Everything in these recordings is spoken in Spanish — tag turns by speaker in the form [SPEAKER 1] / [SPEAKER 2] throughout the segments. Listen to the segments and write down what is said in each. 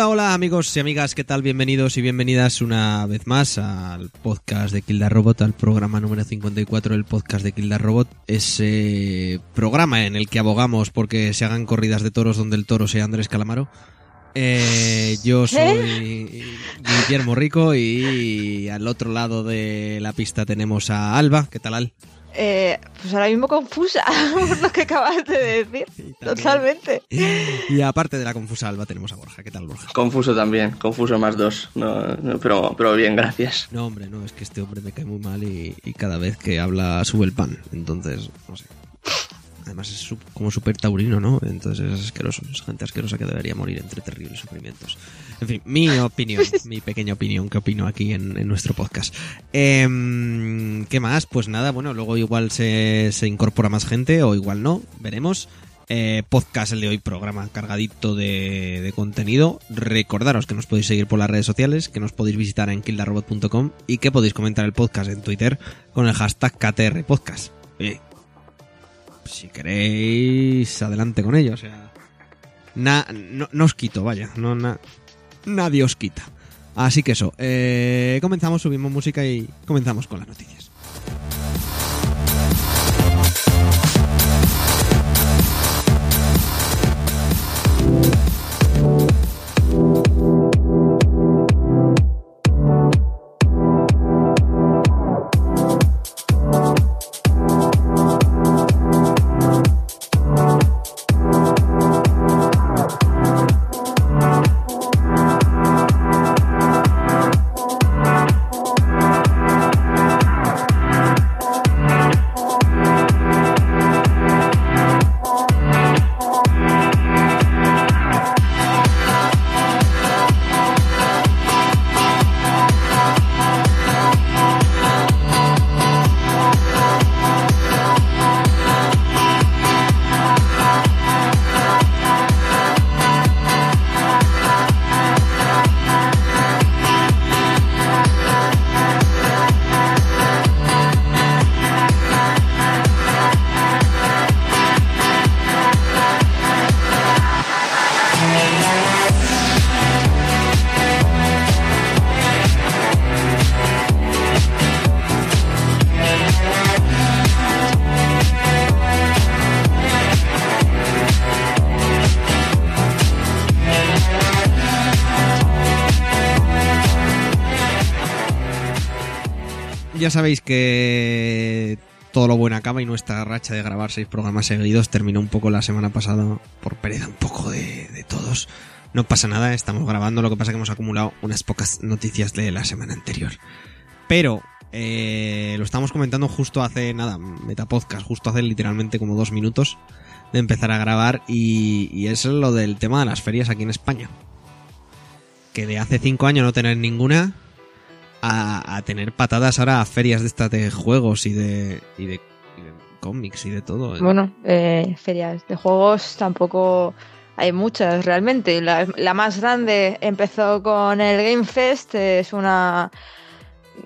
[SPEAKER 1] Hola, hola amigos y amigas, ¿qué tal? Bienvenidos y bienvenidas una vez más al podcast de Kilda Robot, al programa número 54 del podcast de Kilda Robot, ese programa en el que abogamos porque se hagan corridas de toros donde el toro sea Andrés Calamaro. Eh, yo soy Guillermo Rico y al otro lado de la pista tenemos a Alba. ¿Qué tal, Al?
[SPEAKER 2] Eh, pues ahora mismo confusa por lo que acabas de decir. Totalmente.
[SPEAKER 1] Y aparte de la confusa Alba tenemos a Borja. ¿Qué tal, Borja?
[SPEAKER 3] Confuso también, confuso más dos. No, no, pero, pero bien, gracias.
[SPEAKER 1] No, hombre, no, es que este hombre me cae muy mal y, y cada vez que habla sube el pan. Entonces, no sé. Además es como súper taurino, ¿no? Entonces es asqueroso, es gente asquerosa que debería morir entre terribles sufrimientos. En fin, mi opinión, mi pequeña opinión que opino aquí en, en nuestro podcast. Em, ¿Qué más? Pues nada, bueno, luego igual se, se incorpora más gente o igual no, veremos. Eh, podcast el de hoy, programa cargadito de, de contenido. Recordaros que nos podéis seguir por las redes sociales, que nos podéis visitar en kildarrobot.com y que podéis comentar el podcast en Twitter con el hashtag KTRPodcast. Si queréis, adelante con ello. O sea, na- no, no os quito, vaya. No, na- nadie os quita. Así que eso, eh, comenzamos, subimos música y comenzamos con las noticias. Sabéis que todo lo bueno acaba y nuestra racha de grabar seis programas seguidos terminó un poco la semana pasada por pereza un poco de, todos. No pasa nada, estamos grabando, lo que pasa que hemos acumulado unas pocas noticias de la semana anterior. Pero eh, lo estamos comentando justo hace nada, Metapodcast, justo hace literalmente como dos minutos de empezar a grabar y, y es lo del tema de las ferias aquí en España. Que de hace cinco años no tener ninguna, a, a tener patadas ahora a ferias de estas de juegos y de, y de, cómics y de todo.
[SPEAKER 2] Bueno, eh, ferias de juegos tampoco hay muchas realmente. La, la más grande empezó con el Game Fest, es una,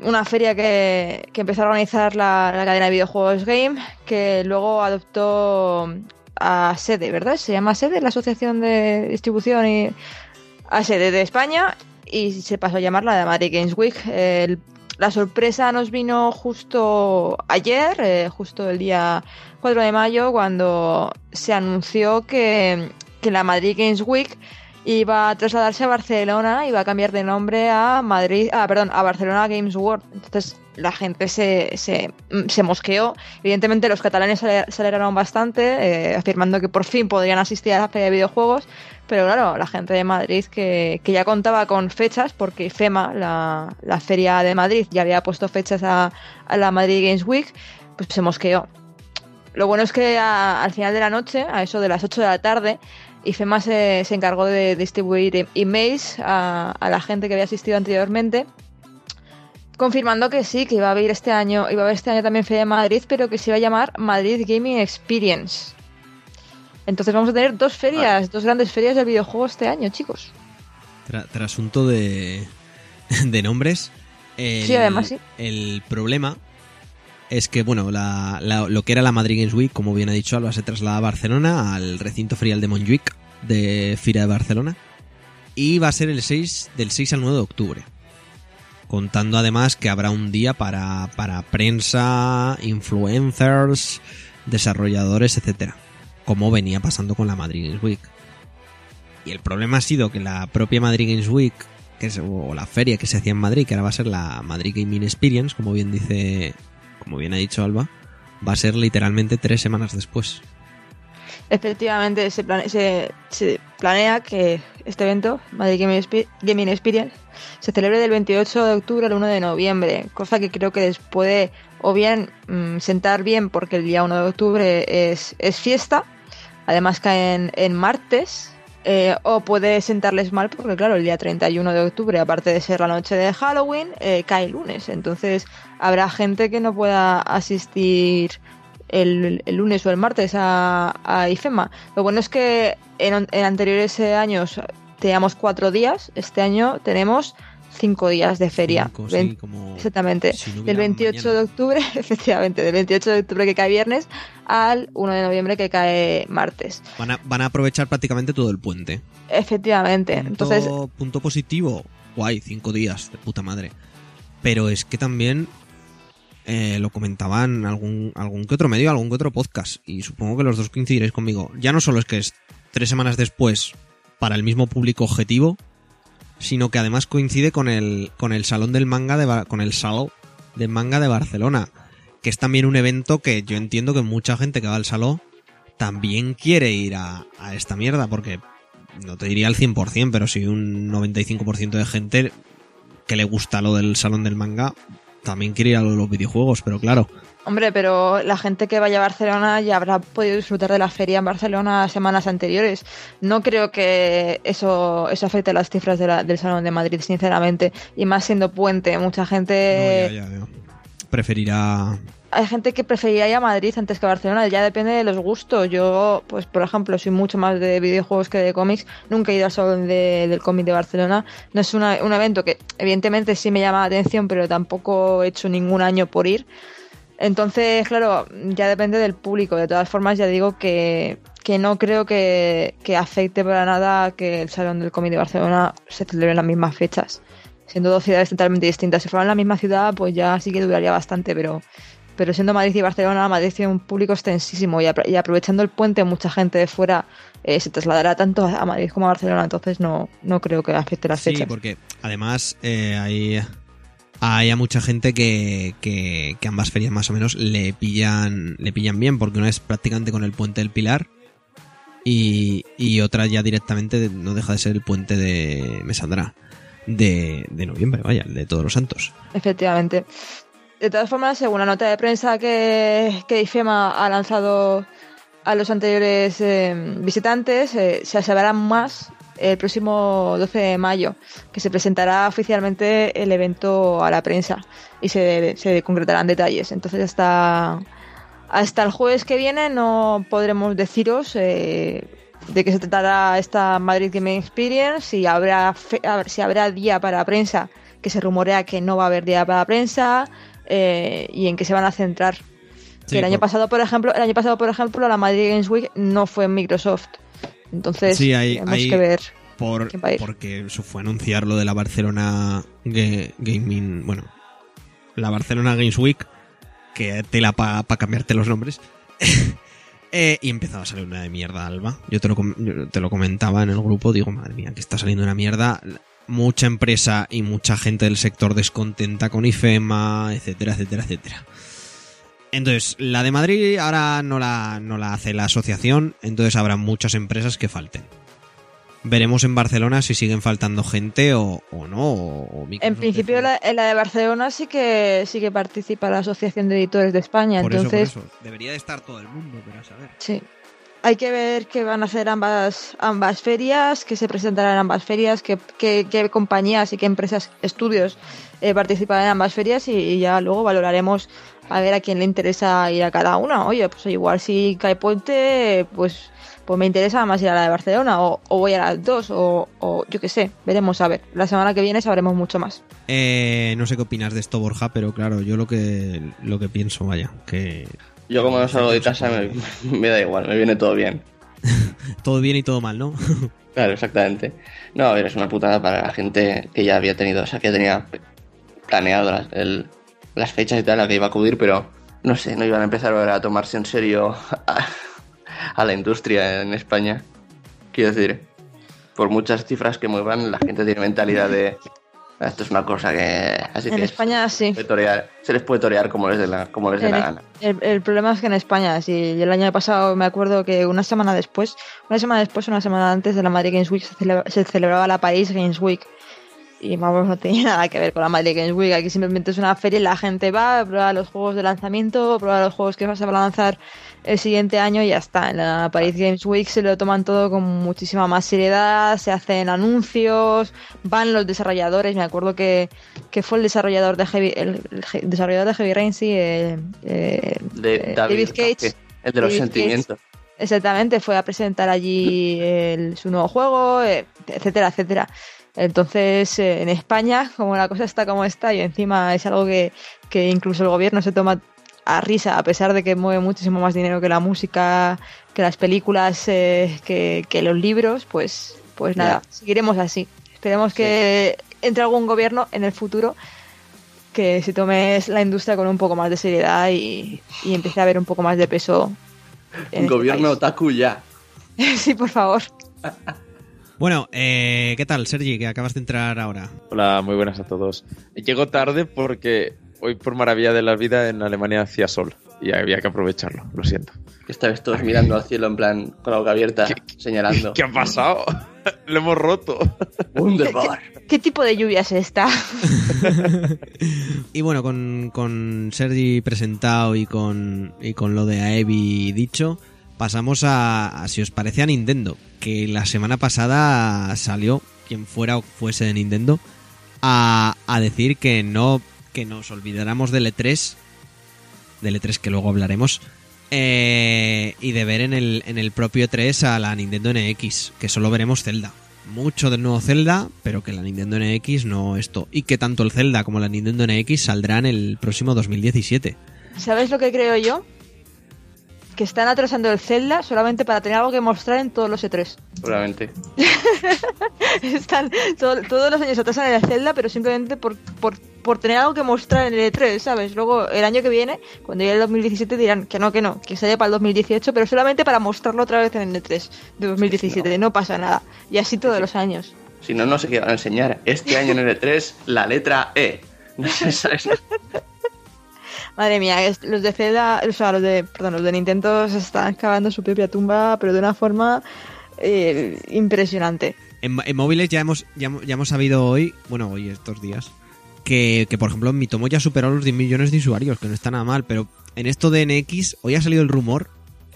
[SPEAKER 2] una feria que, que empezó a organizar la, la cadena de videojuegos Game, que luego adoptó a sede, ¿verdad? Se llama sede, la asociación de distribución y a sede de España y se pasó a llamar la de Madrid Games Week. La sorpresa nos vino justo ayer, eh, justo el día 4 de mayo, cuando se anunció que, que la Madrid Games Week iba a trasladarse a Barcelona, iba a cambiar de nombre a Madrid, ah, perdón, a Barcelona Games World. Entonces la gente se, se, mm, se mosqueó. Evidentemente los catalanes se alegraron bastante, eh, afirmando que por fin podrían asistir a la feria de videojuegos. Pero claro, la gente de Madrid que, que ya contaba con fechas, porque FEMA, la, la feria de Madrid, ya había puesto fechas a, a la Madrid Games Week, pues se mosqueó. Lo bueno es que al final de la noche, a eso de las 8 de la tarde, IFEMA se, se encargó de distribuir e- emails a, a la gente que había asistido anteriormente, confirmando que sí, que iba a haber este año, iba a haber este año también Feria de Madrid, pero que se iba a llamar Madrid Gaming Experience. Entonces vamos a tener dos ferias, dos grandes ferias de videojuegos este año, chicos.
[SPEAKER 1] Tra- trasunto de, de nombres. El,
[SPEAKER 2] Sí, además, sí.
[SPEAKER 1] El problema es que, bueno, lo que era la Madrid Games Week, como bien ha dicho Alba, se traslada a Barcelona, al recinto ferial de Montjuic, de Fira de Barcelona. Y va a ser el 6, del 6 al 9 de octubre. Contando además que habrá un día para, para prensa, influencers, desarrolladores, etcétera, como venía pasando con la Madrid Games Week. Y el problema ha sido que la propia Madrid Games Week, que es, o la feria que se hacía en Madrid, que ahora va a ser la Madrid Gaming Experience, como bien dice, como bien ha dicho Alba, va a ser literalmente tres semanas después.
[SPEAKER 2] Efectivamente, se, plane- se, se planea que este evento, Madrid Gaming, Expe- Gaming Experience, se celebre del 28 de octubre al 1 de noviembre, cosa que creo que les puede o bien mm, sentar bien porque el día 1 de octubre es, es fiesta, además cae en, en martes, eh, o puede sentarles mal porque claro, el día 31 de octubre, aparte de ser la noche de Halloween, eh, cae lunes, entonces habrá gente que no pueda asistir el, lunes o el martes a, IFEMA. Lo bueno es que en, anteriores años teníamos cuatro días, este año tenemos cinco días de feria.
[SPEAKER 1] Cinco, sí,
[SPEAKER 2] Vein-
[SPEAKER 1] como
[SPEAKER 2] Exactamente.
[SPEAKER 1] si no
[SPEAKER 2] del
[SPEAKER 1] hubiera
[SPEAKER 2] 28
[SPEAKER 1] mañana.
[SPEAKER 2] de octubre, efectivamente, del 28 de octubre que cae viernes al 1 de noviembre que cae martes.
[SPEAKER 1] Van a, van a aprovechar prácticamente todo el puente.
[SPEAKER 2] Efectivamente.
[SPEAKER 1] Punto,
[SPEAKER 2] Entonces,
[SPEAKER 1] punto positivo, guay, cinco días, de puta madre. Pero es que también eh, lo comentaban algún, algún que otro medio, algún que otro podcast. Y supongo que los dos coincidiréis conmigo. Ya no solo es que es tres semanas después para el mismo público objetivo, sino que además coincide con el, con el Salón del Manga de con el Salón del Manga de Barcelona. Que es también un evento que yo entiendo que mucha gente que va al Salón también quiere ir a, a esta mierda, porque no te diría el 100%, pero sí un 95% de gente que le gusta lo del salón del manga también quiere ir a lo de los videojuegos, pero claro,
[SPEAKER 2] hombre, pero la gente que vaya a Barcelona ya habrá podido disfrutar de la feria en Barcelona semanas anteriores. No creo que eso, eso afecte las cifras de la- del Salón de Madrid, sinceramente. Y más siendo puente, mucha gente...
[SPEAKER 1] no, ya, ya, ya. preferirá...
[SPEAKER 2] hay gente que preferiría ir a Madrid antes que a Barcelona, ya depende de los gustos. Yo, pues por ejemplo, soy mucho más de videojuegos que de cómics, nunca he ido al salón de- del cómic de Barcelona. No es una- un evento que evidentemente sí me llama la atención, pero tampoco he hecho ningún año por ir. Entonces, claro, ya depende del público. De todas formas, ya digo que, que no creo que, que afecte para nada que el Salón del Cómic de Barcelona se celebre en las mismas fechas. Siendo dos ciudades totalmente distintas. Si fueran la misma ciudad, pues ya sí que duraría bastante, pero, pero siendo Madrid y Barcelona, Madrid tiene un público extensísimo y, apro- y aprovechando el puente, mucha gente de fuera eh, se trasladará tanto a Madrid como a Barcelona, entonces no, no creo que afecte las
[SPEAKER 1] Sí,
[SPEAKER 2] fechas.
[SPEAKER 1] porque además eh, hay, hay a mucha gente que, que, ambas ferias más o menos le pillan, le pillan bien, porque una es prácticamente con el puente del Pilar y, y otra ya directamente no deja de ser el puente de me saldrá de, de noviembre, vaya, de todos los santos.
[SPEAKER 2] Efectivamente. De todas formas, según la nota de prensa que, que IFEMA ha lanzado a los anteriores eh, visitantes, eh, se sabrá más el próximo 12 de mayo, que se presentará oficialmente el evento a la prensa y se, se concretarán detalles. Entonces, hasta, hasta el jueves que viene no podremos deciros eh, de qué se tratará esta Madrid Gaming Experience, si habrá, fe- si habrá día para prensa, que se rumorea que no va a haber día para prensa, eh, y en qué se van a centrar.
[SPEAKER 1] Sí,
[SPEAKER 2] el año
[SPEAKER 1] por-
[SPEAKER 2] pasado, por ejemplo, el año pasado, por ejemplo, la Madrid Games Week no fue en Microsoft. Entonces,
[SPEAKER 1] Sí, hay-
[SPEAKER 2] tenemos
[SPEAKER 1] hay-
[SPEAKER 2] que ver.
[SPEAKER 1] por, porque eso fue anunciar lo de la Barcelona Ga- Gaming, bueno, la Barcelona Games Week, que tela para cambiarte los nombres. Eh, y empezaba a salir una de mierda, Alba. Yo te, lo, yo te lo comentaba en el grupo, digo, madre mía, que está saliendo una mierda. Mucha empresa y mucha gente del sector descontenta con IFEMA, etcétera, etcétera, etcétera. Entonces, la de Madrid ahora no la, no la hace la asociación, entonces habrá muchas empresas que falten. Veremos en Barcelona si siguen faltando gente o, o no. o-
[SPEAKER 2] En principio, la, en la de Barcelona sí que sí que participa la Asociación de Editores de España.
[SPEAKER 1] Por eso,
[SPEAKER 2] entonces,
[SPEAKER 1] por eso. Debería de estar todo el mundo, pero a saber.
[SPEAKER 2] Sí. Hay que ver qué van a hacer ambas, ambas ferias, qué se presentarán en ambas ferias, qué, qué- qué compañías y qué empresas, estudios eh, participan en ambas ferias y, y ya luego valoraremos a ver a quién le interesa ir a cada una. Oye, pues igual si cae puente, pues, pues me interesa más ir a la de Barcelona o, o voy a las dos o, o yo qué sé, veremos a ver. La semana que viene sabremos mucho más.
[SPEAKER 1] Eh, no sé qué opinas de esto, Borja, pero claro, yo lo que, lo que pienso, vaya, que
[SPEAKER 3] Yo como no salgo de casa me, me da igual, me viene todo bien.
[SPEAKER 1] todo bien y todo mal, ¿no?
[SPEAKER 3] Claro, exactamente. No, a ver, es una putada para la gente que ya había tenido, o sea, que tenía planeado el- las fechas y tal, a que iba a acudir, pero no sé, no iban a empezar ahora a tomarse en serio a, a la industria en España. Quiero decir, por muchas cifras que muevan, la gente tiene mentalidad de "Ah, esto es una cosa que así
[SPEAKER 2] En
[SPEAKER 3] que
[SPEAKER 2] España sí.
[SPEAKER 3] se, puede torear- se les puede torear como les dé la, como les dé la gana.
[SPEAKER 2] el- el problema es que en España, yo el año pasado me acuerdo que una semana después, una semana después, una semana antes de la Madrid Games Week se, celebra- se celebraba la Paris Games Week. Y vamos, no tenía nada que ver con la Madrid Games Week. Aquí simplemente es una feria y la gente va, prueba los juegos de lanzamiento, prueba los juegos que vas a lanzar el siguiente año y ya está. En la Paris Games Week se lo toman todo con muchísima más seriedad, se hacen anuncios, van los desarrolladores. Me acuerdo que, que fue el desarrollador de Heavy, el, desarrollador de Heavy Rain, sí, eh, eh,
[SPEAKER 3] De David,
[SPEAKER 2] Cage.
[SPEAKER 3] el de los
[SPEAKER 2] David
[SPEAKER 3] sentimientos.
[SPEAKER 2] Exactamente, fue a presentar allí el- su nuevo juego, eh, etcétera, etcétera. Entonces, eh, en España, como la cosa está como está, y encima es algo que, que incluso el gobierno se toma a risa, a pesar de que mueve muchísimo más dinero que la música, que las películas, eh, que, que los libros, pues, pues nada, seguiremos así. Esperemos que entre algún gobierno en el futuro que se tome la industria con un poco más de seriedad y, y empiece a haber un poco más de peso. en
[SPEAKER 3] Un
[SPEAKER 2] este
[SPEAKER 3] gobierno
[SPEAKER 2] país.
[SPEAKER 3] otaku ya.
[SPEAKER 2] Sí, por favor.
[SPEAKER 1] Bueno, eh, ¿qué tal, Sergi, que acabas de entrar ahora?
[SPEAKER 4] Hola, muy buenas a todos. Llego tarde porque hoy por maravilla de la vida en Alemania hacía sol y había que aprovecharlo, lo siento.
[SPEAKER 3] Esta vez todos mirando al cielo en plan con la boca abierta, señalando.
[SPEAKER 4] ¿Qué ha pasado? Lo hemos roto.
[SPEAKER 3] Wunderbar.
[SPEAKER 2] ¿Qué tipo de lluvia es esta?
[SPEAKER 1] Y bueno, con, con Sergi presentado y con, y con lo de Aevi dicho, pasamos a, si os parece a Nintendo, que la semana pasada salió, quien fuera o fuese de Nintendo, a, a decir que no que nos olvidáramos del E3, del E3 que luego hablaremos, eh, y de ver en el, en el propio E3 a la Nintendo NX, que solo veremos Zelda. Mucho del nuevo Zelda, pero que la Nintendo NX no esto. Y que tanto el Zelda como la Nintendo NX saldrán el próximo 2017.
[SPEAKER 2] ¿Sabes lo que creo yo? Que están atrasando el Zelda solamente para tener algo que mostrar en todos los E3.
[SPEAKER 3] Seguramente.
[SPEAKER 2] Están to- todos los años atrasan el Zelda, pero simplemente por, por, por tener algo que mostrar en el E3, ¿sabes? Luego, el año que viene, cuando llegue el 2017, dirán que no, que no, que sale para el 2018, pero solamente para mostrarlo otra vez en el E3 de 2017. No pasa nada. Y así todos los años.
[SPEAKER 3] Si no, no sé qué van a enseñar. Este año en el E3, la letra E. No sé, ¿sabes?
[SPEAKER 2] Madre mía, los de Zelda, o sea, los de, perdón, los de Nintendo se están cavando su propia tumba, pero de una forma eh, impresionante.
[SPEAKER 1] En, en móviles ya hemos, ya, hemos- ya hemos sabido hoy, bueno, hoy estos días, que, que por ejemplo mi tomo ya superó los 10 millones de usuarios, que no está nada mal, pero en esto de NX, hoy ha salido el rumor,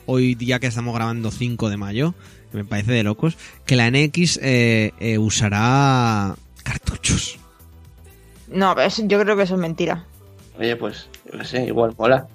[SPEAKER 1] hoy día que estamos grabando 5 de mayo, que me parece de locos, que la NX eh, eh, usará cartuchos.
[SPEAKER 2] No, pero es- yo creo que eso es mentira.
[SPEAKER 3] Oye, pues, qué sé, igual mola.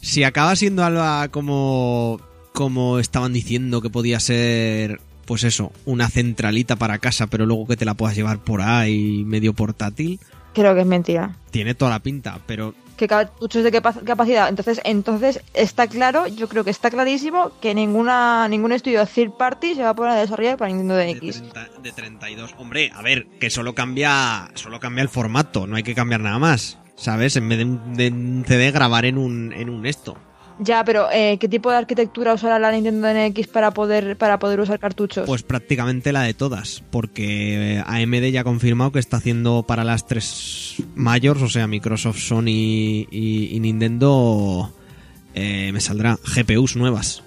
[SPEAKER 1] Si acaba siendo algo como, como estaban diciendo que podía ser, pues eso, una centralita para casa, pero luego que te la puedas llevar por ahí medio portátil,
[SPEAKER 2] Creo que es mentira.
[SPEAKER 1] tiene toda la pinta, pero
[SPEAKER 2] ¿Qué cartuchos de qué pa- capacidad? Entonces, entonces está claro, yo creo que está clarísimo que ninguna ningún estudio third party se va a poner a desarrollar para Nintendo
[SPEAKER 1] de,
[SPEAKER 2] DX.
[SPEAKER 1] 30 de 32. Hombre, a ver, que solo cambia, solo cambia el formato, no hay que cambiar nada más. ¿Sabes? En vez de un, de un CD, grabar en un, en un esto.
[SPEAKER 2] Ya, pero eh, ¿qué tipo de arquitectura usará la Nintendo NX para poder para poder usar cartuchos?
[SPEAKER 1] Pues prácticamente la de todas, porque eh, AMD ya ha confirmado que está haciendo para las tres mayores, o sea, Microsoft, Sony y, y Nintendo, eh, me saldrá GPUs nuevas.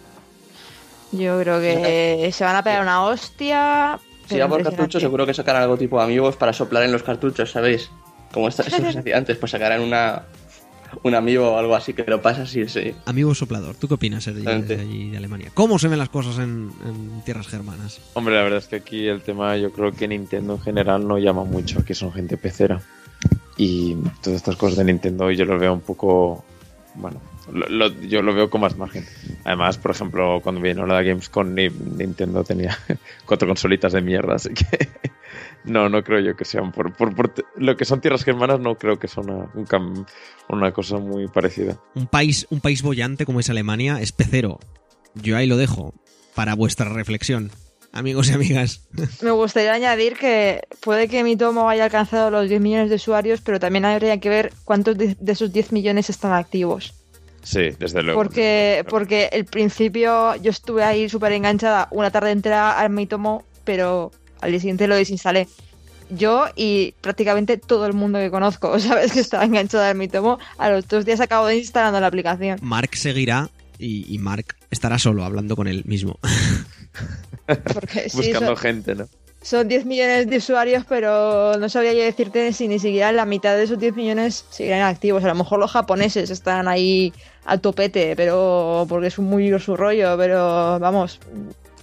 [SPEAKER 2] Yo creo que se van a pegar una hostia.
[SPEAKER 3] Si va por cartuchos, seguro que sacarán algo tipo amigos para soplar en los cartuchos, ¿sabéis? Como esta, se hacía antes, pues sacarán una, un amigo o algo así que lo pasas y sí.
[SPEAKER 1] Amigo soplador, ¿tú qué opinas, Sergi,
[SPEAKER 3] Exactamente.
[SPEAKER 1] desde allí de Alemania? ¿Cómo se ven las cosas en, en tierras germanas?
[SPEAKER 4] Hombre, la verdad es que aquí el tema, yo creo que Nintendo en general no llama mucho, aquí son gente pecera. Y todas estas cosas de Nintendo yo lo veo un poco. Bueno, lo- lo- yo lo veo con más margen. Además, por ejemplo, cuando vino la Gamescom, ni- Nintendo tenía cuatro consolitas de mierda, así que no, no creo yo que sean por, por, por te- lo que son tierras germanas, no creo que sea una, un cam- una cosa muy parecida.
[SPEAKER 1] Un país, un país bollante como es Alemania es pecero. Yo ahí lo dejo. para vuestra reflexión, amigos y amigas.
[SPEAKER 2] Me gustaría añadir que puede que mi tomo haya alcanzado los 10 millones de usuarios, pero también habría que ver cuántos de de esos 10 millones están activos.
[SPEAKER 4] Sí, desde luego.
[SPEAKER 2] Porque, porque el principio yo estuve ahí súper enganchada una tarde entera al mi tomo, pero al día siguiente lo desinstalé. Yo y prácticamente todo el mundo que conozco, ¿sabes? Que estaba enganchada al mi tomo. A los dos días acabo de instalando la aplicación.
[SPEAKER 1] Mark seguirá y, y Mark estará solo hablando con él mismo.
[SPEAKER 2] Porque sí,
[SPEAKER 4] Buscando
[SPEAKER 2] son,
[SPEAKER 4] gente, ¿no?
[SPEAKER 2] Son 10 millones de usuarios, pero no sabría yo decirte si ni siquiera la mitad de esos 10 millones seguirán activos. A lo mejor los japoneses están ahí a topete, pero porque es muy su rollo, pero vamos,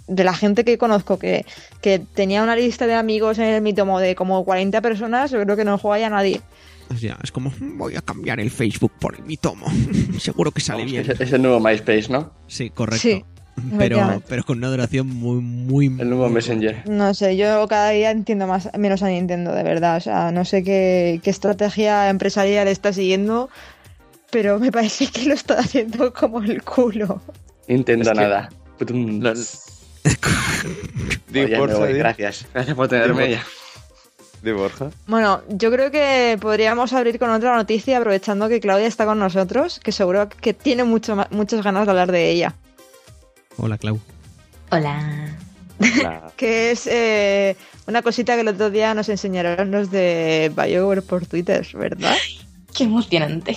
[SPEAKER 2] de la gente que conozco que, que tenía una lista de amigos en el mitomo de como 40 personas, yo creo que no juega ya nadie.
[SPEAKER 1] O sea, es como, "Mm, voy a cambiar el Facebook por mi tomo. Seguro que sale
[SPEAKER 3] Vamos,
[SPEAKER 1] bien.
[SPEAKER 3] es, es el nuevo MySpace, ¿no?
[SPEAKER 1] Sí, correcto.
[SPEAKER 2] Sí,
[SPEAKER 1] pero, pero con una duración muy, muy...
[SPEAKER 3] El nuevo
[SPEAKER 1] muy-
[SPEAKER 3] Messenger.
[SPEAKER 2] No sé, yo cada día entiendo más menos a Nintendo, de verdad. O sea, no sé qué, qué estrategia empresarial está siguiendo, pero me parece que lo está haciendo como el culo.
[SPEAKER 3] Nintendo
[SPEAKER 4] Es que-
[SPEAKER 3] nada. Oye, voy, gracias. Gracias por tenerme ya.
[SPEAKER 4] Di, Borja.
[SPEAKER 2] Bueno, yo creo que podríamos abrir con otra noticia, aprovechando que Claudia está con nosotros, que seguro que tiene mucho, muchas ganas de hablar de ella.
[SPEAKER 1] Hola, Clau.
[SPEAKER 5] Hola.
[SPEAKER 4] La-
[SPEAKER 2] Que es eh, una cosita que el otro día nos enseñaron los de BioWare por Twitter, ¿verdad?
[SPEAKER 5] Qué emocionante.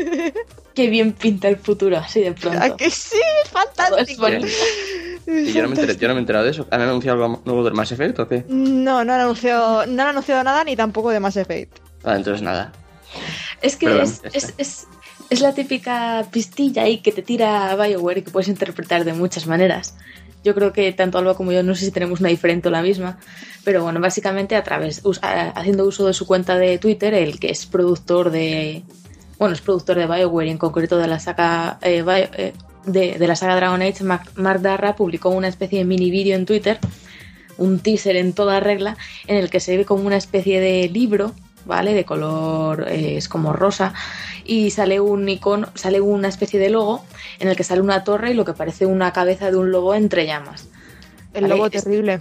[SPEAKER 5] Qué bien pinta el futuro así de
[SPEAKER 2] ¿A
[SPEAKER 5] pronto.
[SPEAKER 2] que sí? Es
[SPEAKER 5] Todo es
[SPEAKER 2] fantástico.
[SPEAKER 3] yo no, me enteré, yo no me he enterado de eso. ¿Han anunciado algo nuevo del Mass Effect o qué?
[SPEAKER 2] No, no han anunciado, no han anunciado nada ni tampoco de Mass Effect.
[SPEAKER 3] Ah, entonces nada.
[SPEAKER 5] Es que
[SPEAKER 3] Perdón,
[SPEAKER 5] es, es, es la típica pistilla ahí que te tira BioWare y que puedes interpretar de muchas maneras. Yo creo que tanto Alba como yo no sé si tenemos una diferente o la misma, pero bueno, básicamente a través, a- haciendo uso de su cuenta de Twitter, el que es productor de, bueno, es productor de BioWare y en concreto de la saga, eh, Bio- eh, de, de la saga Dragon Age, Mark, Mark Darra publicó una especie de mini vídeo en Twitter, un teaser en toda regla, en el que se ve como una especie de libro, ¿vale? De color, eh, es como rosa, y sale un icono, sale una especie de logo en el que sale una torre y lo que parece una cabeza de un lobo entre llamas.
[SPEAKER 2] El
[SPEAKER 5] Vale,
[SPEAKER 2] lobo
[SPEAKER 5] es-
[SPEAKER 2] terrible.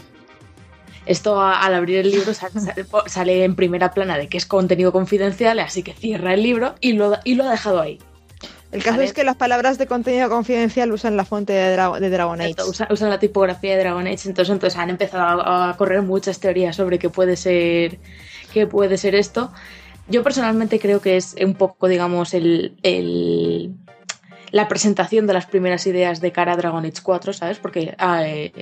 [SPEAKER 5] Esto a- al abrir el libro sale, en primera plana de que es contenido confidencial, así que cierra el libro y lo, y lo ha dejado ahí.
[SPEAKER 2] El caso es que las palabras de contenido confidencial usan la fuente de, Dra- de Dragon Age.
[SPEAKER 5] Usan la tipografía de DragonAge, entonces, entonces han empezado a, a correr muchas teorías sobre qué puede ser qué puede ser esto. Yo personalmente creo que es un poco, digamos, el, el- la presentación de las primeras ideas de cara a Dragon Age 4, ¿sabes? Porque ah, eh,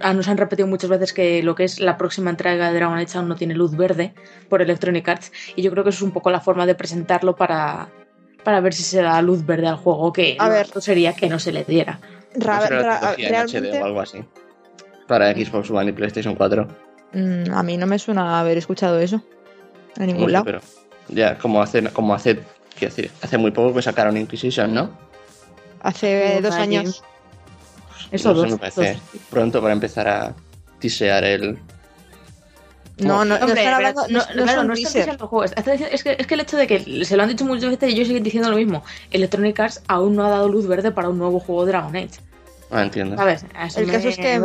[SPEAKER 5] ah, nos han repetido muchas veces que lo que es la próxima entrega de Dragon Age aún no tiene luz verde por Electronic Arts y yo creo que eso es un poco la forma de presentarlo para, para ver si se da luz verde al juego, que
[SPEAKER 2] A ver.
[SPEAKER 5] sería que no se le diera.
[SPEAKER 2] Ra-
[SPEAKER 3] No será la
[SPEAKER 2] ra-
[SPEAKER 3] tecnología en HD
[SPEAKER 2] realmente,
[SPEAKER 3] o algo así. Para Xbox One y PlayStation 4.
[SPEAKER 2] mm, a mí no me suena haber escuchado eso. En ningún
[SPEAKER 3] Mucho,
[SPEAKER 2] lado.
[SPEAKER 3] pero ya, como hace, como hace, quiero decir, hace muy poco que sacaron Inquisition, ¿no?
[SPEAKER 2] Hace dos años.
[SPEAKER 5] Eso
[SPEAKER 3] no
[SPEAKER 5] dos,
[SPEAKER 3] me parece
[SPEAKER 5] dos.
[SPEAKER 3] pronto para empezar a tisear el.
[SPEAKER 2] No, no, no
[SPEAKER 5] Hombre,
[SPEAKER 2] están
[SPEAKER 5] pero
[SPEAKER 2] hablando.
[SPEAKER 5] no,
[SPEAKER 2] No, no
[SPEAKER 5] claro, no están juegos. Es que, es que el hecho de que se lo han dicho muchas veces y ellos siguen diciendo lo mismo. Electronic Arts aún no ha dado luz verde para un nuevo juego de Dragon Age.
[SPEAKER 3] Ah, entiendo.
[SPEAKER 5] ¿Sabes? A eso
[SPEAKER 2] El
[SPEAKER 5] me-
[SPEAKER 2] caso es que-.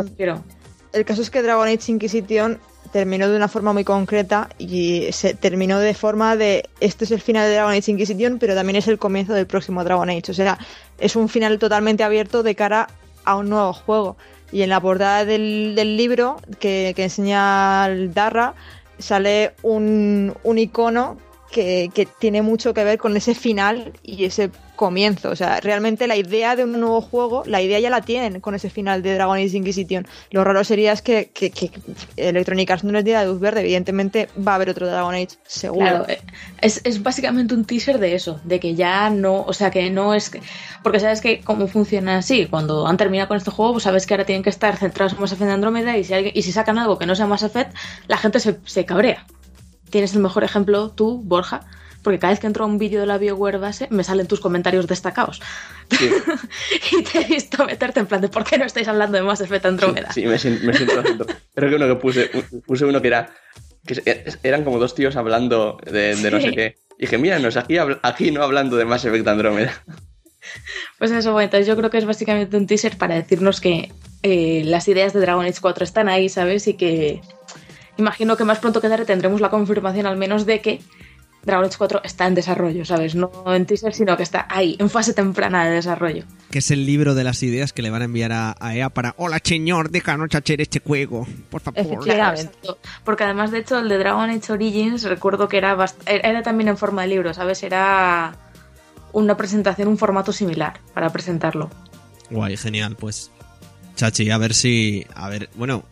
[SPEAKER 2] El caso es que Dragon Age Inquisition terminó de una forma muy concreta y se terminó de forma de este es el final de Dragon Age Inquisition, pero también es el comienzo del próximo Dragon Age. O sea, es un final totalmente abierto de cara a un nuevo juego. Y en la portada del, libro que, que enseña el Darra sale un, un icono que, tiene mucho que ver con ese final y ese comienzo. O sea, realmente la idea de un nuevo juego, la idea ya la tienen con ese final de Dragon Age Inquisition. Lo raro sería es que, que, que Electronic Arts no les diera luz verde. Evidentemente va a haber otro Dragon Age, seguro.
[SPEAKER 5] Claro, eh, es, es básicamente un teaser de eso, de que ya no, o sea, que no es que, porque sabes que cómo funciona así, cuando han terminado con este juego, pues sabes que ahora tienen que estar centrados en Mass Effect Andrómeda y si, alguien- y si sacan algo que no sea Mass Effect, la gente se, se cabrea. Tienes el mejor ejemplo tú, Borja, porque cada vez que entro a un vídeo de la BioWare base me salen tus comentarios destacados.
[SPEAKER 3] Sí,
[SPEAKER 5] y te he visto meterte en plan de ¿por qué no estáis hablando de Mass Effect Andrómeda?
[SPEAKER 3] sí, me siento, me siento Creo que uno que puse, puse uno que era. que eran como dos tíos hablando de, de no sé qué. Y dije, míranos, aquí, aquí no hablando de Mass Effect Andrómeda.
[SPEAKER 5] Pues eso, bueno, entonces yo creo que es básicamente un teaser para decirnos que eh, las ideas de Dragon Age 4 están ahí, ¿sabes? Y que imagino que más pronto que tarde tendremos la confirmación al menos de que Dragon Age 4 está en desarrollo, ¿sabes? No en teaser, sino que está ahí, en fase temprana de desarrollo.
[SPEAKER 1] Que es el libro de las ideas que le van a enviar a, a EA para Hola señor, déjanos hacer este juego, por favor.
[SPEAKER 2] Efectivamente.
[SPEAKER 5] Porque además, de hecho, el de Dragon Age Origins, recuerdo que era, bast- era también en forma de libro, ¿sabes? Era una presentación, un formato similar para presentarlo.
[SPEAKER 1] Guay, genial, pues. Chachi, a ver si. A ver, bueno.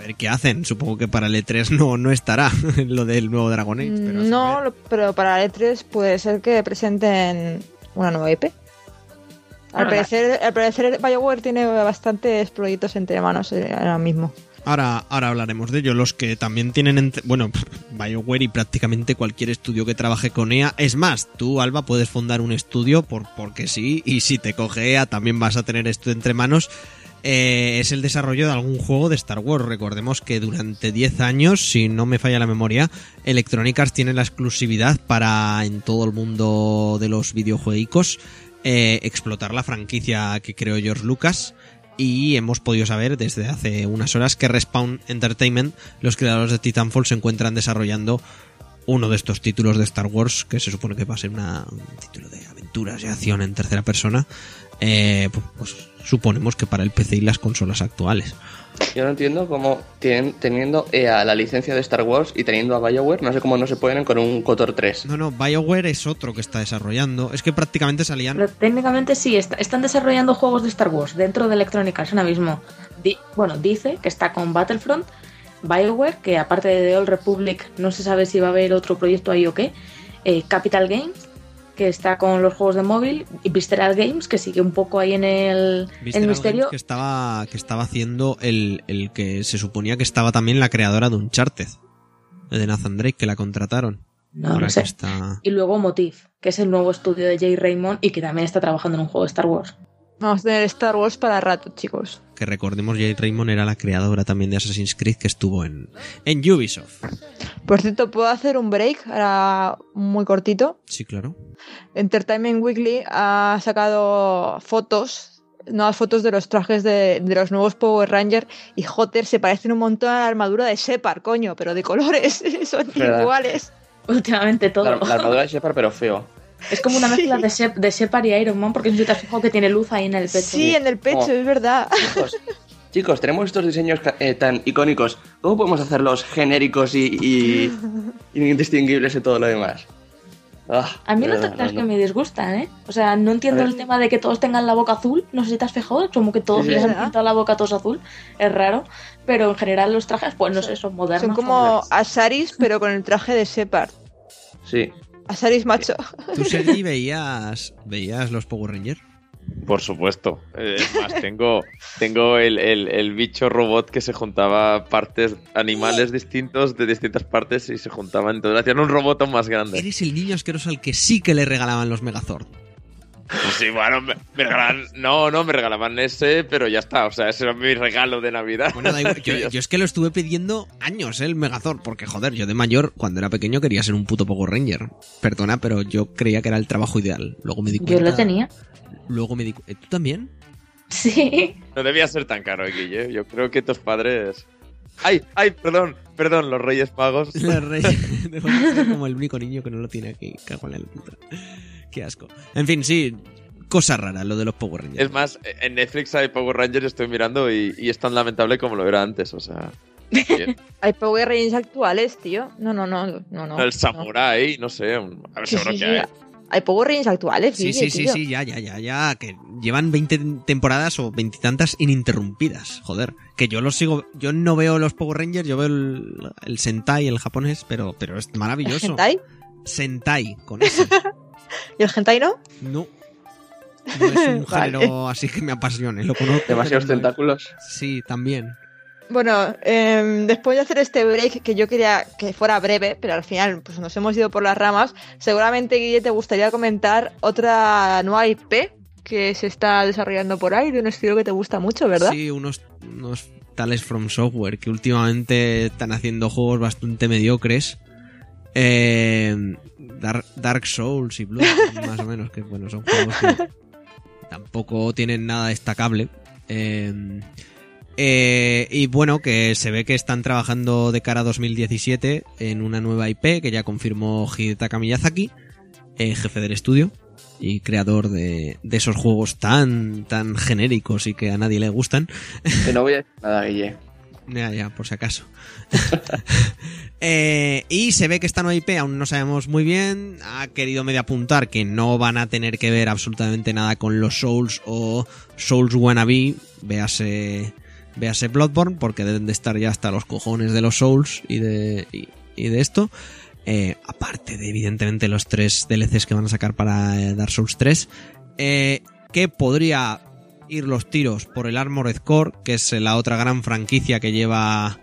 [SPEAKER 1] A ver qué hacen. Supongo que para el E3 no, no estará lo del nuevo Dragon Age. Pero a
[SPEAKER 2] no, pero para el E3 puede ser que presenten una nueva IP. Al parecer, al parecer BioWare tiene bastantes proyectos entre manos eh, ahora mismo.
[SPEAKER 1] Ahora, ahora hablaremos de ello. Los que también tienen, ent- bueno, BioWare y prácticamente cualquier estudio que trabaje con EA. Es más, tú, Alba, puedes fundar un estudio por, porque sí, y si te coge EA también vas a tener esto entre manos. Eh, es el desarrollo de algún juego de Star Wars. Recordemos que durante 10 años, si no me falla la memoria, Electronic Arts tiene la exclusividad para en todo el mundo de los videojuegos eh, explotar la franquicia que creó George Lucas y hemos podido saber desde hace unas horas que Respawn Entertainment, los creadores de Titanfall, se encuentran desarrollando uno de estos títulos de Star Wars, que se supone que va a ser un título de aventuras y acción en tercera persona. Eh, pues, pues suponemos que para el PC y las consolas actuales.
[SPEAKER 3] Yo no entiendo cómo tienen, teniendo EA la licencia de Star Wars y teniendo a BioWare, no sé cómo no se pueden con un KOTOR 3.
[SPEAKER 1] No, no, BioWare es otro que está desarrollando. Es que prácticamente salían.
[SPEAKER 5] Pero técnicamente sí, está- están desarrollando juegos de Star Wars dentro de Electronic Arts ahora mismo. Di- bueno, dice que está con Battlefront, BioWare, que aparte de The Old Republic no se sabe si va a haber otro proyecto ahí o qué, eh, Capital Games, que está con los juegos de móvil, y Visceral Games, que sigue un poco ahí en el, en
[SPEAKER 1] Visceral
[SPEAKER 5] el misterio.
[SPEAKER 1] Games que estaba, que estaba haciendo el, el que se suponía que estaba también la creadora de Uncharted. De Nathan Drake, que la contrataron.
[SPEAKER 5] No
[SPEAKER 1] Ahora
[SPEAKER 5] lo sé.
[SPEAKER 1] que está...
[SPEAKER 5] Y luego Motif, que es el nuevo estudio de Jay Raymond y que también está trabajando en un juego de Star Wars.
[SPEAKER 2] Vamos a tener Star Wars para rato, chicos.
[SPEAKER 1] Que recordemos, Jade Raymond era la creadora también de Assassin's Creed que estuvo en, en Ubisoft.
[SPEAKER 2] Por cierto, ¿puedo hacer un break ahora muy cortito?
[SPEAKER 1] Sí, claro.
[SPEAKER 2] Entertainment Weekly ha sacado fotos, nuevas fotos de los trajes de, de los nuevos Power Rangers y Jotter se parecen un montón a la armadura de Shepard, coño, pero de colores, son
[SPEAKER 3] ¿Verdad?
[SPEAKER 2] iguales.
[SPEAKER 5] Últimamente todo.
[SPEAKER 3] La, la armadura de Shepard, pero feo.
[SPEAKER 5] Es como una mezcla
[SPEAKER 2] Sí.
[SPEAKER 5] de, Shep- de Shepard y Iron Man, porque no sé si te has fijado que tiene luz ahí en el pecho.
[SPEAKER 2] Sí, en el pecho,
[SPEAKER 3] Oh.
[SPEAKER 2] es verdad.
[SPEAKER 3] Chicos, chicos, tenemos estos diseños eh, tan icónicos. ¿Cómo podemos hacerlos genéricos y, y- y indistinguibles de todo lo demás? Ah,
[SPEAKER 5] A mí no te
[SPEAKER 3] verdad,
[SPEAKER 5] creas
[SPEAKER 3] no,
[SPEAKER 5] que me disgustan, ¿eh? O sea, no entiendo el tema de que todos tengan la boca azul. No sé si te has fijado, como que todos
[SPEAKER 3] Sí,
[SPEAKER 5] les han pintado la boca todos azul. Es raro. Pero en general los trajes, pues no sé, son modernos.
[SPEAKER 2] Son como. Asaris, pero con el traje de Shepard.
[SPEAKER 3] Sí.
[SPEAKER 2] Asaris macho.
[SPEAKER 1] ¿Tú, Sergi, veías, veías los Power Rangers?
[SPEAKER 4] Por supuesto. Eh, Es más, tengo, tengo el, el- el bicho robot que se juntaba partes, animales distintos de distintas partes y se juntaban. Entonces hacían un robot aún más grande.
[SPEAKER 1] Eres el niño asqueroso al que sí que le regalaban los Megazord.
[SPEAKER 4] Pues sí, bueno, me, me regalaban. No, no, me regalaban ese, pero ya está. O sea, ese era mi regalo de Navidad.
[SPEAKER 1] Bueno, da igual, yo, yo es que lo estuve pidiendo años, ¿eh? el Megazord, porque joder, yo de mayor, cuando era pequeño, quería ser un puto Power Ranger. Perdona, pero yo creía que era el trabajo ideal. Luego me di cuenta.
[SPEAKER 5] Yo lo tenía.
[SPEAKER 1] Luego me di cu- ¿Eh, ¿Tú también?
[SPEAKER 5] Sí.
[SPEAKER 4] No debía ser tan caro, Guille. Yo creo que tus padres. ¡Ay, ay! Perdón, perdón, los Reyes Magos.
[SPEAKER 1] La rey. Debo de ser como el único niño que no lo tiene aquí. Cago en la puta. Qué asco. En fin, sí. Cosa rara lo de los Power Rangers.
[SPEAKER 4] Es más, en Netflix hay Power Rangers, estoy mirando y, y es tan lamentable como lo era antes. O sea.
[SPEAKER 2] Hay Power Rangers actuales, tío. No, no, no, no, no.
[SPEAKER 4] el. Samurai, no sé. A ver,
[SPEAKER 2] Sí,
[SPEAKER 4] seguro
[SPEAKER 2] sí,
[SPEAKER 4] que
[SPEAKER 2] sí.
[SPEAKER 4] hay.
[SPEAKER 2] Hay Power Rangers actuales,
[SPEAKER 1] Sí, sí, sí, sí, ya, ya, ya, ya, que llevan 20 temporadas o veintitantas ininterrumpidas, joder, que yo los sigo, yo no veo los Power Rangers, yo veo el, el Sentai, el japonés, pero, pero es
[SPEAKER 2] ¿El
[SPEAKER 1] maravilloso.
[SPEAKER 2] hentai?
[SPEAKER 1] Sentai, con ese.
[SPEAKER 2] ¿Y el hentai no?
[SPEAKER 1] No. No es un
[SPEAKER 2] Vale.
[SPEAKER 1] género así que me apasione, lo conozco.
[SPEAKER 3] Demasiados tentáculos.
[SPEAKER 1] Sí, también.
[SPEAKER 2] Bueno, em, después de hacer este break, que yo quería que fuera breve, pero al final pues nos hemos ido por las ramas, seguramente, Guille, te gustaría comentar otra nueva IP que se está desarrollando por ahí, de un estilo que te gusta mucho, ¿verdad?
[SPEAKER 1] Sí, unos, unos tales From Software que últimamente están haciendo juegos bastante mediocres. Eh, Dark, Dark Souls y Blue, más o menos, que bueno, son juegos que tampoco tienen nada destacable. Eh, eh, y bueno, que se ve que están trabajando de cara a 2017 en una nueva IP que ya confirmó Hidetaka Miyazaki, eh, jefe del estudio y creador de, de esos juegos tan, tan genéricos y que a nadie le gustan.
[SPEAKER 3] Que no voy a decir nada, Guille.
[SPEAKER 1] Ya, ya, por si acaso. Eh, y se ve que esta nueva IP aún no sabemos muy bien. Ha querido medio apuntar que no van a tener que ver absolutamente nada con los Souls o Souls Wannabe. Véase, véase Bloodborne, porque deben de estar ya hasta los cojones de los Souls y de, y, de esto. Eh, aparte de, evidentemente, los tres DLCs que van a sacar para eh, Dark Souls 3. eh, que podría ir los tiros por el Armored Core, que es la otra gran franquicia que lleva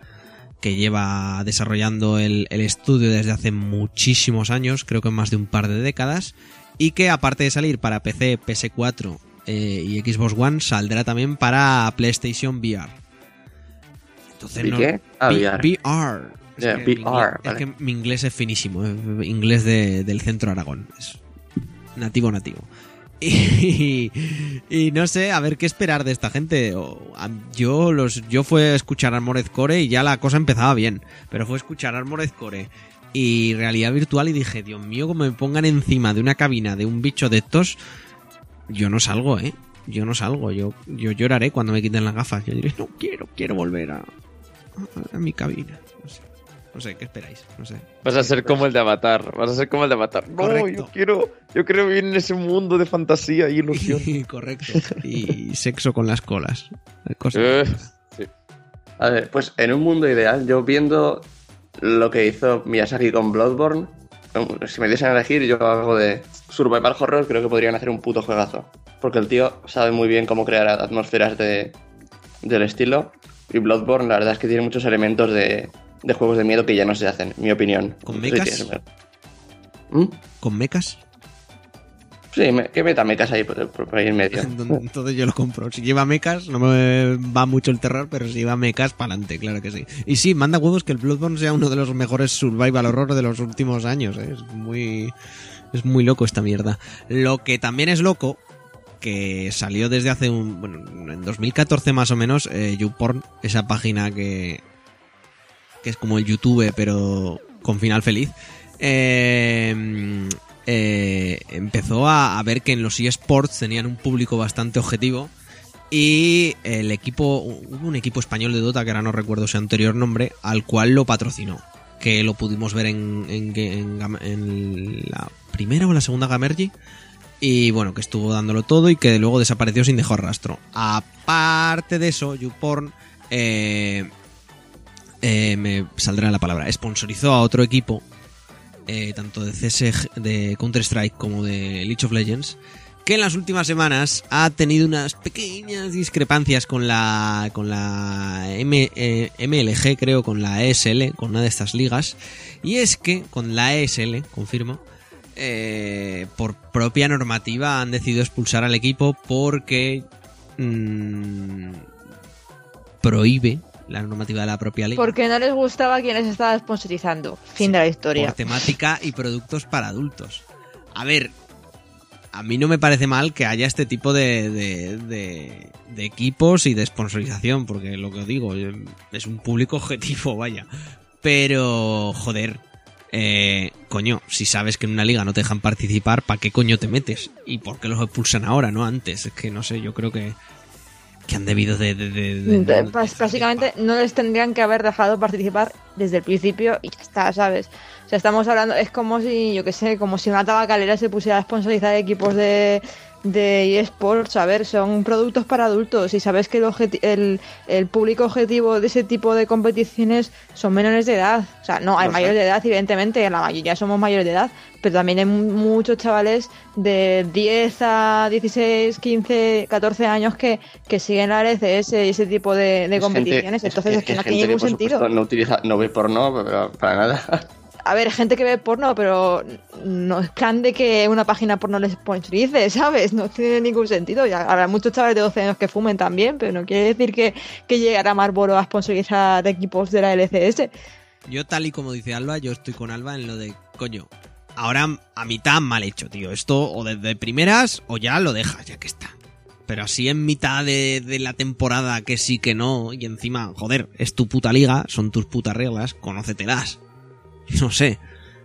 [SPEAKER 1] que lleva desarrollando el estudio desde hace muchísimos años, creo que más de un par de décadas, y que aparte de salir para PC, PS4 eh, y Xbox One, saldrá también para PlayStation VR. Entonces,
[SPEAKER 3] ¿Y qué? Ah, VR.
[SPEAKER 1] VR. Es, que mi inglés, es
[SPEAKER 3] vale.
[SPEAKER 1] que mi inglés es finísimo, eh, inglés de- del centro Aragón. Es nativo, nativo. Y, y no sé, a ver qué esperar de esta gente. Yo los yo fue a escuchar Armored Core y ya la cosa empezaba bien. Pero fue a escuchar Armored Core y realidad virtual y dije, Dios mío, como me pongan encima de una cabina de un bicho de estos, yo no salgo, ¿eh? Yo no salgo, yo, yo lloraré cuando me quiten las gafas. Yo diré, no quiero, quiero volver a, a mi cabina. No sé, no sé, ¿qué esperáis? No sé.
[SPEAKER 4] Vas a ser como el de Avatar. Vas a ser como el de Avatar. No,
[SPEAKER 1] Correcto.
[SPEAKER 4] yo quiero, yo quiero vivir en ese mundo de fantasía y ilusión.
[SPEAKER 1] Correcto. Y sexo con las colas. Cosas.
[SPEAKER 4] Eh, sí.
[SPEAKER 3] A ver, pues en un mundo ideal, yo viendo lo que hizo Miyazaki con Bloodborne, si me diesen a elegir, yo hago de Survival Horror, creo que podrían hacer un puto juegazo. Porque el tío sabe muy bien cómo crear atmósferas de, del estilo. Y Bloodborne, la verdad es que tiene muchos elementos de, de juegos de miedo que ya no se hacen, en mi opinión.
[SPEAKER 1] ¿Con
[SPEAKER 3] tienes- ¿Mm?
[SPEAKER 1] ¿Con mecas?
[SPEAKER 3] Sí, me, que meta mechas ahí por, por ahí en medio.
[SPEAKER 1] Entonces yo lo compro. Si lleva mecas, no me va mucho el terror, pero si lleva mecas, para adelante, claro que sí. Y sí, manda huevos que el Bloodborne sea uno de los mejores survival horror de los últimos años. ¿eh? Es muy. Es muy loco esta mierda. Lo que también es loco, que salió desde hace un. Bueno, en 2014 más o menos, eh, YouPorn, esa página que. que es como el YouTube, pero con final feliz. Eh, eh, empezó a, a ver que en los eSports tenían un público bastante objetivo y el equipo, hubo un equipo español de Dota que ahora no recuerdo su anterior nombre, al cual lo patrocinó, que lo pudimos ver en, en, la primera o la segunda Gamergy y bueno, que estuvo dándolo todo y que luego desapareció sin dejar rastro. Aparte de eso, YouPorn eh, eh, me saldrá la palabra, sponsorizó a otro equipo eh, tanto de CS de Counter Strike como de League of Legends que en las últimas semanas ha tenido unas pequeñas discrepancias con la con la M- eh, MLG creo con la ESL con una de estas ligas y es que con la ESL confirmo eh, por propia normativa han decidido expulsar al equipo porque mm, prohíbe la normativa de la propia liga
[SPEAKER 2] Porque no les gustaba a quienes estaba sponsorizando. Fin de la historia.
[SPEAKER 1] por temática y productos para adultos. A ver, a mí no me parece mal que haya este tipo de, de, de- de equipos y de sponsorización, porque lo que os digo, es un público objetivo, vaya. Pero, joder, eh, coño, si sabes que en una liga no te dejan participar, ¿para qué coño te metes? ¿Y por qué los expulsan ahora, no antes? Es que no sé, yo creo que, que han debido de... de- de- de-
[SPEAKER 2] De-
[SPEAKER 1] de-
[SPEAKER 2] bas- Básicamente no les tendrían que haber dejado participar desde el principio y ya está, ¿sabes? O sea, estamos hablando, es como si, yo qué sé, como si una tabacalera se pusiera a sponsorizar equipos de, de eSports, a ver, son productos para adultos y sabes que el, el, el público objetivo de ese tipo de competiciones son menores de edad. O sea, no, hay
[SPEAKER 3] sé.
[SPEAKER 2] mayores de edad, evidentemente, la mayoría somos mayores de edad, pero también hay mu- muchos chavales de 10 a 16, 15, 14 años que, que siguen la LCS y ese tipo de, de
[SPEAKER 3] Es
[SPEAKER 2] competiciones.
[SPEAKER 3] gente-
[SPEAKER 2] Entonces es, que no tiene ningún sentido.
[SPEAKER 3] supuesto, no utiliza, no ve porno pero para nada.
[SPEAKER 2] A ver, gente que ve porno, pero no es plan de que una página porno les sponsorice, ¿sabes? No tiene ningún sentido. Ya habrá muchos chavales de 12 años que fumen también, pero no quiere decir que, que llegará Marlboro a sponsorizar equipos de la LCS.
[SPEAKER 1] Yo, tal y como dice Alba, yo estoy con Alba en lo de, coño, ahora a mitad mal hecho, tío. Esto o desde primeras o ya lo dejas, ya que está. Pero así en mitad de, de la temporada que sí que no, y encima, joder, es tu puta liga, son tus putas reglas, conócetelas. No sé.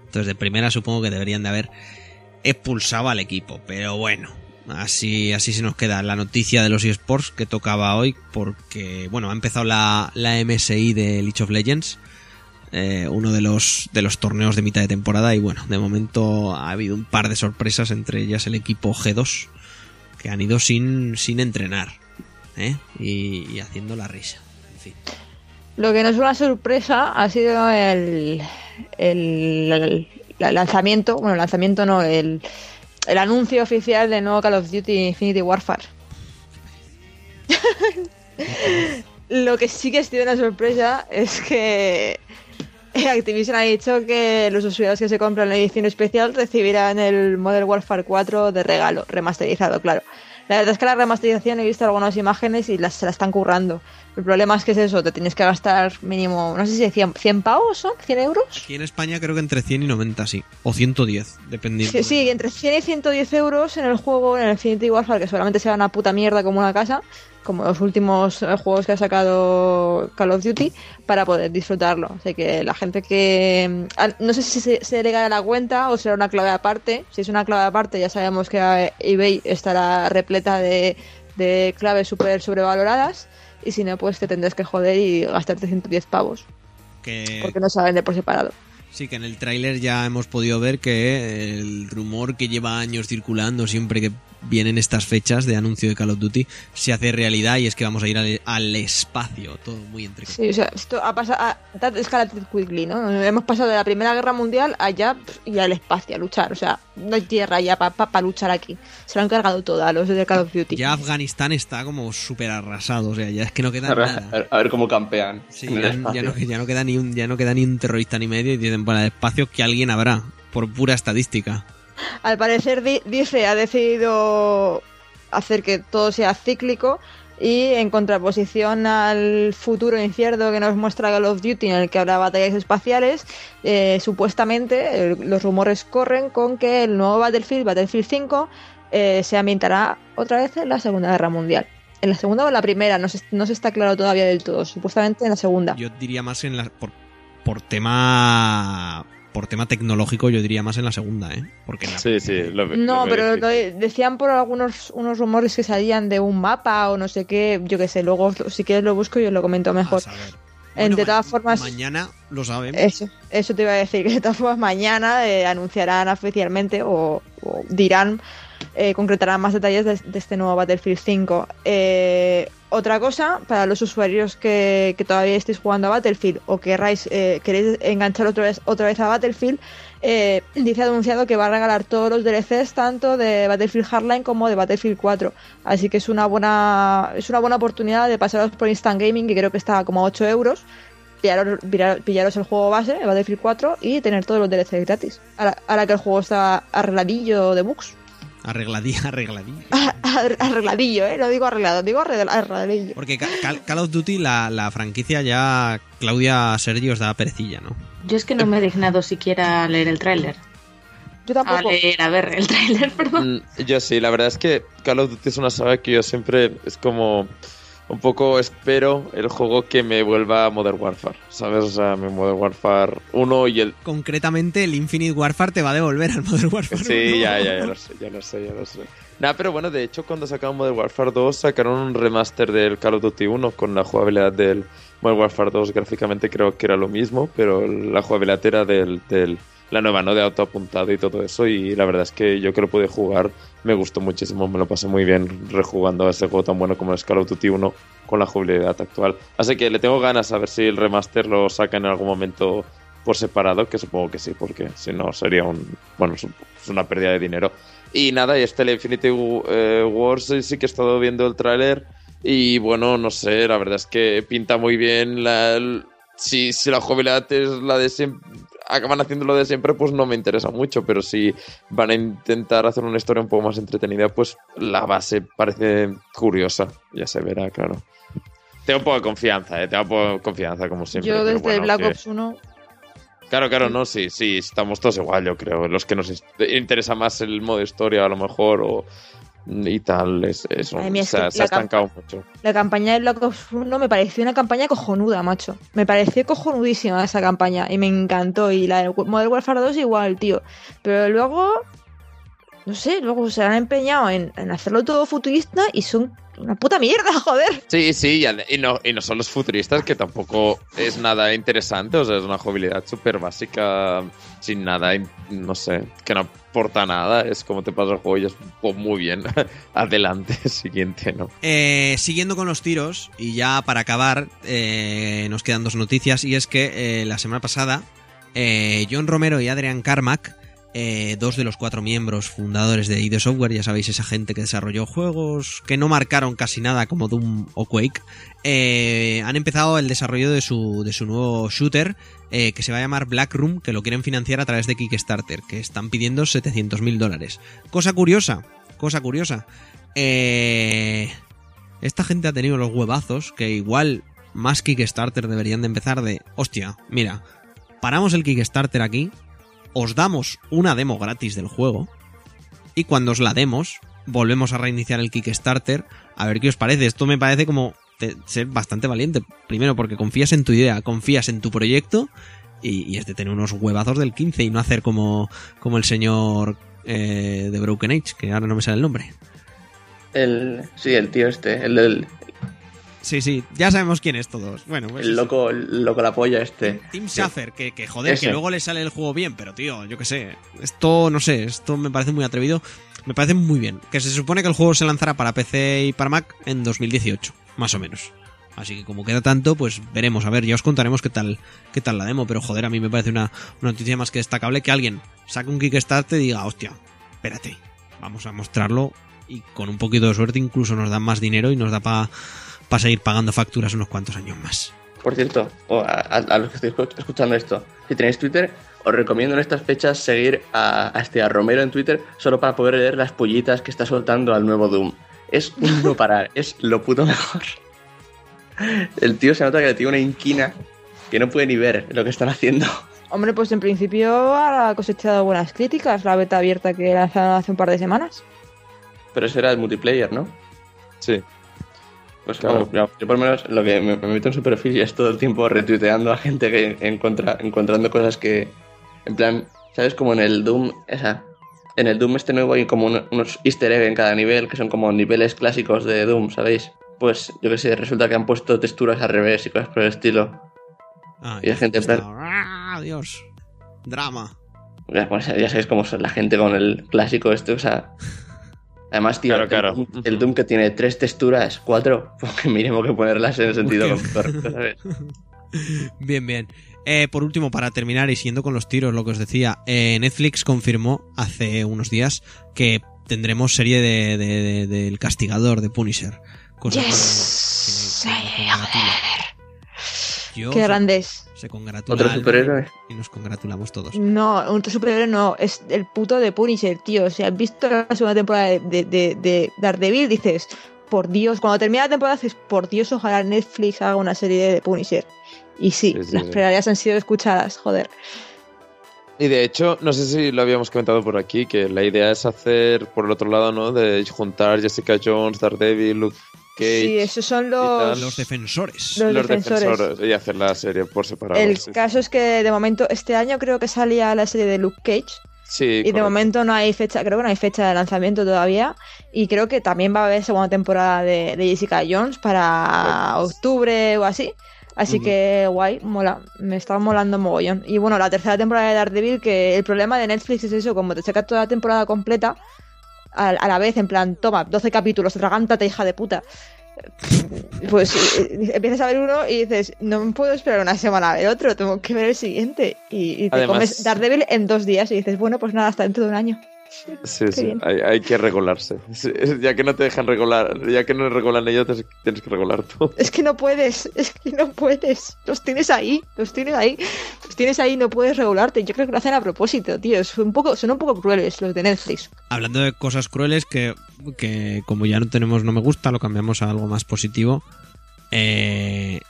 [SPEAKER 1] Entonces de primera supongo que deberían de haber expulsado al equipo, pero bueno. Así, así se nos queda la noticia de los eSports que tocaba hoy, porque, bueno, ha empezado la, la MSI de League of Legends, eh, uno de los, de los torneos de mitad de temporada, y bueno, de momento ha habido un par de sorpresas, entre ellas el equipo G2, que han ido sin, sin entrenar, ¿eh? y, y haciendo la risa. En fin.
[SPEAKER 2] Lo que no es una sorpresa ha sido el, el, el- el lanzamiento, bueno, lanzamiento no, el, el anuncio oficial de nuevo Call of Duty Infinity Warfare. Lo que sí que ha sido una sorpresa es que Activision ha dicho que los usuarios que se compran la edición especial recibirán el Modern Warfare 4 de regalo, remasterizado, claro. La verdad es que la remasterización he visto algunas imágenes y las, se la están currando. El problema es que es eso, te tienes que gastar mínimo, no sé si 100, 100 pavos son, 100 euros.
[SPEAKER 1] Aquí en España creo que entre 100 y 90, sí. O 110, dependiendo.
[SPEAKER 2] Sí, sí, entre 100 y 110 euros en el juego, en el Infinity Warfare, que seguramente sea una puta mierda como una casa, como los últimos eh, juegos que ha sacado Call of Duty, para poder disfrutarlo. Así que la gente que... mm, No sé si se, se legará la cuenta o será una clave aparte. Si es una clave aparte, ya sabemos que eh, eBay estará repleta de, de claves súper sobrevaloradas. Y si no, pues te tendrás que joder y gastarte 110 pavos,
[SPEAKER 1] Que,
[SPEAKER 2] porque no saben de por separado.
[SPEAKER 1] sí, que en el tráiler ya hemos podido ver que el rumor que lleva años circulando siempre que vienen estas fechas de anuncio de Call of Duty se hace realidad y es que vamos a ir al, al espacio. Todo muy entre
[SPEAKER 2] Sí, o sea, esto ha pasado a that escalated quickly, ¿no? Hemos pasado de la Primera Guerra Mundial allá y al espacio a luchar. O sea, no hay tierra ya para luchar aquí. Se lo han cargado todo a los de Call of Duty.
[SPEAKER 1] Ya Afganistán está como súper arrasado, o sea, ya es que no queda
[SPEAKER 3] A ver,
[SPEAKER 1] nada.
[SPEAKER 3] a ver cómo campean.
[SPEAKER 1] Sí, ya, ya no, ya no queda ni un ya no queda ni un terrorista ni medio y dicen para el espacio que alguien habrá por pura estadística.
[SPEAKER 2] Al parecer, di- dice, ha decidido hacer que todo sea cíclico y en contraposición al futuro incierto que nos muestra Call of Duty en el que habrá batallas espaciales, eh, supuestamente los rumores corren con que el nuevo Battlefield, Battlefield 5, eh, se ambientará otra vez en la Segunda Guerra Mundial. En la segunda o en la primera, no se, no se está claro todavía del todo, supuestamente en la segunda.
[SPEAKER 1] Yo diría más en la por, por tema por tema tecnológico yo diría más en la segunda, ¿eh? Porque en la-
[SPEAKER 4] Sí, sí. Lo,
[SPEAKER 2] No,
[SPEAKER 4] lo veo
[SPEAKER 2] pero lo decían por algunos unos rumores que salían de un mapa o no sé qué, yo qué sé, luego si quieres lo busco y os lo comento mejor.
[SPEAKER 1] saber.
[SPEAKER 2] En- de todas formas-
[SPEAKER 1] mañana lo sabemos.
[SPEAKER 2] Eso, eso te iba a decir, que de todas formas mañana eh, anunciarán oficialmente o, o dirán, eh, concretarán más detalles de, este nuevo Battlefield 5. Eh, otra cosa, para los usuarios que, todavía estéis jugando a Battlefield o querráis, eh, queréis enganchar otra vez, otra vez a Battlefield, eh, dice anunciado que va a regalar todos los DLCs tanto de Battlefield Hardline como de Battlefield 4. Así que es una buena, es una buena oportunidad de pasaros por Instant Gaming, que creo que está como a 8 euros pillaros, pillar- pillaros el juego base, el Battlefield 4, y tener todos los DLC gratis. Ahora, ahora que el juego está arregladillo de bugs.
[SPEAKER 1] Arregladí, arregladí.
[SPEAKER 2] Arregladillo, ¿eh? No digo arreglado, digo arregl- arregladillo.
[SPEAKER 1] Porque Ca- Cal- Call of Duty, la, la franquicia ya, Claudia Sergio os da perecilla, ¿no?
[SPEAKER 5] Yo es que no me he dignado siquiera a leer el tráiler.
[SPEAKER 2] Yo
[SPEAKER 5] A
[SPEAKER 2] tampoco.
[SPEAKER 5] leer, a ver el tráiler, perdón.
[SPEAKER 4] Mm, Yo sí, la verdad es que Call of Duty es una saga que yo siempre es como un poco espero el juego que me vuelva a Modern Warfare, ¿sabes? O sea, mi Modern Warfare 1 y el...
[SPEAKER 1] Concretamente, el Infinite Warfare te va a devolver al Modern Warfare.
[SPEAKER 4] Sí,
[SPEAKER 1] 1.
[SPEAKER 4] ya, ya, ya lo sé, ya lo sé, ya lo sé. Nada, pero bueno, de hecho cuando sacaron Modern Warfare 2 sacaron un remaster del Call of Duty 1 con la jugabilidad del Modern Warfare 2 gráficamente creo que era lo mismo, pero la jugabilidad era del, del la nueva, ¿no? De autoapuntado y todo eso y la verdad es que yo que lo pude jugar me gustó muchísimo, me lo pasé muy bien rejugando a ese juego tan bueno como es Call of Duty 1 con la jugabilidad actual. Así que le tengo ganas a ver si el remaster lo saca en algún momento por separado, que supongo que sí, porque si no sería un bueno, es un- es una pérdida de dinero. Y nada, y este el Infinity eh, Wars sí- que he estado viendo el tráiler y bueno, no sé, la verdad es que pinta muy bien la el- si, si la jugabilidad es la de siempre acaban haciendo lo de siempre, pues no me interesa mucho, pero si van a intentar hacer una historia un poco más entretenida, pues la base parece curiosa, ya se verá, claro. Tengo un poco de confianza, ¿eh? Tengo un poco de confianza, como siempre.
[SPEAKER 2] Yo desde
[SPEAKER 4] bueno,
[SPEAKER 2] Black
[SPEAKER 4] que-
[SPEAKER 2] Ops 1.
[SPEAKER 4] Claro, claro, no, sí, sí, estamos todos igual, yo creo. Los que nos interesa más el modo historia, a lo mejor, o, y tal, es, es
[SPEAKER 2] Ay,
[SPEAKER 4] se, ha- se estancado mucho.
[SPEAKER 2] La campaña de Black Ops 1 me pareció una campaña cojonuda, macho. Me pareció cojonudísima esa campaña y me encantó. Y la de Modern Warfare 2 igual, tío. Pero luego, no sé, luego se han empeñado en, en hacerlo todo futurista y son una puta mierda, joder.
[SPEAKER 4] Sí, sí, y, no, y no son los futuristas, que tampoco es nada interesante, o sea, es una jugabilidad súper básica, sin nada, no sé, que no aporta nada, es como te pasa el juego y es pues, muy bien, adelante, siguiente, ¿no?
[SPEAKER 1] Eh, siguiendo con los tiros, y ya para acabar, eh, nos quedan dos noticias, y es que eh, la semana pasada, eh, John Romero y Adrian Carmack, eh, dos de los cuatro miembros fundadores de ID Software, ya sabéis, esa gente que desarrolló juegos que no marcaron casi nada como Doom o Quake, eh, han empezado el desarrollo de su, de su nuevo shooter, eh, que se va a llamar Black Room, que lo quieren financiar a través de Kickstarter, que están pidiendo 700 mil dólares. Cosa curiosa, cosa curiosa. Esta gente ha tenido los huevazos que igual más Kickstarter deberían de empezar de, hostia, mira, paramos el Kickstarter aquí, os damos una demo gratis del juego y cuando os la demos volvemos a reiniciar el Kickstarter a ver qué os parece. Esto me parece como ser bastante valiente. Primero porque confías en tu idea, confías en tu proyecto y, y es de tener unos huevazos del 15 y no hacer como, como el señor eh, de Broken Age, que ahora no me sale el nombre.
[SPEAKER 3] El, sí, el tío este, el, del
[SPEAKER 1] Sí, sí, ya sabemos quién es todos. Bueno, pues
[SPEAKER 3] el loco, el loco la polla este.
[SPEAKER 1] Tim
[SPEAKER 3] Sí.
[SPEAKER 1] Schafer, que, que joder,
[SPEAKER 3] Ese.
[SPEAKER 1] que luego le sale el juego bien, pero tío, yo qué sé. Esto, no sé, esto me parece muy atrevido. Me parece muy bien. Que se supone que el juego se lanzará para PC y para Mac en 2018, más o menos. Así que como queda tanto, pues veremos. A ver, ya os contaremos qué tal, qué tal la demo. Pero joder, a mí me parece una, una noticia más que destacable que alguien saque un Kickstarter y diga, hostia, espérate, vamos a mostrarlo y con un poquito de suerte incluso nos dan más dinero y nos da para seguir pagando facturas unos cuantos años más.
[SPEAKER 3] Por cierto, a, los que estéis escu- escuchando esto, si tenéis Twitter, os recomiendo en estas fechas seguir a, a este, a Romero en Twitter solo para poder leer las pollitas que está soltando al nuevo Doom. Es un no parar, es lo puto mejor. El tío se nota que le tiene una inquina que no puede ni ver lo que están haciendo.
[SPEAKER 2] Hombre, pues en principio ha cosechado buenas críticas la beta abierta que lanzaron hace un par de semanas.
[SPEAKER 3] Pero eso era el multiplayer, ¿no?
[SPEAKER 4] Sí,
[SPEAKER 3] Pues
[SPEAKER 4] Claro.
[SPEAKER 3] vamos, yo, por lo menos lo que me, me meto en su perfil y es todo el tiempo retuiteando a gente que encuentra, encontrando cosas que, en plan, ¿sabes? Como en el Doom, esa, en el Doom este nuevo hay como un- unos easter egg en cada nivel que son como niveles clásicos de Doom, ¿sabéis? Pues yo que sé, resulta que han puesto texturas al revés y cosas por el estilo.
[SPEAKER 1] Ah,
[SPEAKER 3] Y la gente en plan-
[SPEAKER 1] ¡Ah, Dios! Drama.
[SPEAKER 3] Ya, pues, ya sabéis cómo es la gente con el clásico este, o sea... Además, tío,
[SPEAKER 4] Claro,
[SPEAKER 3] el,
[SPEAKER 4] claro.
[SPEAKER 3] Doom, el Doom que tiene tres texturas, cuatro, pues que mínimo que ponerlas en el sentido
[SPEAKER 1] Porque-
[SPEAKER 3] correcto, ¿sabes?
[SPEAKER 1] Bien, bien. Eh, por último, para terminar y siguiendo con los tiros, lo que os decía, eh, Netflix confirmó hace unos días que tendremos serie de, de- de- del castigador de Punisher. Cosa que-
[SPEAKER 2] Yes.
[SPEAKER 1] que- que. Yo
[SPEAKER 2] Qué grandes.
[SPEAKER 1] Se congratula
[SPEAKER 3] Otro superhéroe.
[SPEAKER 1] y nos congratulamos todos.
[SPEAKER 2] No, un superhéroe no, es el puto de Punisher, tío. O sea, has visto la segunda temporada de, de, de, de Daredevil, dices, por Dios, cuando termina la temporada dices, por Dios, ojalá Netflix haga una serie de Punisher. Y sí,
[SPEAKER 4] Sí, sí,
[SPEAKER 2] las
[SPEAKER 4] sí.
[SPEAKER 2] plegarias han sido escuchadas, joder.
[SPEAKER 4] Y de hecho, no sé si lo habíamos comentado por aquí, que la idea es hacer, por el otro lado, ¿no? De juntar Jessica Jones, Daredevil, Luke Cage,
[SPEAKER 2] Sí, esos son los...
[SPEAKER 1] Los defensores.
[SPEAKER 2] Los
[SPEAKER 4] los
[SPEAKER 2] defensores.
[SPEAKER 4] defensores, y hacer la serie por separado.
[SPEAKER 2] El
[SPEAKER 4] sí,
[SPEAKER 2] caso es que de momento, este año creo que salía la serie de Luke Cage.
[SPEAKER 4] Sí,
[SPEAKER 2] Y de momento no hay fecha, creo que no hay fecha de lanzamiento todavía. Y creo que también va a haber segunda temporada de, de Jessica Jones para octubre o así. Así que guay, mola, me está molando mogollón. Y bueno, la tercera temporada de Daredevil, que el problema de Netflix es eso, como te saca toda la temporada completa a, a la vez, en plan, toma, 12 capítulos, atragántate, hija de puta. Pues eh, empiezas a ver uno y dices, no me puedo esperar una semana a ver otro, tengo que ver el siguiente. Y, y te
[SPEAKER 4] Además-
[SPEAKER 2] comes Daredevil en dos días y dices, bueno, pues nada, hasta dentro de un año.
[SPEAKER 4] Sí,
[SPEAKER 2] Qué
[SPEAKER 4] sí,
[SPEAKER 2] bien.
[SPEAKER 4] hay, hay que regularse. Sí, Ya que no te dejan regular, ya que no regulan ellos, te- tienes que regular tú.
[SPEAKER 2] Es que no puedes, es que no puedes. Los tienes ahí, los tienes ahí, los tienes ahí, no puedes regularte. Yo creo que lo hacen a propósito, tío. Son un poco, son un poco crueles los de Netflix.
[SPEAKER 1] Hablando de cosas crueles que, que como ya no tenemos no me gusta, lo cambiamos a algo más positivo. Eh,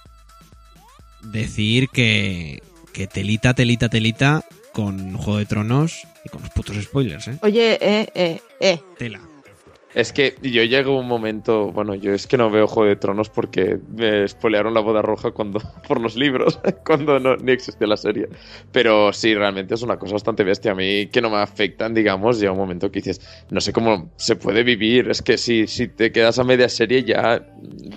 [SPEAKER 1] decir que, que telita, telita, telita con Juego de Tronos y con los putos spoilers, ¿eh?
[SPEAKER 2] Oye, eh, eh, eh.
[SPEAKER 1] Tela.
[SPEAKER 4] Es que yo llego a un momento, bueno, yo es que no veo Juego de Tronos porque me spoilearon la boda roja cuando por los libros, cuando no, ni existía la serie. Pero sí, realmente es una cosa bastante bestia. A mí que no me afectan, digamos, llega un momento que dices, no sé cómo se puede vivir. Es que si, si te quedas a media serie ya,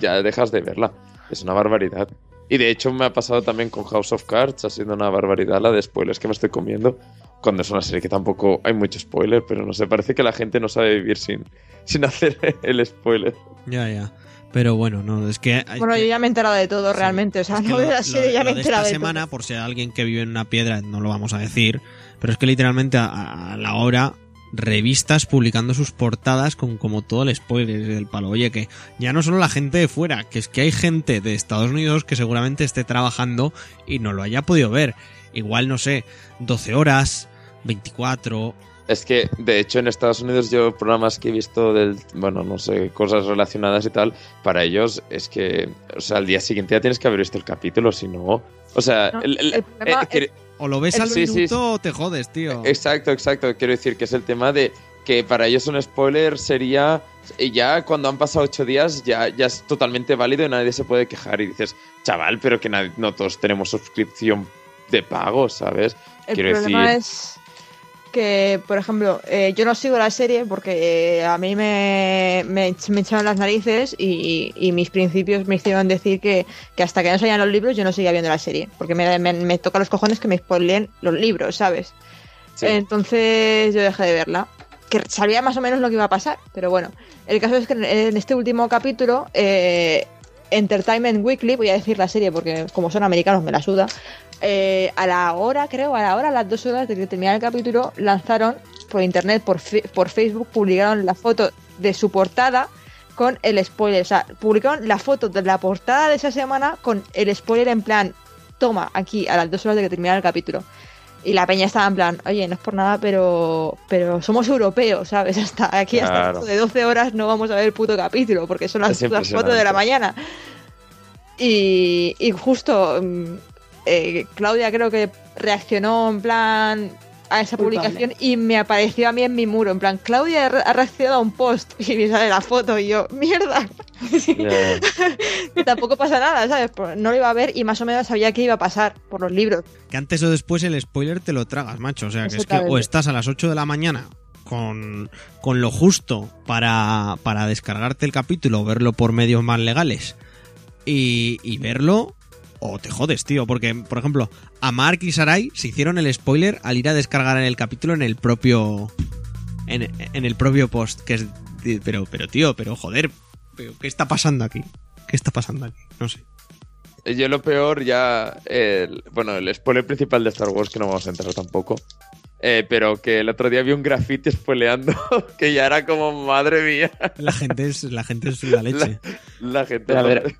[SPEAKER 4] ya dejas de verla. Es una barbaridad. Y de hecho me ha pasado también con House of Cards, ha sido una barbaridad la de spoilers que me estoy comiendo. Cuando es una serie que tampoco hay mucho spoiler, pero no sé, parece que la gente no sabe vivir sin, sin hacer el spoiler.
[SPEAKER 1] Ya, ya. Pero bueno, no, es que... hay
[SPEAKER 2] Bueno,
[SPEAKER 1] que-
[SPEAKER 2] yo ya me he enterado de todo
[SPEAKER 1] Sí.
[SPEAKER 2] realmente. O sea,
[SPEAKER 1] Es que
[SPEAKER 2] no de la
[SPEAKER 1] lo-
[SPEAKER 2] serie, ya
[SPEAKER 1] lo
[SPEAKER 2] me he enterado
[SPEAKER 1] esta
[SPEAKER 2] de
[SPEAKER 1] semana,
[SPEAKER 2] todo.
[SPEAKER 1] por si alguien que vive en una piedra, no lo vamos a decir, pero es que literalmente a, a la hora revistas publicando sus portadas con como todo el spoiler del palo. Oye, que ya no solo la gente de fuera, que es que hay gente de Estados Unidos que seguramente esté trabajando y no lo haya podido ver. Igual, no sé, 12 horas, 24...
[SPEAKER 4] Es que, de hecho, en Estados Unidos yo programas que he visto del, bueno, no sé, cosas relacionadas y tal, para ellos es que, o sea, al día siguiente ya tienes que haber visto el capítulo, si no, o sea,
[SPEAKER 2] No,
[SPEAKER 4] el- el-
[SPEAKER 2] el problema
[SPEAKER 4] eh, quiere-
[SPEAKER 1] O lo ves al
[SPEAKER 4] Sí, sí,
[SPEAKER 1] minuto o te jodes, tío.
[SPEAKER 4] Exacto, exacto. Quiero decir que es el tema de que para ellos un spoiler sería ya cuando han pasado ocho días ya, ya es totalmente válido y nadie se puede quejar. Y dices, chaval, pero que nadie- no todos tenemos suscripción de pago, ¿sabes?
[SPEAKER 2] El
[SPEAKER 4] Quiero
[SPEAKER 2] problema
[SPEAKER 4] decir-
[SPEAKER 2] es que, por ejemplo, eh, yo no sigo la serie porque eh, a mí me, me, me echaron las narices y, y mis principios me hicieron decir que, que hasta que no salían los libros yo no seguía viendo la serie. Porque me, me, me toca los cojones que me spoileen los libros, ¿sabes?
[SPEAKER 4] Sí.
[SPEAKER 2] Entonces yo dejé de verla. Que sabía más o menos lo que iba a pasar, pero bueno. El caso es que en- este último capítulo, eh, Entertainment Weekly, voy a decir la serie porque como son americanos me la suda, eh, a la hora, creo, a la hora, a las dos horas de que terminara el capítulo, lanzaron por internet, por, fe- por Facebook, publicaron la foto de su portada con el spoiler. O sea, publicaron la foto de la portada de esa semana con el spoiler en plan, toma, aquí, a las dos horas de que terminara el capítulo. Y la peña estaba en plan, oye, no es por nada, pero pero somos europeos, ¿sabes? Hasta aquí, hasta
[SPEAKER 4] Claro.
[SPEAKER 2] de 12 horas no vamos a ver el puto capítulo, porque son las putas 4 de la mañana. Y, y justo mm, eh, Claudia creo que reaccionó en plan a esa
[SPEAKER 5] Culpable.
[SPEAKER 2] publicación y me apareció a mí en mi muro, en plan, Claudia ha re- ha reaccionado a un post y me sale la foto y yo, mierda, que tampoco pasa nada, ¿sabes? Pues No lo iba a ver y más o menos sabía que iba a pasar por los libros.
[SPEAKER 1] Que antes o después el spoiler te lo tragas, macho. O sea, que es que o estás a las 8 de la mañana con, con lo justo para, para descargarte el capítulo o verlo por medios más legales y, y verlo o te jodes, tío. Porque, por ejemplo, a Mark y Sarai se hicieron el spoiler al ir a descargar el capítulo en el propio en, en el propio post. Que es, pero, pero tío, pero joder, pero, ¿qué está pasando aquí? ¿Qué está pasando aquí? No sé.
[SPEAKER 4] Yo lo peor ya, el- bueno, el spoiler principal de Star Wars, que no vamos a entrar tampoco, eh, pero que el otro día vi un graffiti spoileando, que ya era como, madre mía,
[SPEAKER 1] La gente es, la gente es la leche.
[SPEAKER 4] la gente...
[SPEAKER 3] A ver,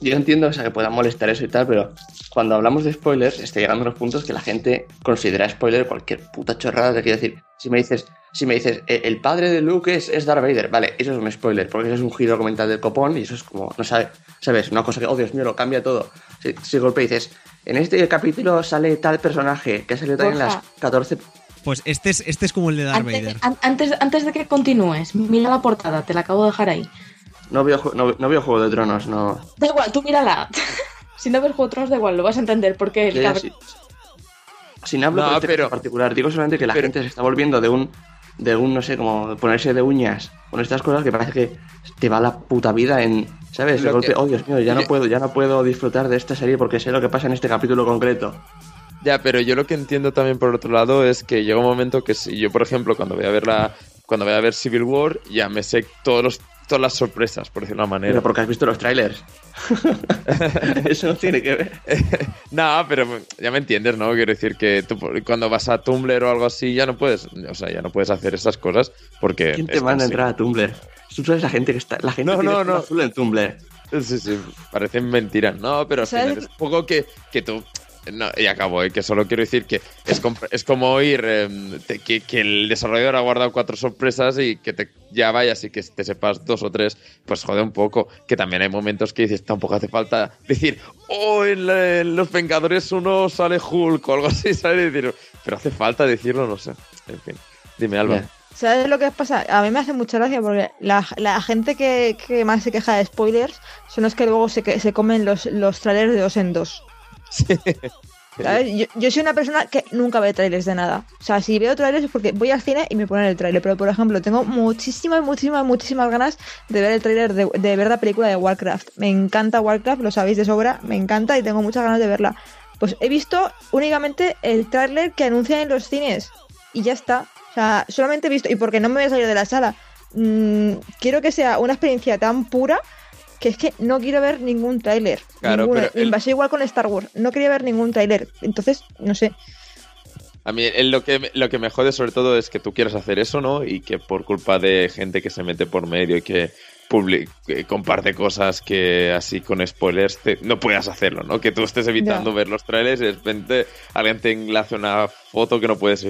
[SPEAKER 3] yo entiendo o sea, que pueda molestar eso y tal, pero cuando hablamos de spoilers, está llegando a los puntos que la gente considera spoiler cualquier puta chorrada. Te quiero decir, si me dices, si me dices, "Eh, el padre de Luke es, es Darth Vader, vale, eso es un spoiler, porque eso es un giro argumental del copón y eso es como, no sabe, sabes, una cosa que, oh Dios mío, lo cambia todo. Si, si golpe dices, en este capítulo sale tal personaje que ha salido también en las
[SPEAKER 5] Borja.
[SPEAKER 3] 14.
[SPEAKER 1] Pues este es, este es como el de Darth
[SPEAKER 5] Antes,
[SPEAKER 1] Vader.
[SPEAKER 5] an- antes, antes de que continúes, mira la portada, te la acabo de dejar ahí.
[SPEAKER 3] No veo, no, no veo Juego de Tronos, no.
[SPEAKER 5] Da igual, tú mírala. si no ves Juego de Tronos, da igual, lo vas a entender porque el cabrón-
[SPEAKER 3] sí. Sin hablo
[SPEAKER 4] No,
[SPEAKER 3] este
[SPEAKER 4] pero-
[SPEAKER 3] caso particular, digo solamente que la
[SPEAKER 4] pero-
[SPEAKER 3] gente se está volviendo de un, de un, no sé, como ponerse de uñas con estas cosas que parece que te va la puta vida en, ¿sabes? De golpe,
[SPEAKER 4] que-
[SPEAKER 3] oh Dios mío, ya no puedo, ya no puedo disfrutar de esta serie porque sé lo que pasa en este capítulo concreto.
[SPEAKER 4] Ya, pero yo lo que entiendo también por otro lado es que llega un momento que si yo, por ejemplo, cuando voy a ver la, cuando voy a ver Civil War, ya me sé todos los, todas las sorpresas, por decirlo de una manera.
[SPEAKER 3] Pero porque has visto los trailers. Eso no tiene que ver.
[SPEAKER 4] no, pero ya me entiendes, ¿no? Quiero decir que tú cuando vas a Tumblr o algo así ya no puedes, o sea, ya no puedes hacer esas cosas porque
[SPEAKER 3] ¿Quién te manda a entrar a Tumblr? Tú sabes la gente que está, la gente
[SPEAKER 4] No,
[SPEAKER 3] tiene
[SPEAKER 4] no, no.
[SPEAKER 3] azul en Tumblr.
[SPEAKER 4] Sí, sí, parecen mentiras, ¿no? Pero al final es un poco que, que tú... No, y acabo, ¿eh? que solo quiero decir que es, es como oír em, que, el desarrollador ha guardado cuatro sorpresas y que te ya vayas y que te sepas dos o tres, pues jode un poco. Que también hay momentos que dices, tampoco hace falta decir, oh, en, Los Vengadores 1 sale Hulk o algo así, ¿sabes? Decir, pero hace falta decirlo, no sé. En fin, dime, Alba.
[SPEAKER 2] ¿Sabes lo que pasa? A mí me hace mucha gracia porque la, la gente que, que más se queja de spoilers son los que luego se, se comen los, los trailers de dos en dos. Yo, soy una persona que nunca ve trailers de nada. O sea, si veo trailers es porque voy al cine y me ponen el trailer. Pero, por ejemplo, tengo muchísimas, muchísimas, muchísimas ganas de ver el trailer de, de ver la película de Warcraft. Me encanta Warcraft, lo sabéis de sobra, me encanta y tengo muchas ganas de verla. Pues he visto únicamente el tráiler que anuncian en los cines y ya está. O sea, solamente he visto, y porque no me voy a salir de la sala, mm, quiero que sea una experiencia tan pura que es que no quiero ver ningún tráiler.
[SPEAKER 4] Claro, pero el-
[SPEAKER 2] Y pasó igual con Star Wars, no quería ver ningún tráiler. Entonces, no sé.
[SPEAKER 4] A mí el- lo que, me- lo que me jode sobre todo es que tú quieras hacer eso, ¿no? Y que por culpa de gente que se mete por medio y que, publi- que comparte cosas que así con spoilers te- no puedas hacerlo, ¿no? Que tú estés evitando
[SPEAKER 2] Ya.
[SPEAKER 4] ver los trailers y de repente alguien te enlace una foto que no puedes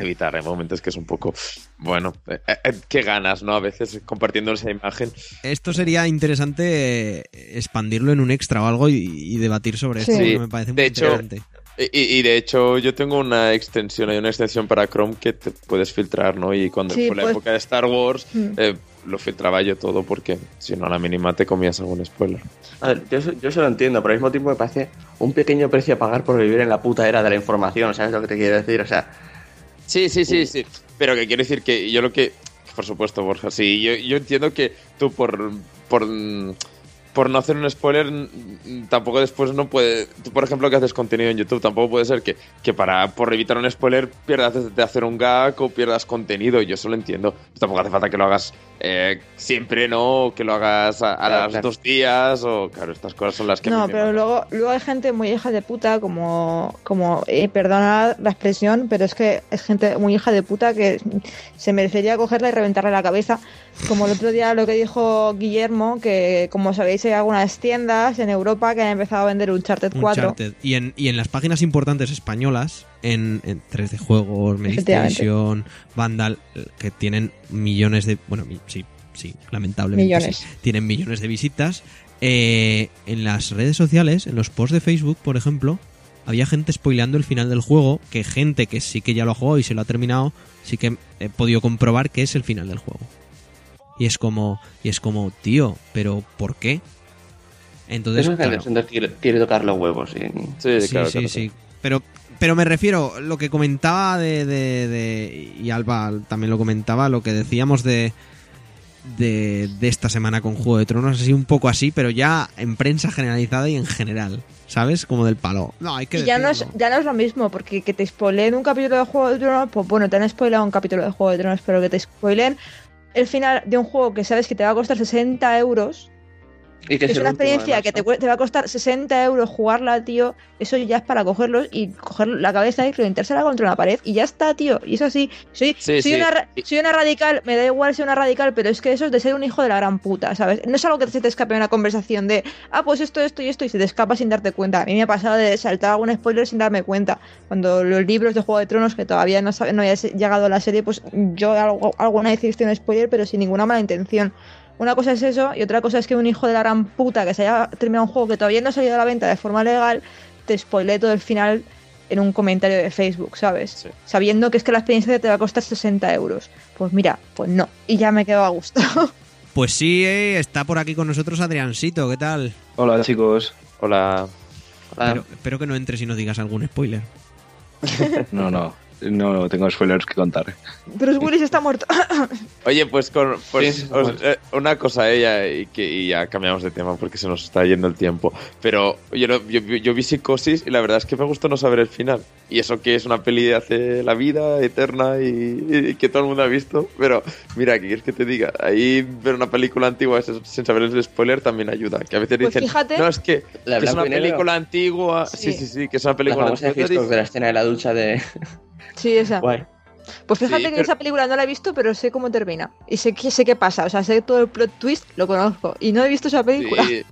[SPEAKER 4] evitar. Hay momentos que es un poco, bueno, eh, eh, qué ganas, ¿no? A veces compartiendo esa imagen.
[SPEAKER 1] Esto sería interesante eh, expandirlo en un extra o algo y, y debatir sobre esto,
[SPEAKER 2] Sí.
[SPEAKER 1] me parece muy
[SPEAKER 4] De hecho,
[SPEAKER 1] interesante.
[SPEAKER 4] Y, y- y de hecho, yo tengo una extensión, hay una extensión para Chrome que te puedes filtrar, ¿no? Y cuando
[SPEAKER 2] Sí,
[SPEAKER 4] fue la
[SPEAKER 2] pues-
[SPEAKER 4] época de Star Wars,
[SPEAKER 2] Mm.
[SPEAKER 4] eh, lo filtraba yo todo porque si no, a la mínima te comías algún spoiler.
[SPEAKER 3] A ver, yo, yo eso lo entiendo, pero al mismo tiempo me parece un pequeño precio a pagar por vivir en la puta era de la información, ¿sabes lo que te quiero decir? O sea,
[SPEAKER 4] Sí, sí, sí, sí. Pero que quiero decir que yo lo que. Por supuesto, Borja, sí. Yo, yo entiendo que tú por. por por no hacer un spoiler, tampoco después no puede. Tú, por ejemplo, que haces contenido en YouTube, tampoco puede ser que, que para por evitar un spoiler pierdas de, de hacer un gag o pierdas contenido. Yo eso lo entiendo. Tampoco hace falta que lo hagas eh, siempre, ¿no? Que lo hagas a, a
[SPEAKER 3] Claro,
[SPEAKER 4] las
[SPEAKER 3] claro.
[SPEAKER 4] dos días. O, claro, estas cosas son las que. a mí
[SPEAKER 2] No,
[SPEAKER 4] me
[SPEAKER 2] pero luego, luego hay gente muy hija de puta, como, como eh, perdona la expresión, pero es que es gente muy hija de puta que se merecería cogerla y reventarle la cabeza. Como el otro día lo que dijo Guillermo, que como sabéis hay algunas tiendas en Europa que han empezado a vender Uncharted 4.
[SPEAKER 1] Uncharted. Y en, y en las páginas importantes españolas, en, en 3D Juegos, Medistation, Vandal, que tienen millones de. Bueno, mi- sí, sí, lamentablemente.
[SPEAKER 2] Millones.
[SPEAKER 1] sí, tienen millones de visitas. eh, en las redes sociales, en los posts de Facebook, por ejemplo, había gente spoileando el final del juego, que gente que sí que ya lo ha jugado y se lo ha terminado, sí que he podido comprobar que es el final del juego. Y es como, y es como, tío, pero ¿por qué? Entonces,
[SPEAKER 3] eso es
[SPEAKER 1] claro.
[SPEAKER 3] quiere, quiere tocar los huevos. y-
[SPEAKER 4] Sí,
[SPEAKER 1] Sí,
[SPEAKER 4] claro,
[SPEAKER 1] sí,
[SPEAKER 4] claro.
[SPEAKER 1] sí. Pero, pero me refiero, lo que comentaba de, de- de- Y Alba también lo comentaba, lo que decíamos de, de, de esta semana con Juego de Tronos, así un poco así, pero ya en prensa generalizada y en general, ¿sabes? Como del palo. No, hay que
[SPEAKER 2] Y ya no, es,
[SPEAKER 1] decirlo.
[SPEAKER 2] ya no es lo mismo, porque que te spoileen un capítulo de Juego de Tronos, pues bueno, te han spoileado un capítulo de Juego de Tronos, pero que te spoileen el final de un juego que sabes que te va a costar 60 euros,
[SPEAKER 3] Y que
[SPEAKER 2] es una experiencia
[SPEAKER 3] además,
[SPEAKER 2] que te,
[SPEAKER 3] ¿no?
[SPEAKER 2] cue- te va a costar 60 euros jugarla, tío. Eso ya es para cogerlos y coger la cabeza y reventársela contra una pared. Y ya está, tío. Y eso así. Soy,
[SPEAKER 4] Sí,
[SPEAKER 2] soy,
[SPEAKER 4] sí.
[SPEAKER 2] Una, ra- soy una radical, me da igual ser una radical, pero es que eso es de ser un hijo de la gran puta, ¿sabes? No es algo que se te escape en una conversación de, ah, pues esto, esto y esto, y se te escapa sin darte cuenta. A mí me ha pasado de saltar algún spoiler sin darme cuenta. Cuando los libros de Juego de Tronos, que todavía no, sabe- no había llegado a la serie, pues yo algo, alguna vez hice un spoiler, pero sin ninguna mala intención. Una cosa es eso y otra cosa es que un hijo de la gran puta que se haya terminado un juego que todavía no ha salido a la venta de forma legal te spoilee todo el final en un comentario de Facebook, ¿sabes?
[SPEAKER 4] Sí.
[SPEAKER 2] Sabiendo que es que la experiencia te va a costar 60 euros. Pues mira, pues no. Y ya me quedo a gusto.
[SPEAKER 1] Pues sí, eh, está por aquí con nosotros Adriansito, ¿qué tal?
[SPEAKER 6] Hola chicos.
[SPEAKER 4] Hola.
[SPEAKER 3] Hola.
[SPEAKER 1] Pero- espero que no entres y no digas algún spoiler.
[SPEAKER 6] No, no, no tengo spoilers que contar.
[SPEAKER 2] Bruce Willis está muerto.
[SPEAKER 4] Oye, pues, con, pues
[SPEAKER 3] Sí, sí,
[SPEAKER 4] os-
[SPEAKER 3] bueno.
[SPEAKER 4] eh, una cosa ella y que y ya cambiamos de tema porque se nos está yendo el tiempo. Pero yo, no- yo, yo vi Psicosis y la verdad es que me gustó no saber el final. Y eso que es una peli de hace la vida eterna y, y que todo el mundo ha visto. Pero mira, ¿qué quieres que te diga? Ahí ver una película antigua sin sin saber el spoiler también ayuda. Que a veces
[SPEAKER 2] Pues
[SPEAKER 4] dicen,
[SPEAKER 2] fíjate-
[SPEAKER 4] no, es que,
[SPEAKER 3] La
[SPEAKER 4] que es una película antigua. Sí,
[SPEAKER 2] Sí.
[SPEAKER 4] sí, sí, que es una
[SPEAKER 3] La
[SPEAKER 4] película
[SPEAKER 3] famosa
[SPEAKER 4] antigua.
[SPEAKER 3] De la escena de la ducha de...
[SPEAKER 2] sí, esa.
[SPEAKER 3] Guay.
[SPEAKER 2] Pues fíjate
[SPEAKER 4] Sí,
[SPEAKER 2] que
[SPEAKER 4] pero-
[SPEAKER 2] esa película no la he visto, pero sé cómo termina. Y sé sé qué pasa. O sea, sé todo el plot twist, lo conozco. Y no he visto esa película.
[SPEAKER 4] Sí.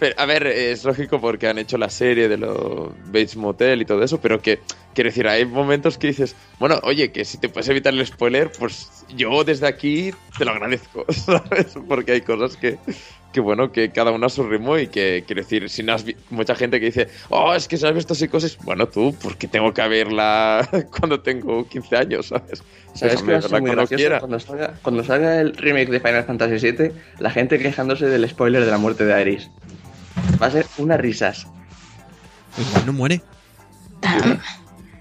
[SPEAKER 4] Pero, a ver, es lógico porque han hecho la serie de los Bates Motel y todo eso, pero que, quiero decir, hay momentos que dices, bueno, oye, que si te puedes evitar el spoiler, pues yo desde aquí te lo agradezco, ¿sabes? Porque hay cosas que, que bueno, que cada uno a su ritmo y que, quiero decir, si no has vi- mucha gente que dice, oh, es que si has visto psicosis, bueno, tú, porque tengo que verla cuando tengo 15 años, ¿sabes?
[SPEAKER 3] ¿Sabes qué va a ser
[SPEAKER 4] verla
[SPEAKER 3] muy
[SPEAKER 4] cuando
[SPEAKER 3] gracioso?
[SPEAKER 4] quiera.
[SPEAKER 3] Cuando salga, cuando salga el remake de Final Fantasy VII, la gente quejándose del spoiler de la muerte de Aeris. Va a ser unas risas.
[SPEAKER 1] Igual no muere.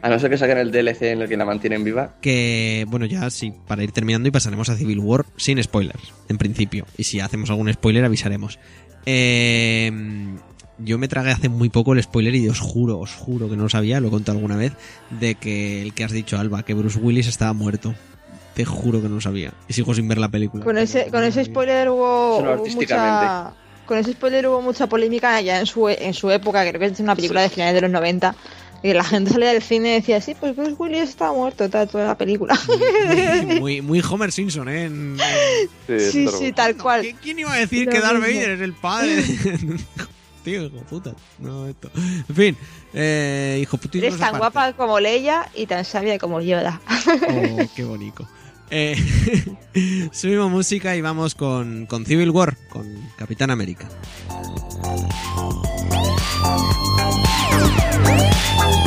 [SPEAKER 3] A no ser que saquen el DLC en el que la mantienen viva.
[SPEAKER 1] Que, bueno, ya sí, para ir terminando y pasaremos a Civil War sin spoilers, en principio. Y si hacemos algún spoiler, avisaremos. Eh, yo me tragué hace muy poco el spoiler y os juro, os juro que no lo sabía, lo he contado alguna vez, de que el que has dicho, Alba, que Bruce Willis estaba muerto. Te juro que no lo sabía. Y sigo sin ver la película.
[SPEAKER 2] Con ese, con ese spoiler hubo,
[SPEAKER 3] Solo
[SPEAKER 2] hubo
[SPEAKER 3] artísticamente.
[SPEAKER 2] mucha. Con ese spoiler hubo mucha polémica ya en su, en su época, creo que es una película de finales de los 90. Y la gente salía del cine y decía, sí, pues Bruce Willis está muerto, tal, toda la película.
[SPEAKER 1] Muy, muy, muy Homer Simpson, ¿eh? En- en-
[SPEAKER 2] sí, sí, tal cual.
[SPEAKER 1] ¿Qui- ¿Quién iba a decir
[SPEAKER 2] Lo
[SPEAKER 1] que Darth
[SPEAKER 2] mismo.
[SPEAKER 1] Vader es el padre? Tío, hijo puta. No, esto. En fin, eh, hijo puta.
[SPEAKER 2] Eres tan guapa como Leia y tan sabia como Yoda.
[SPEAKER 1] Oh, qué bonito. Eh, subimos música y vamos con, con Civil War, con Capitán América. Bye.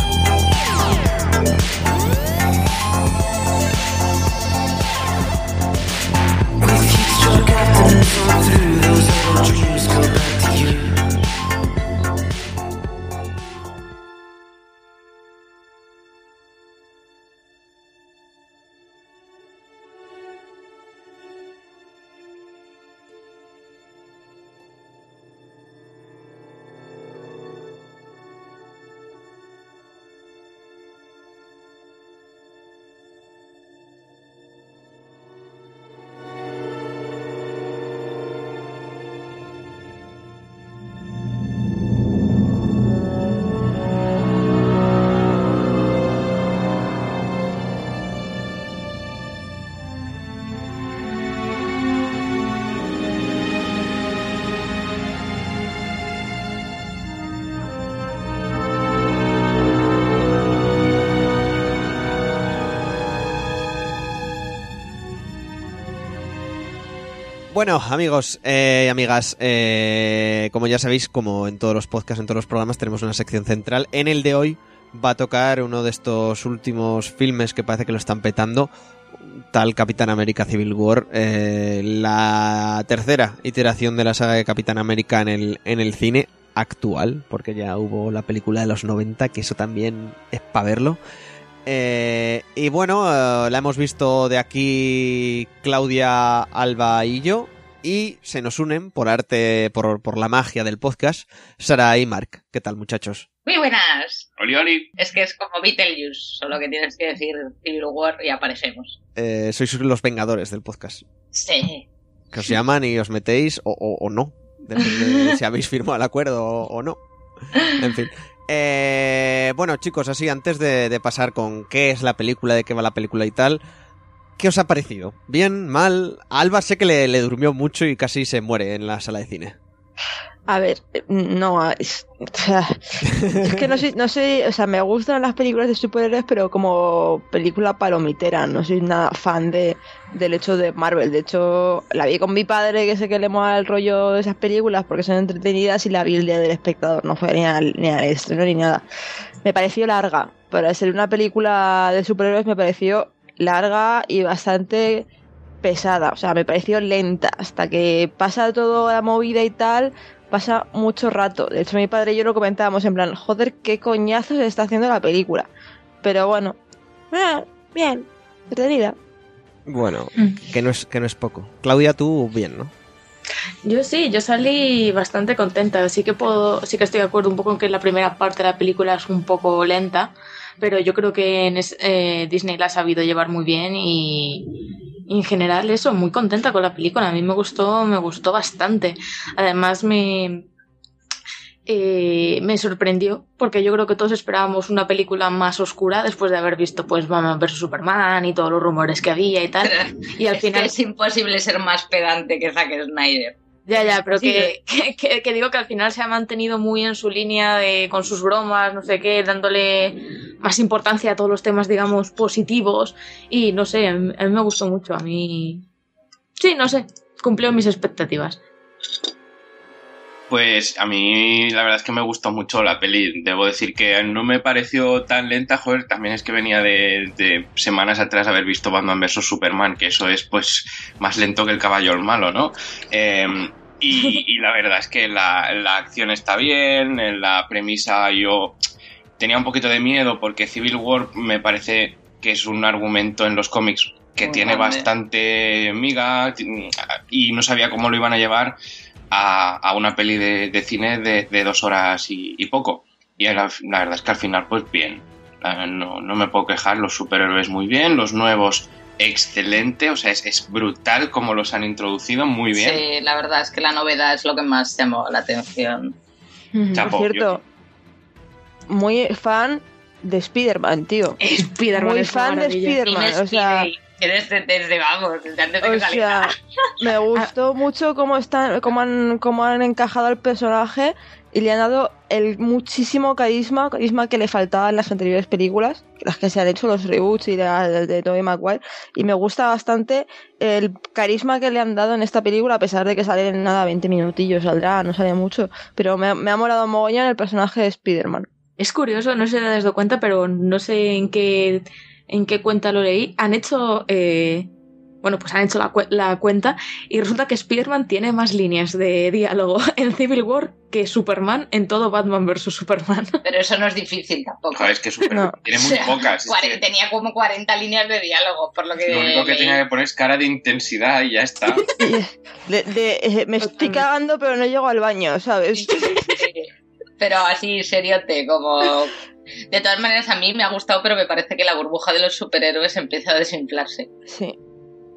[SPEAKER 1] Bueno, amigos eh, y amigas, eh, como ya sabéis, como en todos los podcasts, en todos los programas, tenemos una sección central. En el de hoy va a tocar uno de estos últimos filmes que parece que lo están petando, tal Capitán América Civil War, eh, la tercera iteración de la saga de Capitán América en el, en el cine actual, porque ya hubo la película de los 90, que eso también es para verlo. Eh, y bueno, eh, la hemos visto de aquí Claudia, Alba y yo. Y se nos unen por arte, por, por la magia del podcast, Sara y Mark. ¿Qué tal, muchachos?
[SPEAKER 7] Muy buenas.
[SPEAKER 6] Oli, oli.
[SPEAKER 7] Es que es como Beetlejuice, solo que tienes que decir Civil War y aparecemos.
[SPEAKER 1] Eh, sois los vengadores del podcast.
[SPEAKER 7] Sí.
[SPEAKER 1] Que os llaman y os metéis o, o- o no. Depende de si habéis firmado el acuerdo o, o no. En fin. Eh, bueno, chicos, así antes de, de pasar con qué es la película, de qué va la película y tal, ¿qué os ha parecido? ¿Bien? ¿Mal? Alba sé que le durmió mucho y casi se muere en la sala de cine.
[SPEAKER 2] A ver, eh, no, es, que no soy, no soy, o sea, me gustan las películas de superhéroes, pero como película palomitera, no soy nada fan de, del hecho de Marvel. De hecho, la vi con mi padre, que sé que le mola el rollo de esas películas porque son entretenidas, y la vi el día del espectador, no fue ni al, ni al estreno ni nada. Me pareció larga, para ser una película de superhéroes me pareció larga y bastante pesada, o sea, me pareció lenta, hasta que pasa toda la movida y tal, pasa mucho rato. De hecho, mi padre y yo lo comentábamos en plan, joder, qué coñazo se está haciendo la película. Pero bueno, eh, bien, entretenida.
[SPEAKER 1] Bueno, que no es, que no es poco. Claudia, tú bien, ¿no?
[SPEAKER 5] Yo sí, yo salí bastante contenta. Sí que puedo, sí que estoy de acuerdo un poco en que la primera parte de la película es un poco lenta, pero yo creo que en es- eh, Disney la ha sabido llevar muy bien y, y en general eso, muy contenta con la película. A mí me gustó, me gustó bastante. Además me eh, me sorprendió porque yo creo que todos esperábamos una película más oscura después de haber visto pues Batman vs Superman y todos los rumores que había y tal. Y al
[SPEAKER 7] es
[SPEAKER 5] final
[SPEAKER 7] que es imposible ser más pedante que Zack Snyder.
[SPEAKER 5] Ya, ya, pero
[SPEAKER 7] Sí,
[SPEAKER 5] que, que, que- que digo que al final se ha mantenido muy en su línea de, con sus bromas, no sé qué, dándole más importancia a todos los temas, digamos, positivos. Y no sé, a mí, a mí me gustó mucho. A mí. Sí, no sé, cumplió mis expectativas.
[SPEAKER 8] Pues a mí la verdad es que me gustó mucho la peli. Debo decir que no me pareció tan lenta, joder, también es que venía de, de semanas atrás haber visto Batman vs. Superman, que eso es pues más lento que el caballo el malo, ¿no? Eh, y, y la verdad es que la, la acción está bien, en la premisa yo tenía un poquito de miedo porque Civil War me parece que es un argumento en los cómics que
[SPEAKER 7] Muy
[SPEAKER 8] tiene
[SPEAKER 7] grande.
[SPEAKER 8] bastante miga y no sabía cómo lo iban a llevar a, a una peli de, de cine de, de dos horas y, y poco. Y la, la verdad es que al final, pues bien. No, no me puedo quejar, los superhéroes muy bien, los nuevos excelente, o sea, es, es brutal como los han introducido, muy bien.
[SPEAKER 7] Sí, la verdad es que la novedad es lo que más llamó la atención.
[SPEAKER 8] Chapo,
[SPEAKER 2] Por cierto, muy fan de Spider-Man, tío.
[SPEAKER 5] Spider-Man
[SPEAKER 2] Muy
[SPEAKER 5] es
[SPEAKER 2] fan de. Spider-Man, o sea,
[SPEAKER 7] que desde, desde, vamos, desde antes de que
[SPEAKER 2] o sea, me gustó mucho cómo están, cómo han, cómo han encajado al personaje y le han dado el muchísimo carisma, carisma que le faltaba en las anteriores películas, las que se han hecho los reboots y de, de Tobey Maguire, y me gusta bastante el carisma que le han dado en esta película, a pesar de que sale nada 20 minutillos, saldrá, no sale mucho, pero me, me ha molado mogollón el personaje de Spider-Man.
[SPEAKER 5] Es curioso, no si te has dado cuenta, pero no sé en qué, en qué cuenta lo leí. Han hecho, eh, bueno, pues han hecho la, cu- la cuenta y resulta que Spider-Man tiene más líneas de diálogo en Civil War que Superman en todo Batman vs. Superman.
[SPEAKER 7] Pero eso no es difícil tampoco.
[SPEAKER 8] Joder, es que super-
[SPEAKER 2] No.
[SPEAKER 8] tiene muy
[SPEAKER 7] O sea,
[SPEAKER 8] pocas. que
[SPEAKER 7] Tenía como 40 líneas de diálogo, por lo que.
[SPEAKER 8] lo único que tenía que poner es cara de intensidad y ya está.
[SPEAKER 2] De- de- eh, me estoy cagando, pero no llego al baño, ¿sabes?
[SPEAKER 7] Sí, sí, sí. Pero así, seriote, como. De todas maneras, a mí me ha gustado, pero me parece que la burbuja de los superhéroes empieza a desinflarse.
[SPEAKER 2] Sí.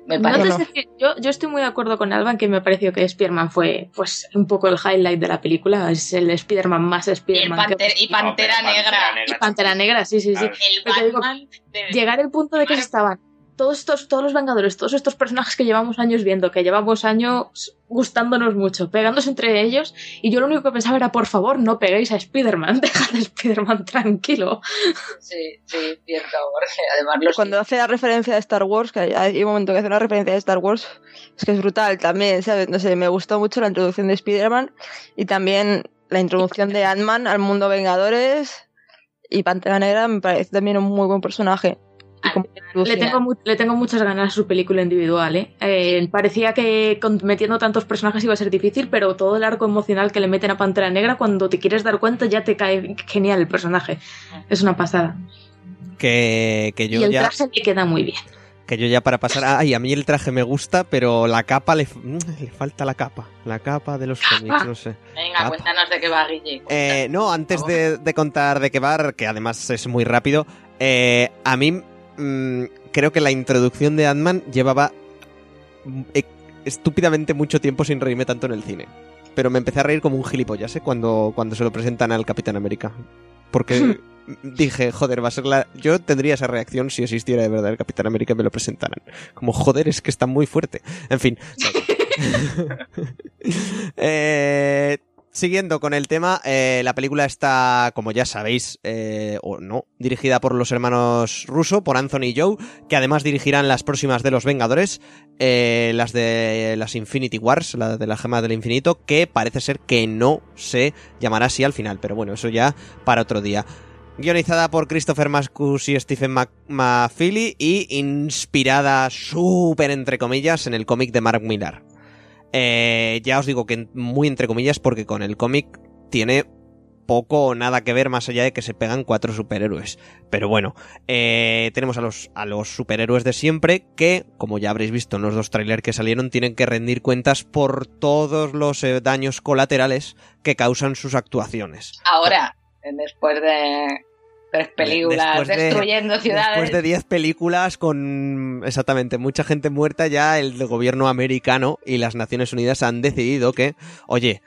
[SPEAKER 7] Me
[SPEAKER 5] No
[SPEAKER 7] parece.
[SPEAKER 2] no.
[SPEAKER 5] sé decir, yo, yo estoy muy de acuerdo con Alban que me pareció que Spider-Man fue pues un poco el highlight de la película. Es el Spider-Man más
[SPEAKER 7] Y,
[SPEAKER 5] Spider-Man. que-
[SPEAKER 7] y Pantera
[SPEAKER 8] No,
[SPEAKER 7] Negra.
[SPEAKER 5] y Pantera Negra, sí, sí, sí.
[SPEAKER 8] Claro.
[SPEAKER 7] El
[SPEAKER 5] digo,
[SPEAKER 7] Batman. de-
[SPEAKER 5] llegar al punto de que
[SPEAKER 7] Claro.
[SPEAKER 5] estaban todos estos, todos los Vengadores, todos estos personajes que llevamos años viendo, que llevamos años gustándonos mucho, pegándose entre ellos, y yo lo único que pensaba era, por favor, no peguéis a Spider-Man, dejad a Spider-Man tranquilo.
[SPEAKER 7] Sí, sí, cierto, porque además los.
[SPEAKER 2] Cuando hace la referencia de Star Wars, que hay- hay un momento que hace una referencia de Star Wars, es que es brutal también, ¿sabes? No sé, me gustó mucho la introducción de Spider-Man y también la introducción de Ant-Man al mundo Vengadores y Pantera Negra me parece también un muy buen personaje. Y como
[SPEAKER 5] Le tengo, le tengo muchas ganas a su película individual, ¿eh? Eh, Parecía que con- metiendo tantos personajes iba a ser difícil, pero todo el arco emocional que le meten a Pantera Negra, cuando te quieres dar cuenta ya te cae genial el personaje. Es una pasada.
[SPEAKER 1] Que, que
[SPEAKER 5] y
[SPEAKER 1] yo
[SPEAKER 5] el
[SPEAKER 1] ya
[SPEAKER 5] traje le queda muy bien.
[SPEAKER 1] que yo ya para pasar ay a mí el traje me gusta pero la capa le, mm, le falta la capa la capa de los cómics no sé
[SPEAKER 7] Venga,
[SPEAKER 1] Ah.
[SPEAKER 7] cuéntanos de qué va Guille.
[SPEAKER 1] Eh, no, antes de, de contar de qué va, que además es muy rápido, eh, a mí mm, creo que la introducción de Ant-Man llevaba mm, e- estúpidamente mucho tiempo sin reírme tanto en el cine. Pero me empecé a reír como un gilipollas ¿eh? cuando, cuando se lo presentan al Capitán América. Porque dije, joder, va a ser la... Yo tendría esa reacción si existiera de verdad el Capitán América y me lo presentaran. Como, joder, es que está muy fuerte. En fin. eh, Siguiendo con el tema, eh, la película está, como ya sabéis, eh, o no, dirigida por los hermanos Russo, por Anthony y Joe, que además dirigirán las próximas de los Vengadores, eh, las de las Infinity Wars, la de la gema del infinito, que parece ser que no se llamará así al final, pero bueno, eso ya para otro día. Guionizada por Christopher Mascus y Stephen McFeely y inspirada súper entre comillas en el cómic de Mark Millar. Eh, ya os digo que muy entre comillas porque con el cómic tiene poco o nada que ver más allá de que se pegan cuatro superhéroes. Pero bueno, eh, tenemos a los, a los superhéroes de siempre que, como ya habréis visto en los dos trailers que salieron, tienen que rendir cuentas por todos los eh, daños colaterales que causan sus actuaciones.
[SPEAKER 7] Ahora, después de tres películas
[SPEAKER 1] Después de-
[SPEAKER 7] destruyendo ciudades.
[SPEAKER 1] Después de 10 películas con exactamente mucha gente muerta, ya el gobierno americano y las Naciones Unidas han decidido que, oye,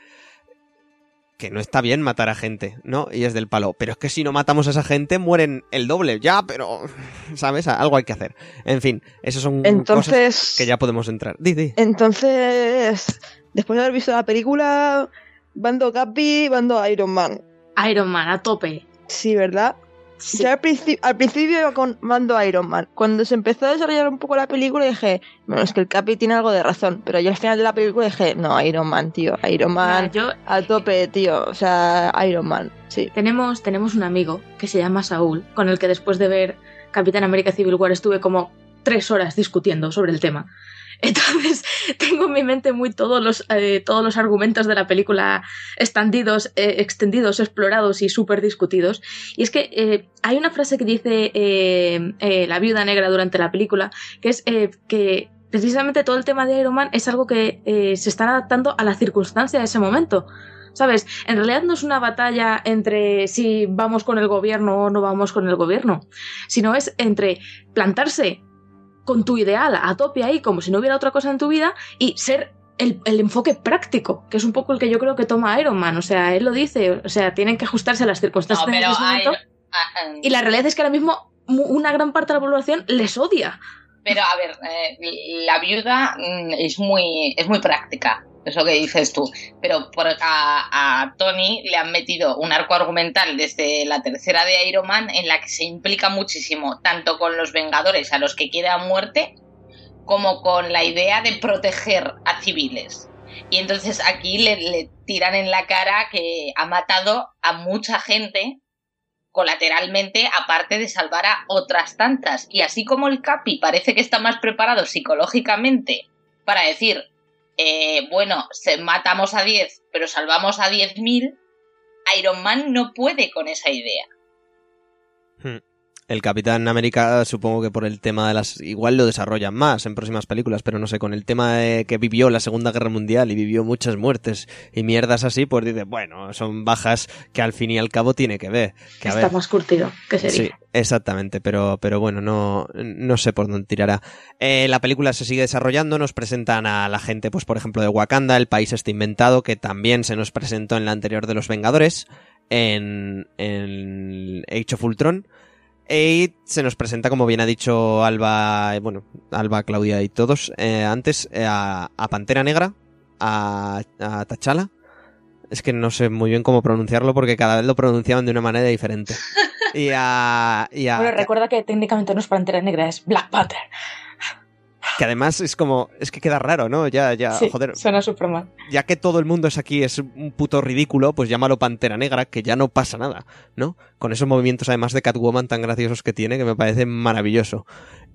[SPEAKER 1] que no está bien matar a gente, ¿no? Y es del palo. Pero es que si no matamos a esa gente, mueren el doble. Ya, pero, ¿sabes? Algo hay que hacer. En fin, esas son cosas
[SPEAKER 2] Entonces,
[SPEAKER 1] que ya podemos entrar. Di, di.
[SPEAKER 2] entonces, después de haber visto la película, bando Capi, bando Iron Man.
[SPEAKER 5] Iron Man, a tope.
[SPEAKER 2] Sí, ¿verdad?
[SPEAKER 5] Sí.
[SPEAKER 2] Al, principio, al principio iba con mando Iron Man. Cuando se empezó a desarrollar un poco la película dije, bueno, es que el Capi tiene algo de razón. Pero yo al final de la película dije, no, Iron Man, tío. Iron Man
[SPEAKER 5] Yo,
[SPEAKER 2] a tope, tío. O sea, Iron Man, sí.
[SPEAKER 5] tenemos, tenemos un amigo que se llama Saúl, con el que después de ver Capitán América Civil War estuve como tres horas discutiendo sobre el tema. Entonces, tengo en mi mente muy todos los, eh, todos los argumentos de la película extendidos, eh, extendidos explorados y súper discutidos. Y es que eh, hay una frase que dice la viuda negra durante la película, que es que precisamente todo el tema de Iron Man es algo que se está adaptando a la circunstancia de ese momento. ¿Sabes? En realidad no es una batalla entre si vamos con el gobierno o no vamos con el gobierno, sino es entre plantarse con tu ideal a tope ahí, como si no hubiera otra cosa en tu vida, y ser el, el enfoque práctico, que es un poco el que yo creo que toma Iron Man. O sea, él lo dice, o sea, tienen que ajustarse a las
[SPEAKER 7] No,
[SPEAKER 5] circunstancias
[SPEAKER 7] pero
[SPEAKER 5] de ese
[SPEAKER 7] hay-
[SPEAKER 5] momento. Y la realidad es que ahora mismo una gran parte de la población les odia.
[SPEAKER 7] Pero a ver, eh, la viuda mm, es muy, es muy práctica, eso que dices tú. Pero por, a, Tony le han metido un arco argumental desde la tercera de Iron Man en la que se implica muchísimo, tanto con los Vengadores a los que quiere a muerte, como con la idea de proteger a civiles. Y entonces aquí le tiran en la cara que ha matado a mucha gente colateralmente, aparte de salvar a otras tantas. Y así como el Capi parece que está más preparado psicológicamente para decir, eh, bueno, se, matamos a 10, pero salvamos a 10.000, Iron Man no puede con esa idea.
[SPEAKER 1] El Capitán América, supongo que por el tema de las. Igual lo desarrollan más en próximas películas, pero no sé, con el tema de que vivió la Segunda Guerra Mundial y vivió muchas muertes y mierdas así, pues dice, bueno, son bajas que al fin y al cabo tiene que ver. Que a
[SPEAKER 5] Está
[SPEAKER 1] ver.
[SPEAKER 5] más curtido, que se
[SPEAKER 1] Sí, exactamente, pero, pero bueno, no, no sé por dónde tirará. Eh, la película se sigue desarrollando, nos presentan a la gente, pues por ejemplo, de Wakanda, el país está inventado, que también se nos presentó en la anterior de los Vengadores, en, en Age of Ultron. Y se nos presenta, como bien ha dicho Alba, eh, bueno, Alba, Claudia y todos, eh, antes, eh, a, a Pantera Negra, a, a T'Challa. Es que no sé muy bien cómo pronunciarlo porque cada vez lo pronunciaban de una manera diferente. Y a. Y a-
[SPEAKER 5] Bueno, recuerda que técnicamente no es Pantera Negra, es Black Panther.
[SPEAKER 1] Que además es como. Es que queda raro, ¿no? Ya, ya,
[SPEAKER 5] sí,
[SPEAKER 1] joder.
[SPEAKER 5] suena súper mal.
[SPEAKER 1] Ya que todo el mundo es aquí, es un puto ridículo, pues llámalo Pantera Negra, que ya no pasa nada, ¿no? Con esos movimientos además de Catwoman tan graciosos que tiene, que me parece maravilloso.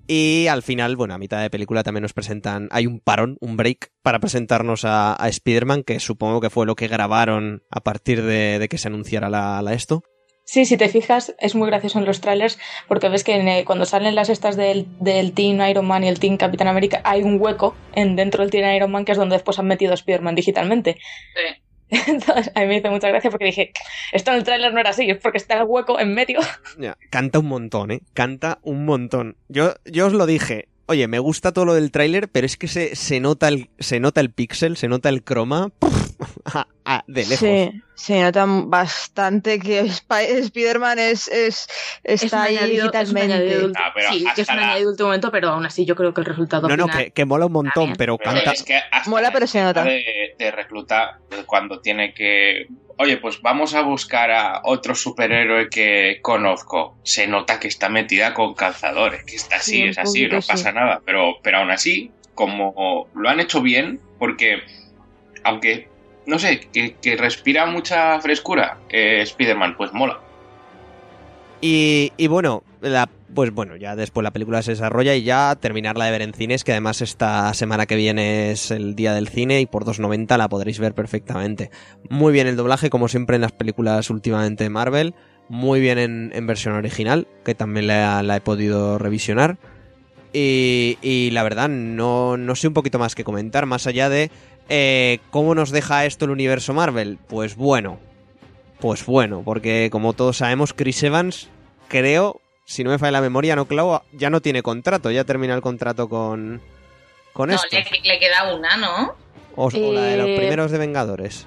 [SPEAKER 1] Y al final, bueno, a mitad de película también nos presentan. Hay un parón, un break, para presentarnos a, a Spider-Man, que supongo que fue lo que grabaron a partir de, de que se anunciara la, la esto.
[SPEAKER 5] Sí, si te fijas, es muy gracioso en los trailers porque ves que en, eh, cuando salen las estas del, del Team Iron Man y el Team Capitán América hay un hueco en, dentro del Team Iron Man que es donde después han metido a Spider-Man digitalmente.
[SPEAKER 7] Sí.
[SPEAKER 5] Entonces, a mí me hizo mucha gracia porque dije, esto en el tráiler no era así, es porque está el hueco en medio.
[SPEAKER 1] Ya, Canta un montón, ¿eh? Canta un montón. Yo, yo os lo dije. Oye, me gusta todo lo del tráiler, pero es que se, se nota el, se nota el pixel, se nota el croma ah, ah, de lejos.
[SPEAKER 2] Sí, se nota bastante que Sp- Spider-Man es, es,
[SPEAKER 5] Es
[SPEAKER 2] está ahí
[SPEAKER 5] añadido- es un añadido
[SPEAKER 2] digitalmente.
[SPEAKER 5] ulti-
[SPEAKER 8] Ah, pero
[SPEAKER 5] sí, que es un
[SPEAKER 8] la-
[SPEAKER 5] añadido momento, pero aún así yo creo que el resultado
[SPEAKER 1] No, no, que, que mola un montón, pero
[SPEAKER 8] Pero
[SPEAKER 1] canta.
[SPEAKER 8] es que hasta
[SPEAKER 2] Mola,
[SPEAKER 8] la
[SPEAKER 2] pero se nota.
[SPEAKER 8] De, de reclutar cuando tiene que. Oye, pues vamos a buscar a otro superhéroe que conozco. Se nota que está metida con calzadores, que está así,
[SPEAKER 2] Sí,
[SPEAKER 8] es así, no
[SPEAKER 2] sí.
[SPEAKER 8] pasa nada. Pero, pero aún así, como lo han hecho bien, porque aunque, no sé, que, que respira mucha frescura, eh, Spider-Man, pues mola.
[SPEAKER 1] Y, y bueno, la, pues bueno, ya después la película se desarrolla y ya terminarla de ver en cines, que además esta semana que viene es el día del cine y por 2.90 la podréis ver perfectamente. Muy bien el doblaje, como siempre en las películas últimamente de Marvel. Muy bien en, versión original, que también la, la he podido revisionar. Y, y la verdad, no, no sé un poquito más que comentar, más allá de eh, cómo nos deja esto el universo Marvel. Pues bueno, pues bueno, porque como todos sabemos, Chris Evans, creo, si no me falla la memoria, no clavo, ya no tiene contrato, ya termina el contrato con, con
[SPEAKER 7] No,
[SPEAKER 1] esto.
[SPEAKER 7] le, le queda una, ¿no?
[SPEAKER 1] O, o la de los
[SPEAKER 5] Eh,
[SPEAKER 1] primeros de Vengadores.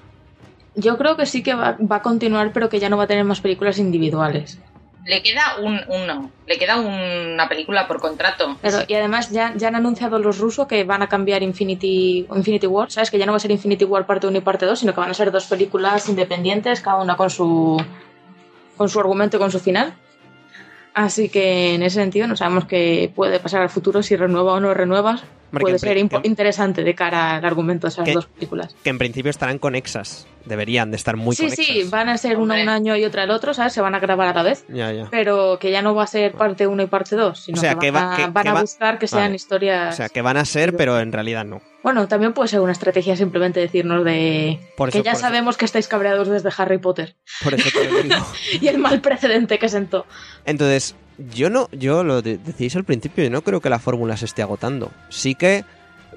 [SPEAKER 5] Yo creo que sí que va, va a continuar, pero que ya no va a tener más películas individuales.
[SPEAKER 7] Le queda un uno. Le queda una película por contrato.
[SPEAKER 5] Pero, y además ya, ya han anunciado los rusos que van a cambiar Infinity, Infinity War, ¿sabes? Que ya no va a ser Infinity War parte 1 y parte 2, sino que van a ser dos películas independientes, cada una con su con su argumento y con su final. Así que en ese sentido no sabemos qué puede pasar al futuro, si renueva o no renuevas.
[SPEAKER 1] Hombre,
[SPEAKER 5] puede ser interesante de cara al argumento de esas
[SPEAKER 1] Que-
[SPEAKER 5] dos películas.
[SPEAKER 1] Que en principio estarán conexas. Deberían de estar muy
[SPEAKER 5] sí,
[SPEAKER 1] conexas.
[SPEAKER 5] sí, van a ser una un año y otra el otro, ¿sabes? Se van a grabar a la vez.
[SPEAKER 1] Ya, ya.
[SPEAKER 5] Pero que ya no va a ser parte 1 y parte 2, sino
[SPEAKER 1] O sea,
[SPEAKER 5] que,
[SPEAKER 1] que
[SPEAKER 5] van,
[SPEAKER 1] va-
[SPEAKER 5] a,
[SPEAKER 1] que-
[SPEAKER 5] van
[SPEAKER 1] que
[SPEAKER 5] a
[SPEAKER 1] va-
[SPEAKER 5] buscar que sean
[SPEAKER 1] Vale.
[SPEAKER 5] historias...
[SPEAKER 1] O sea, que van a ser, pero en realidad no.
[SPEAKER 5] Bueno, también puede ser una estrategia simplemente decirnos de
[SPEAKER 1] Por eso-
[SPEAKER 5] que ya
[SPEAKER 1] por eso-
[SPEAKER 5] sabemos que estáis cabreados desde Harry Potter
[SPEAKER 1] Por eso te lo digo.
[SPEAKER 5] y el mal precedente que sentó.
[SPEAKER 1] Entonces, yo no, yo lo de- decís al principio, yo no creo que la fórmula se esté agotando. Sí que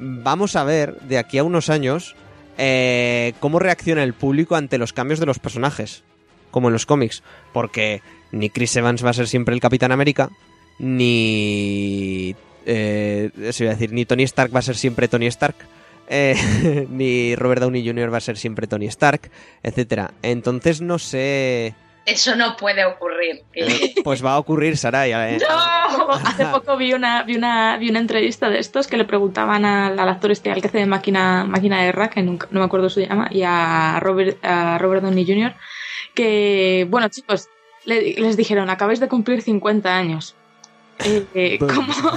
[SPEAKER 1] vamos a ver de aquí a unos años eh, cómo reacciona el público ante los cambios de los personajes, como en los cómics, porque ni Chris Evans va a ser siempre el Capitán América, ni eh, eso iba a decir, ni Tony Stark va a ser siempre Tony Stark. eh, ni Robert Downey Jr. va a ser siempre Tony Stark, etcétera. Entonces no sé,
[SPEAKER 7] Eso no puede ocurrir. que-
[SPEAKER 1] pues va a ocurrir, Saray. eh,
[SPEAKER 7] ¡No!
[SPEAKER 5] Hace poco vi una, vi una, vi una entrevista de estos que le preguntaban al, al actor este, al que hace de máquina, máquina de guerra, que nunca- no me acuerdo su llama, y a Robert, a Robert Downey Jr., que, bueno, chicos, le- les dijeron, acabáis de cumplir 50 años. Eh, ¿Cómo?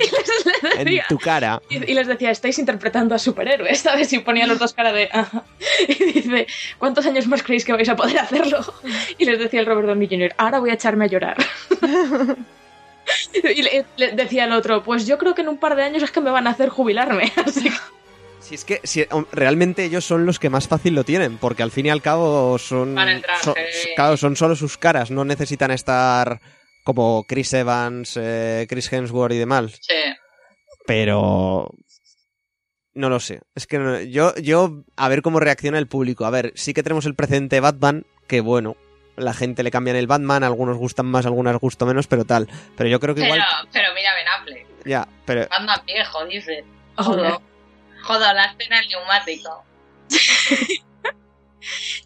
[SPEAKER 5] y les, les
[SPEAKER 1] en
[SPEAKER 5] decía,
[SPEAKER 1] tu cara.
[SPEAKER 5] y y les decía, estáis interpretando a superhéroes, ¿sabes? Y ponía los dos cara de... "Ajá". Y dice, ¿cuántos años más creéis que vais a poder hacerlo? Y les decía el Robert Downey Jr., ahora voy a echarme a llorar. Y le, le decía el otro, pues yo creo que en un par de años es que me van a hacer jubilarme. Así que-
[SPEAKER 1] Si es que si, realmente ellos son los que más fácil lo tienen, porque al fin y al cabo son, son, claro, son solo sus caras, no necesitan estar como Chris Evans, eh, Chris Hemsworth y demás.
[SPEAKER 7] Sí.
[SPEAKER 1] Pero no lo sé. Es que no- yo, yo a ver cómo reacciona el público. A ver, sí que tenemos el precedente de Batman, que bueno, la gente le cambian el Batman, algunos gustan más, algunos gustan menos, pero tal. Pero yo creo que
[SPEAKER 7] Pero,
[SPEAKER 1] igual
[SPEAKER 7] pero mira Ben Affleck.
[SPEAKER 1] ya, pero
[SPEAKER 7] Batman viejo, dice.
[SPEAKER 5] Joder.
[SPEAKER 7] Jodo. Jodo, la escena del neumático.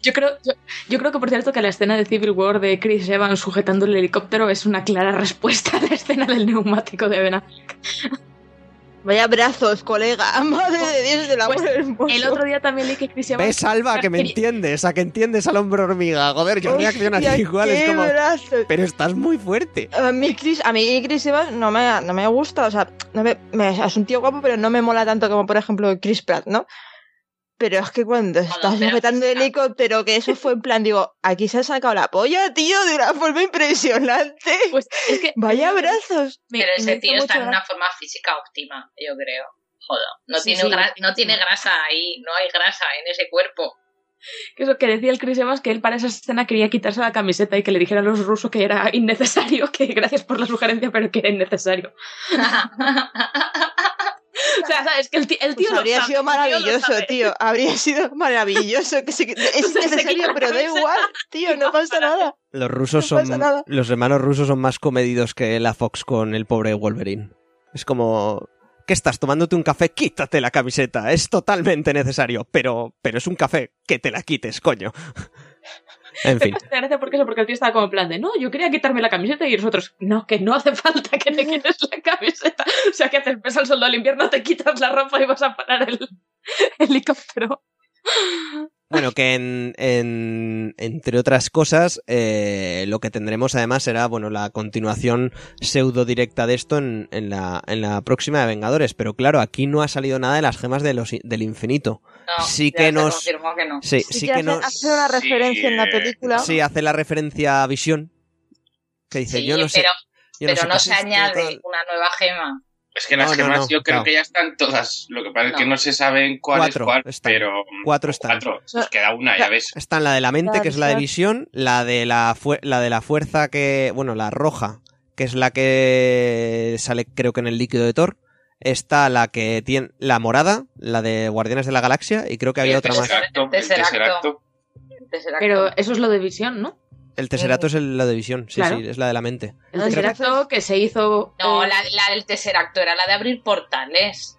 [SPEAKER 5] Yo creo, yo, yo creo que, por cierto, que la escena de Civil War de Chris Evans sujetando el helicóptero es una clara respuesta a la escena del neumático de Ben Affleck.
[SPEAKER 2] Vaya brazos, colega. Madre de Dios del amor
[SPEAKER 5] Pues,
[SPEAKER 2] hermoso.
[SPEAKER 5] El otro día también leí que Chris Evans...
[SPEAKER 1] ves, Alba, que me entiendes, a que entiendes al hombre hormiga. Joder, yo reacciono así igual, es como
[SPEAKER 2] brazos.
[SPEAKER 1] pero estás muy fuerte.
[SPEAKER 2] A mí Chris, a mí Chris Evans no me, no me gusta, o sea, no me, me- es un tío guapo, pero no me mola tanto como, por ejemplo, Chris Pratt, ¿no? Pero es que cuando estás
[SPEAKER 7] pero-
[SPEAKER 2] sujetando el helicóptero, que eso fue en plan, digo, aquí se ha sacado la polla, tío, de una forma impresionante.
[SPEAKER 5] Pues es que...
[SPEAKER 2] Vaya brazos.
[SPEAKER 7] Pero
[SPEAKER 5] me
[SPEAKER 7] ese tío está
[SPEAKER 5] mucho
[SPEAKER 7] en una forma física óptima, yo creo. Joder, no,
[SPEAKER 5] Sí,
[SPEAKER 7] tiene
[SPEAKER 5] sí,
[SPEAKER 7] gra- no
[SPEAKER 5] sí.
[SPEAKER 7] tiene grasa ahí, no hay grasa en ese cuerpo.
[SPEAKER 5] Que Eso que decía el Chris Evans que él para esa escena quería quitarse la camiseta y que le dijeran a los rusos que era innecesario, que gracias por la sugerencia, pero que era innecesario. O sea, sabes que el, tío
[SPEAKER 2] Pues habría
[SPEAKER 5] sabe,
[SPEAKER 2] sido
[SPEAKER 5] tío
[SPEAKER 2] maravilloso,
[SPEAKER 5] sabe.
[SPEAKER 2] tío. Habría sido maravilloso. Que se- es innecesario, pero da igual, tío, no pasa nada.
[SPEAKER 1] Los rusos
[SPEAKER 2] No pasa
[SPEAKER 1] son
[SPEAKER 2] nada.
[SPEAKER 1] los hermanos rusos son más comedidos que la Fox con el pobre Wolverine. Es como ¿Qué estás tomándote un café? Quítate la camiseta. Es totalmente necesario, pero pero es un café, que te la quites, coño. En fin.
[SPEAKER 5] Parece porque eso, porque el tío estaba como en plan de, no, yo quería quitarme la camiseta y nosotros, no, que no hace falta que te quites la camiseta. O sea, que haces, ves al soldado del invierno, te quitas la ropa y vas a parar el helicóptero.
[SPEAKER 1] Bueno, que en, en- entre otras cosas, eh, lo que tendremos además será, bueno, la continuación pseudo directa de esto en, en la, en la próxima de Vengadores. Pero claro, aquí no ha salido nada de las gemas de los, del infinito.
[SPEAKER 7] No,
[SPEAKER 1] Sí que nos-
[SPEAKER 7] confirmó que no.
[SPEAKER 1] Sí,
[SPEAKER 2] Sí,
[SPEAKER 1] sí
[SPEAKER 2] que
[SPEAKER 1] que
[SPEAKER 2] hace,
[SPEAKER 1] nos,
[SPEAKER 2] hace una referencia en la película.
[SPEAKER 1] sí hace la referencia a Visión. Que dice,
[SPEAKER 7] Sí,
[SPEAKER 1] yo no sé.
[SPEAKER 7] pero,
[SPEAKER 1] yo
[SPEAKER 7] pero
[SPEAKER 1] sé
[SPEAKER 7] no se añade
[SPEAKER 1] tal".
[SPEAKER 7] una nueva gema.
[SPEAKER 8] Es que las
[SPEAKER 1] No,
[SPEAKER 8] gemas
[SPEAKER 1] no,
[SPEAKER 8] yo creo que ya están todas. Lo que pasa es que
[SPEAKER 7] No.
[SPEAKER 8] se saben cuál
[SPEAKER 1] Cuatro
[SPEAKER 8] es cuál,
[SPEAKER 1] están.
[SPEAKER 8] pero...
[SPEAKER 1] Cuatro están.
[SPEAKER 8] Cuatro. Pues queda una, ya ves.
[SPEAKER 1] Está la de la mente,
[SPEAKER 2] La
[SPEAKER 1] que es la de
[SPEAKER 2] visión.
[SPEAKER 1] la de la, la de la fuerza que, bueno, la roja, que es la que sale creo que en el líquido de Thor. Está la que tiene la morada, la de Guardianes de la Galaxia, y creo que había
[SPEAKER 7] El
[SPEAKER 1] otra más.
[SPEAKER 8] Tesseracto, el
[SPEAKER 7] Tesseracto.
[SPEAKER 8] Tesseracto.
[SPEAKER 7] Tesseracto.
[SPEAKER 5] Pero eso es lo de visión, ¿no?
[SPEAKER 1] El Tesserato es el- la de visión, sí,
[SPEAKER 5] Claro.
[SPEAKER 1] sí, es la de la mente.
[SPEAKER 5] El
[SPEAKER 2] que-
[SPEAKER 5] Tesseracto que se hizo...
[SPEAKER 7] No,
[SPEAKER 5] eh,
[SPEAKER 7] la, la del Tesseracto era la de abrir portales.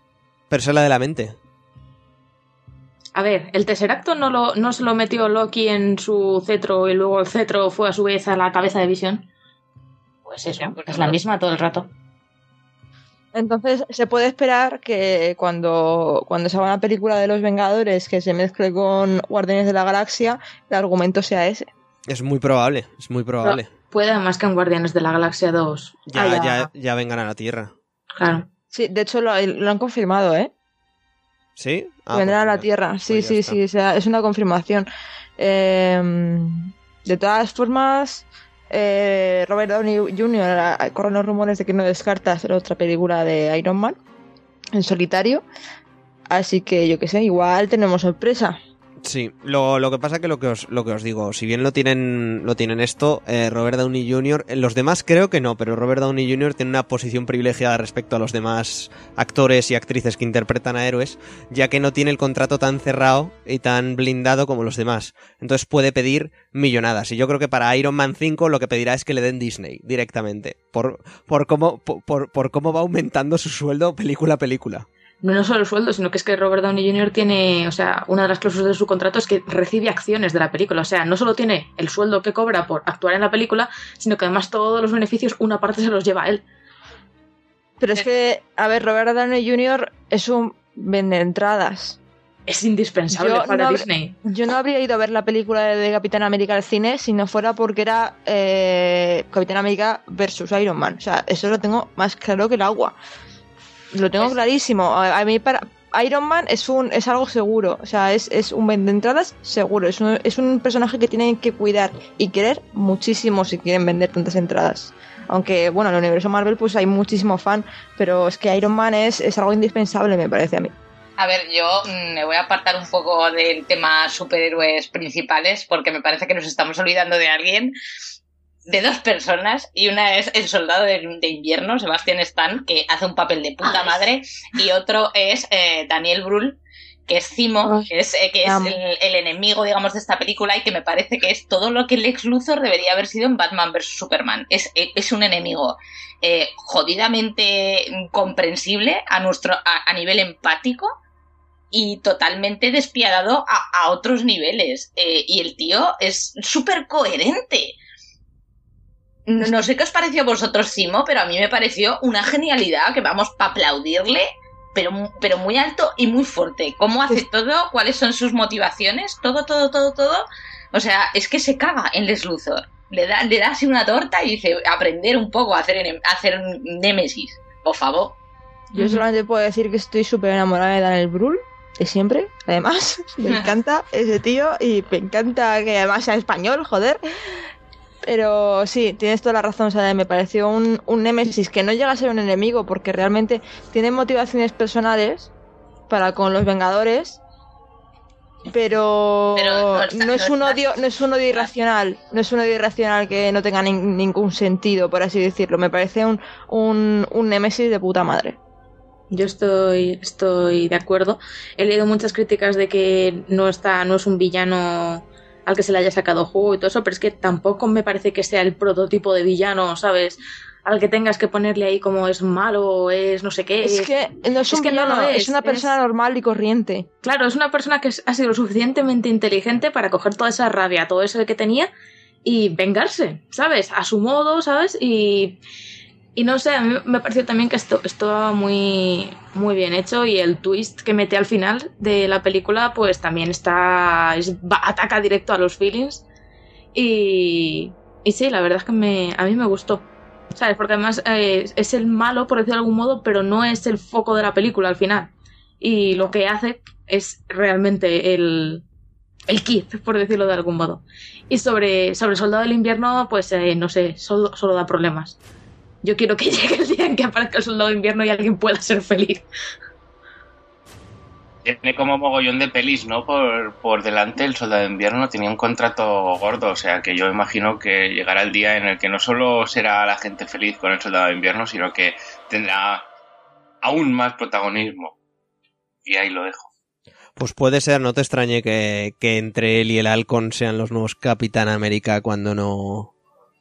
[SPEAKER 1] Pero esa es la de la mente.
[SPEAKER 5] A ver, el Tesseracto no, lo, no se lo metió Loki en su cetro y luego el cetro fue a su vez a la cabeza de visión. Pues eso,
[SPEAKER 7] pues
[SPEAKER 5] es la misma todo el rato.
[SPEAKER 2] Entonces se puede esperar que cuando, cuando se haga una película de los Vengadores que se mezcle con Guardianes de la Galaxia, el argumento sea ese.
[SPEAKER 1] Es muy probable, es muy probable.
[SPEAKER 5] Puede además que en Guardianes de la Galaxia 2
[SPEAKER 9] Ya,
[SPEAKER 5] haya-
[SPEAKER 9] ya, ya vengan a la Tierra.
[SPEAKER 5] Claro.
[SPEAKER 2] Sí, de hecho lo, lo han confirmado, ¿eh?
[SPEAKER 9] ¿Sí? Ah,
[SPEAKER 2] Vendrá
[SPEAKER 9] pues
[SPEAKER 2] a la Tierra. Sí,
[SPEAKER 9] pues
[SPEAKER 2] sí,
[SPEAKER 9] está.
[SPEAKER 2] sí. o sea, es una confirmación. Eh, de todas formas, eh, Robert Downey Jr. ah, corren los rumores de que no descarta hacer otra película de Iron Man en solitario. Así que yo qué sé, igual tenemos sorpresa.
[SPEAKER 9] Sí, lo, lo que pasa que lo que os, lo que os digo, si bien lo tienen, lo tienen esto, eh, Robert Downey Jr., eh, los demás creo que no, pero Robert Downey Jr. tiene una posición privilegiada respecto a los demás actores y actrices que interpretan a héroes, ya que no tiene el contrato tan cerrado y tan blindado como los demás. Entonces puede pedir millonadas. Y yo creo que para Iron Man 5 lo que pedirá es que le den Disney directamente, por, por, cómo, por, por- por cómo va aumentando su sueldo película a película.
[SPEAKER 5] No, no solo el sueldo, sino que es que Robert Downey Jr. tiene, o sea, una de las cláusulas de su contrato es que recibe acciones de la película. O sea, no solo tiene el sueldo que cobra por actuar en la película, sino que además todos los beneficios, una parte se los lleva a él.
[SPEAKER 2] Pero es que, a ver, Robert Downey Jr. es un vende entradas.
[SPEAKER 5] Es indispensable
[SPEAKER 2] Yo
[SPEAKER 5] para
[SPEAKER 2] no-
[SPEAKER 5] Disney.
[SPEAKER 2] Yo no habría ido a ver la película de Capitán América al cine si no fuera porque era eh, Capitán América versus Iron Man. O sea, eso lo tengo más claro que el agua. Lo tengo
[SPEAKER 7] Pues-
[SPEAKER 2] clarísimo. A, a mí para Iron Man es un es algo seguro. O sea, es, es un vende entradas seguro. Es un, es un personaje que tienen que cuidar y querer muchísimo si quieren vender tantas entradas. Aunque, bueno, en el universo Marvel pues hay muchísimo fan, pero es que Iron Man es, es algo indispensable, me parece a mí.
[SPEAKER 7] A ver, yo mm, me voy a apartar un poco del tema superhéroes principales porque me parece que nos estamos olvidando de alguien, de dos personas, y una es el soldado de, de invierno, Sebastián Stan, que hace un papel de puta
[SPEAKER 5] Ay.
[SPEAKER 7] madre, y otro es eh, Daniel Brühl, que es Zimo,
[SPEAKER 2] Ay,
[SPEAKER 7] que es, eh, que es
[SPEAKER 2] amo.
[SPEAKER 7] el, el enemigo, digamos, de esta película y que me parece que es todo lo que Lex Luthor debería haber sido en Batman vs. Superman. Es, eh, es un enemigo eh, jodidamente comprensible a, nuestro, a, a nivel empático y totalmente despiadado a, a otros niveles. Eh, y el tío es súper coherente. No, no sé qué os pareció a vosotros, Cimo, pero a mí me pareció una genialidad que vamos para aplaudirle, pero, pero muy alto y muy fuerte. ¿Cómo hace todo? ¿Cuáles son sus motivaciones? Todo, todo, todo, todo. O sea, es que se caga en Les Luthor. Le da, le da así una torta y dice, aprender un poco a hacer, a hacer un Némesis, por favor.
[SPEAKER 2] Yo solamente puedo decir que estoy súper enamorada de Daniel Brühl, de siempre, además. Me encanta ese tío y me encanta que además sea español, joder. Pero sí, tienes toda la razón, o sea, me pareció un, un némesis que no llega a ser un enemigo porque realmente tiene motivaciones personales para con los Vengadores, pero,
[SPEAKER 7] Pero no está-
[SPEAKER 2] no es
[SPEAKER 7] no
[SPEAKER 2] un odio, no es un odio irracional, no es un odio irracional que no tenga nin- ningún sentido, por así decirlo. Me parece un, un, un némesis de puta madre.
[SPEAKER 5] Yo estoy, estoy de acuerdo. He leído muchas críticas de que no está, no es un villano al que se le haya sacado juego y todo eso, pero es que tampoco me parece que sea el prototipo de villano, ¿sabes? Al que tengas que ponerle ahí como es malo es no sé qué.
[SPEAKER 2] Es que no es,
[SPEAKER 5] es
[SPEAKER 2] un
[SPEAKER 5] que no
[SPEAKER 2] villano,
[SPEAKER 5] lo
[SPEAKER 2] es,
[SPEAKER 5] es,
[SPEAKER 2] una persona normal y corriente.
[SPEAKER 5] Claro, es una persona que ha sido lo suficientemente inteligente para coger toda esa rabia, todo eso que tenía y vengarse, ¿sabes? A su modo, ¿sabes? Y, y no sé, a mí me pareció también que esto estaba muy, muy bien hecho y el twist que mete al final de la película pues también está, es- va- ataca directo a los feelings y, y sí, la verdad es que me, a mí me gustó. ¿Sabes? Porque además eh, es el malo, por decirlo de algún modo, pero no es el foco de la película al final y lo que hace es realmente el, el kit, por decirlo de algún modo. Y sobre, sobre Soldado del Invierno, pues eh, no sé, solo, solo da problemas. Yo quiero que llegue el día en que aparezca el Soldado de Invierno y alguien pueda ser feliz.
[SPEAKER 8] Tiene como mogollón de pelis, ¿no? Por, por delante el Soldado de Invierno tenía un contrato gordo, o sea que yo imagino que llegará el día en el que no solo será la gente feliz con el Soldado de Invierno, sino que tendrá aún más protagonismo. Y ahí lo dejo.
[SPEAKER 9] Pues puede ser, no te extrañe que, que entre él y el Halcón sean los nuevos Capitán América cuando no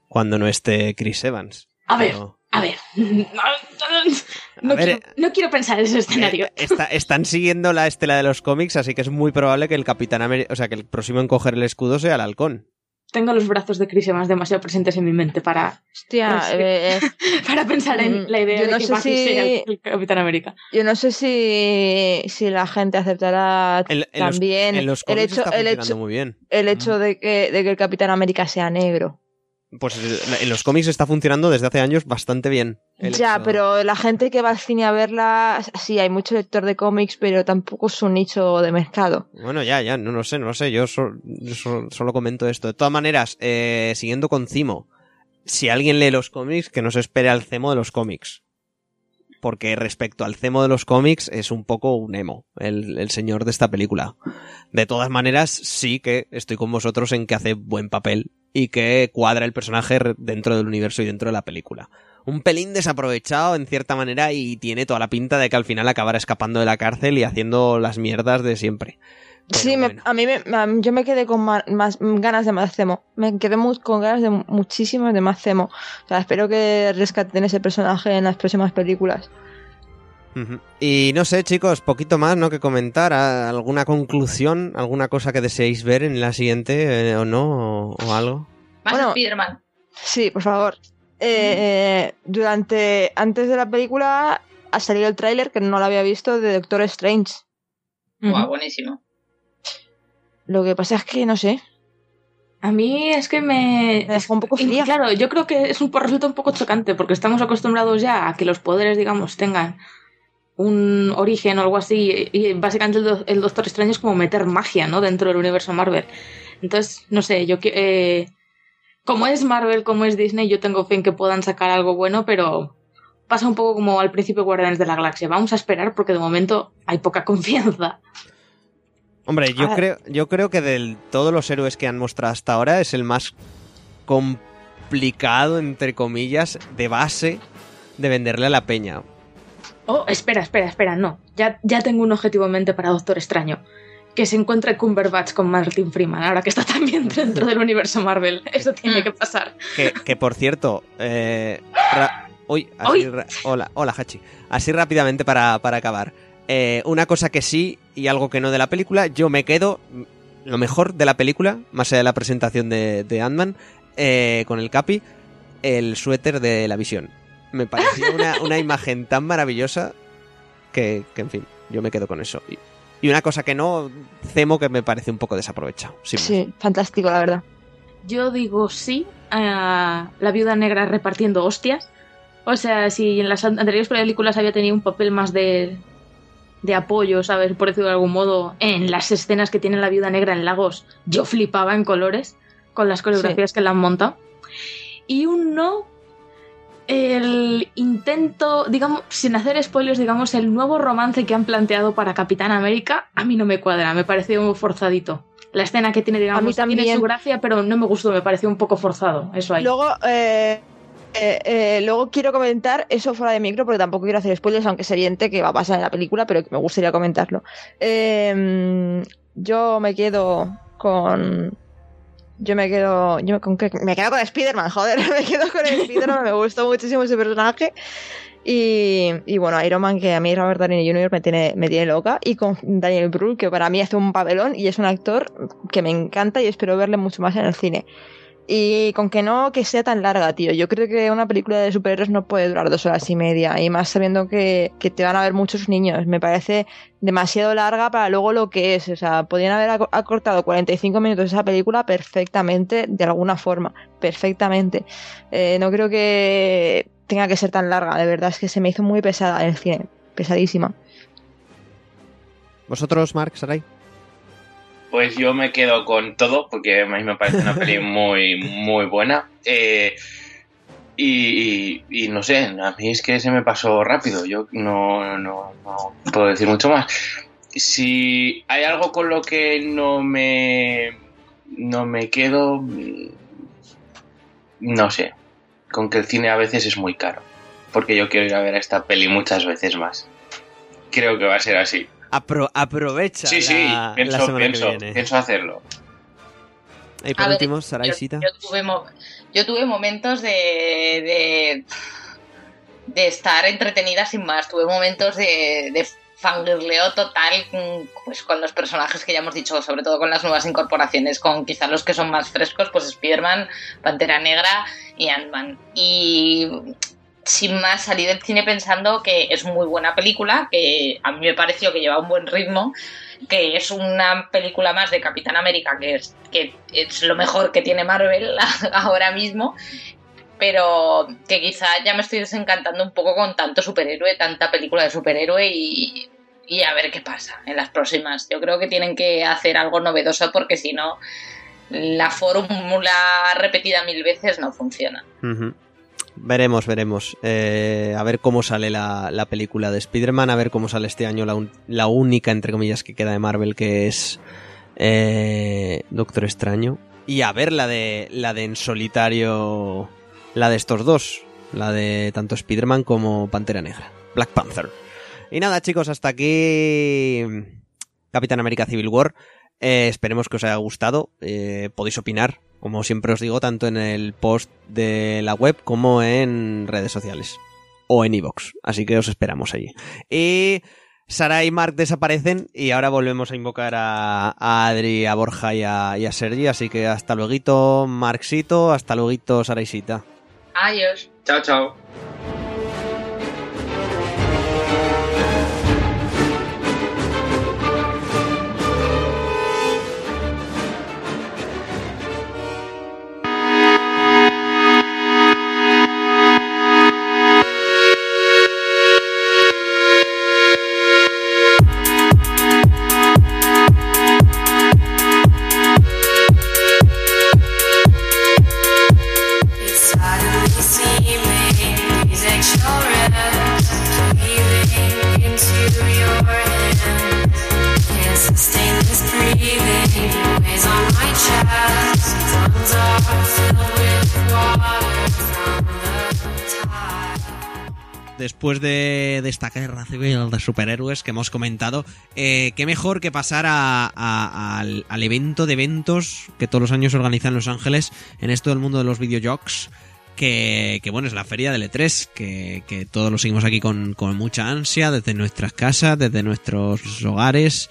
[SPEAKER 9] cuando no esté Chris Evans.
[SPEAKER 5] A ver,
[SPEAKER 9] Pero-
[SPEAKER 5] a ver. No,
[SPEAKER 9] A ver,
[SPEAKER 5] quiero, no quiero pensar en ese escenario.
[SPEAKER 9] Eh, está- están siguiendo la estela de los cómics, así que es muy probable que el Capitán América, o sea, que el próximo en coger el escudo sea el Halcón.
[SPEAKER 5] Tengo los brazos de Chris Evans demasiado presentes en mi mente para,
[SPEAKER 2] Hostia, eh, eh,
[SPEAKER 5] para pensar en
[SPEAKER 2] Mm,
[SPEAKER 5] la idea
[SPEAKER 2] yo
[SPEAKER 5] de
[SPEAKER 2] no
[SPEAKER 5] que Bucky
[SPEAKER 2] si-
[SPEAKER 5] sea el, Capitán América.
[SPEAKER 2] yo no sé si, si la gente aceptará
[SPEAKER 9] En, en los-
[SPEAKER 2] también
[SPEAKER 9] en los
[SPEAKER 2] el
[SPEAKER 9] cómics
[SPEAKER 2] hecho,
[SPEAKER 9] está
[SPEAKER 2] el hecho,
[SPEAKER 9] muy bien.
[SPEAKER 2] el hecho de, que, de que el Capitán América sea negro.
[SPEAKER 1] Pues en los cómics está funcionando desde hace años bastante bien.
[SPEAKER 2] Ya, pero la gente que va al cine a verla, sí, hay mucho lector de cómics, pero tampoco es un nicho de mercado.
[SPEAKER 1] Bueno, ya, ya, no lo sé, no lo sé, yo, so- yo so- solo comento esto. De todas maneras, eh, siguiendo con Cimo, si alguien lee los cómics, que no se espere al Cemo de los cómics. Porque respecto al Cemo de los cómics, es un poco un emo, el, el señor de esta película. De todas maneras, sí que estoy con vosotros en que hace buen papel y que cuadra el personaje dentro del universo y dentro de la película. Un pelín desaprovechado en cierta manera y tiene toda la pinta de que al final acabará escapando de la cárcel y haciendo las mierdas de siempre. Pero
[SPEAKER 2] sí, me- a mí me, a- yo me quedé con más, ganas de más Zemo. Me quedé con ganas de muchísimas de más Zemo. O sea, espero que rescaten ese personaje en las próximas películas.
[SPEAKER 1] Y no sé, chicos, poquito más, ¿no? Que comentar. ¿A- ¿Alguna conclusión? ¿Alguna cosa que deseéis ver en la siguiente eh, o no? O, o algo?
[SPEAKER 7] Más
[SPEAKER 2] Bueno.
[SPEAKER 7] Spider-Man.
[SPEAKER 2] Sí, por favor. Eh, durante antes de la película ha salido el tráiler que no lo había visto de Doctor Strange.
[SPEAKER 7] Guau, buenísimo.
[SPEAKER 2] Lo que pasa es que no sé,
[SPEAKER 5] A mí es que me...
[SPEAKER 2] me dejó un poco
[SPEAKER 5] Y
[SPEAKER 2] fría.
[SPEAKER 5] claro, yo creo que es un resulta un poco chocante porque estamos acostumbrados ya a que los poderes, digamos, tengan un origen o algo así y básicamente el, do- el Doctor Extraño es como meter magia, ¿no? Dentro del universo Marvel. Entonces, no sé, yo que... eh, como es Marvel, como es Disney, yo tengo fe en que puedan sacar algo bueno, pero pasa un poco como al principio de Guardianes de la Galaxia. Vamos a esperar porque de momento hay poca confianza.
[SPEAKER 1] Hombre, yo
[SPEAKER 2] Ah.
[SPEAKER 1] creo, yo creo que de todos los héroes que han mostrado hasta ahora es el más complicado, entre comillas, de base de venderle a la peña.
[SPEAKER 5] Oh, espera, espera, espera, no. Ya, ya tengo un objetivo en mente para Doctor Extraño. Que se encuentre Cumberbatch con Martin Freeman, ahora que está también dentro del universo Marvel. Eso tiene que pasar.
[SPEAKER 1] Que, que por cierto, eh, ra- uy, así
[SPEAKER 5] Uy.
[SPEAKER 1] ra- hola, hola Hachi. Así rápidamente para, para acabar. Eh, una cosa que sí y algo que no de la película, yo me quedo lo mejor de la película, más allá de la presentación de, de Ant-Man, eh, con el Capi, el suéter de la visión. Me pareció una, una imagen tan maravillosa que, que, en fin, yo me quedo con eso. Y, y una cosa que no, Cemo que me parece un poco desaprovechado.
[SPEAKER 2] Sí, fantástico, la verdad.
[SPEAKER 5] Yo digo sí a la viuda negra repartiendo hostias. O sea, si en las an- anteriores películas había tenido un papel más de, de apoyo, ¿sabes? Por decirlo de algún modo, en las escenas que tiene la viuda negra en Lagos, yo flipaba en colores con las coreografías que le han montado. Y un no, el intento, digamos, sin hacer spoilers, digamos, el nuevo romance que han planteado para Capitán América, a mí no me cuadra, me pareció forzadito. La escena que tiene, digamos,
[SPEAKER 2] A mí
[SPEAKER 5] tiene
[SPEAKER 2] también.
[SPEAKER 5] su gracia, pero no me gustó, me pareció un poco forzado, eso ahí.
[SPEAKER 2] Luego, eh, eh, eh, luego quiero comentar eso fuera de micro, porque tampoco quiero hacer spoilers, aunque es evidente que va a pasar en la película, pero que me gustaría comentarlo. Eh, yo me quedo con. Yo me quedo. Yo con qué- me quedo con Spider-Man, joder. Me quedo con Spider-Man, me gustó muchísimo ese personaje. Y, y bueno, Iron Man, que a mí Robert Downey Jr. me tiene, me tiene loca. Y con Daniel Brühl, que para mí hace un papelón y es un actor que me encanta y espero verle mucho más en el cine. Y con que no que sea tan larga, tío. Yo creo que una película de superhéroes no puede durar dos horas y media. Y más sabiendo que, que te van a ver muchos niños. Me parece demasiado larga para luego lo que es. O sea, podrían haber aco- acortado 45 minutos esa película perfectamente, de alguna forma. Perfectamente. Eh, no creo que tenga que ser tan larga. De verdad, es que se me hizo muy pesada en el cine. Pesadísima.
[SPEAKER 1] ¿Vosotros, Mark, Sarai?
[SPEAKER 8] Pues yo me quedo con todo, porque a mí me parece una peli muy, muy buena. Eh, y, y- y no sé, a mí es que se me pasó rápido. Yo no, no, no puedo decir mucho más. Si hay algo con lo que no me, no me quedo, mm, no sé, con que el cine a veces es muy caro. Porque yo quiero ir a ver esta peli muchas veces más. Creo que va a ser así.
[SPEAKER 1] Apro- aprovecha
[SPEAKER 8] Sí,
[SPEAKER 1] la,
[SPEAKER 8] sí,
[SPEAKER 1] la
[SPEAKER 8] pienso,
[SPEAKER 1] semana
[SPEAKER 8] pienso,
[SPEAKER 1] que viene.
[SPEAKER 8] pienso hacerlo.
[SPEAKER 1] Y por
[SPEAKER 7] A ver,
[SPEAKER 1] último,
[SPEAKER 7] Yo,
[SPEAKER 1] Saraisita.
[SPEAKER 7] yo tuve, mo- yo tuve momentos de, de, de estar entretenida sin más. Tuve momentos de, de fangirleo total pues, con los personajes que ya hemos dicho, sobre todo con las nuevas incorporaciones, con quizás los que son más frescos, pues Spider-Man, Pantera Negra y Ant-Man. Y sin más salí del cine pensando que es muy buena película, que a mí me pareció que lleva un buen ritmo, que es una película más de Capitán América, que es, que es lo mejor que tiene Marvel ahora mismo, pero que quizá ya me estoy desencantando un poco con tanto superhéroe, tanta película de superhéroe y, a ver qué pasa en las próximas. Yo creo que tienen que hacer algo novedoso porque si no, la fórmula repetida mil veces no funciona.
[SPEAKER 9] Veremos, veremos. Eh, a ver cómo sale la, la película de Spider-Man, a ver cómo sale este año la, la única, entre comillas, que queda de Marvel, que es eh, Doctor Extraño. Y a ver la de, la de en solitario, la de estos dos, la de tanto Spider-Man como Pantera Negra, Black Panther. Y nada, chicos, hasta aquí Capitán América Civil War. Eh, esperemos que os haya gustado. Podéis opinar, como siempre os digo, tanto en el post de la web como en redes sociales. O en iVoox. Así que os esperamos allí. Y Sara y Mark desaparecen y ahora volvemos a invocar a, a Adri, a Borja y a, y a Sergi. Así que hasta luego, Marxito. Hasta luego, Sara y Sita.
[SPEAKER 7] Adiós.
[SPEAKER 8] Chao, chao.
[SPEAKER 1] Después de, esta guerra civil de superhéroes que hemos comentado, eh, qué mejor que pasar a- al, al evento de eventos que todos los años se organiza en Los Ángeles en esto del mundo de los videojuegos. Que, que, bueno, es la feria del E3, que, que todos lo seguimos aquí con, con mucha ansia, desde nuestras casas, desde nuestros hogares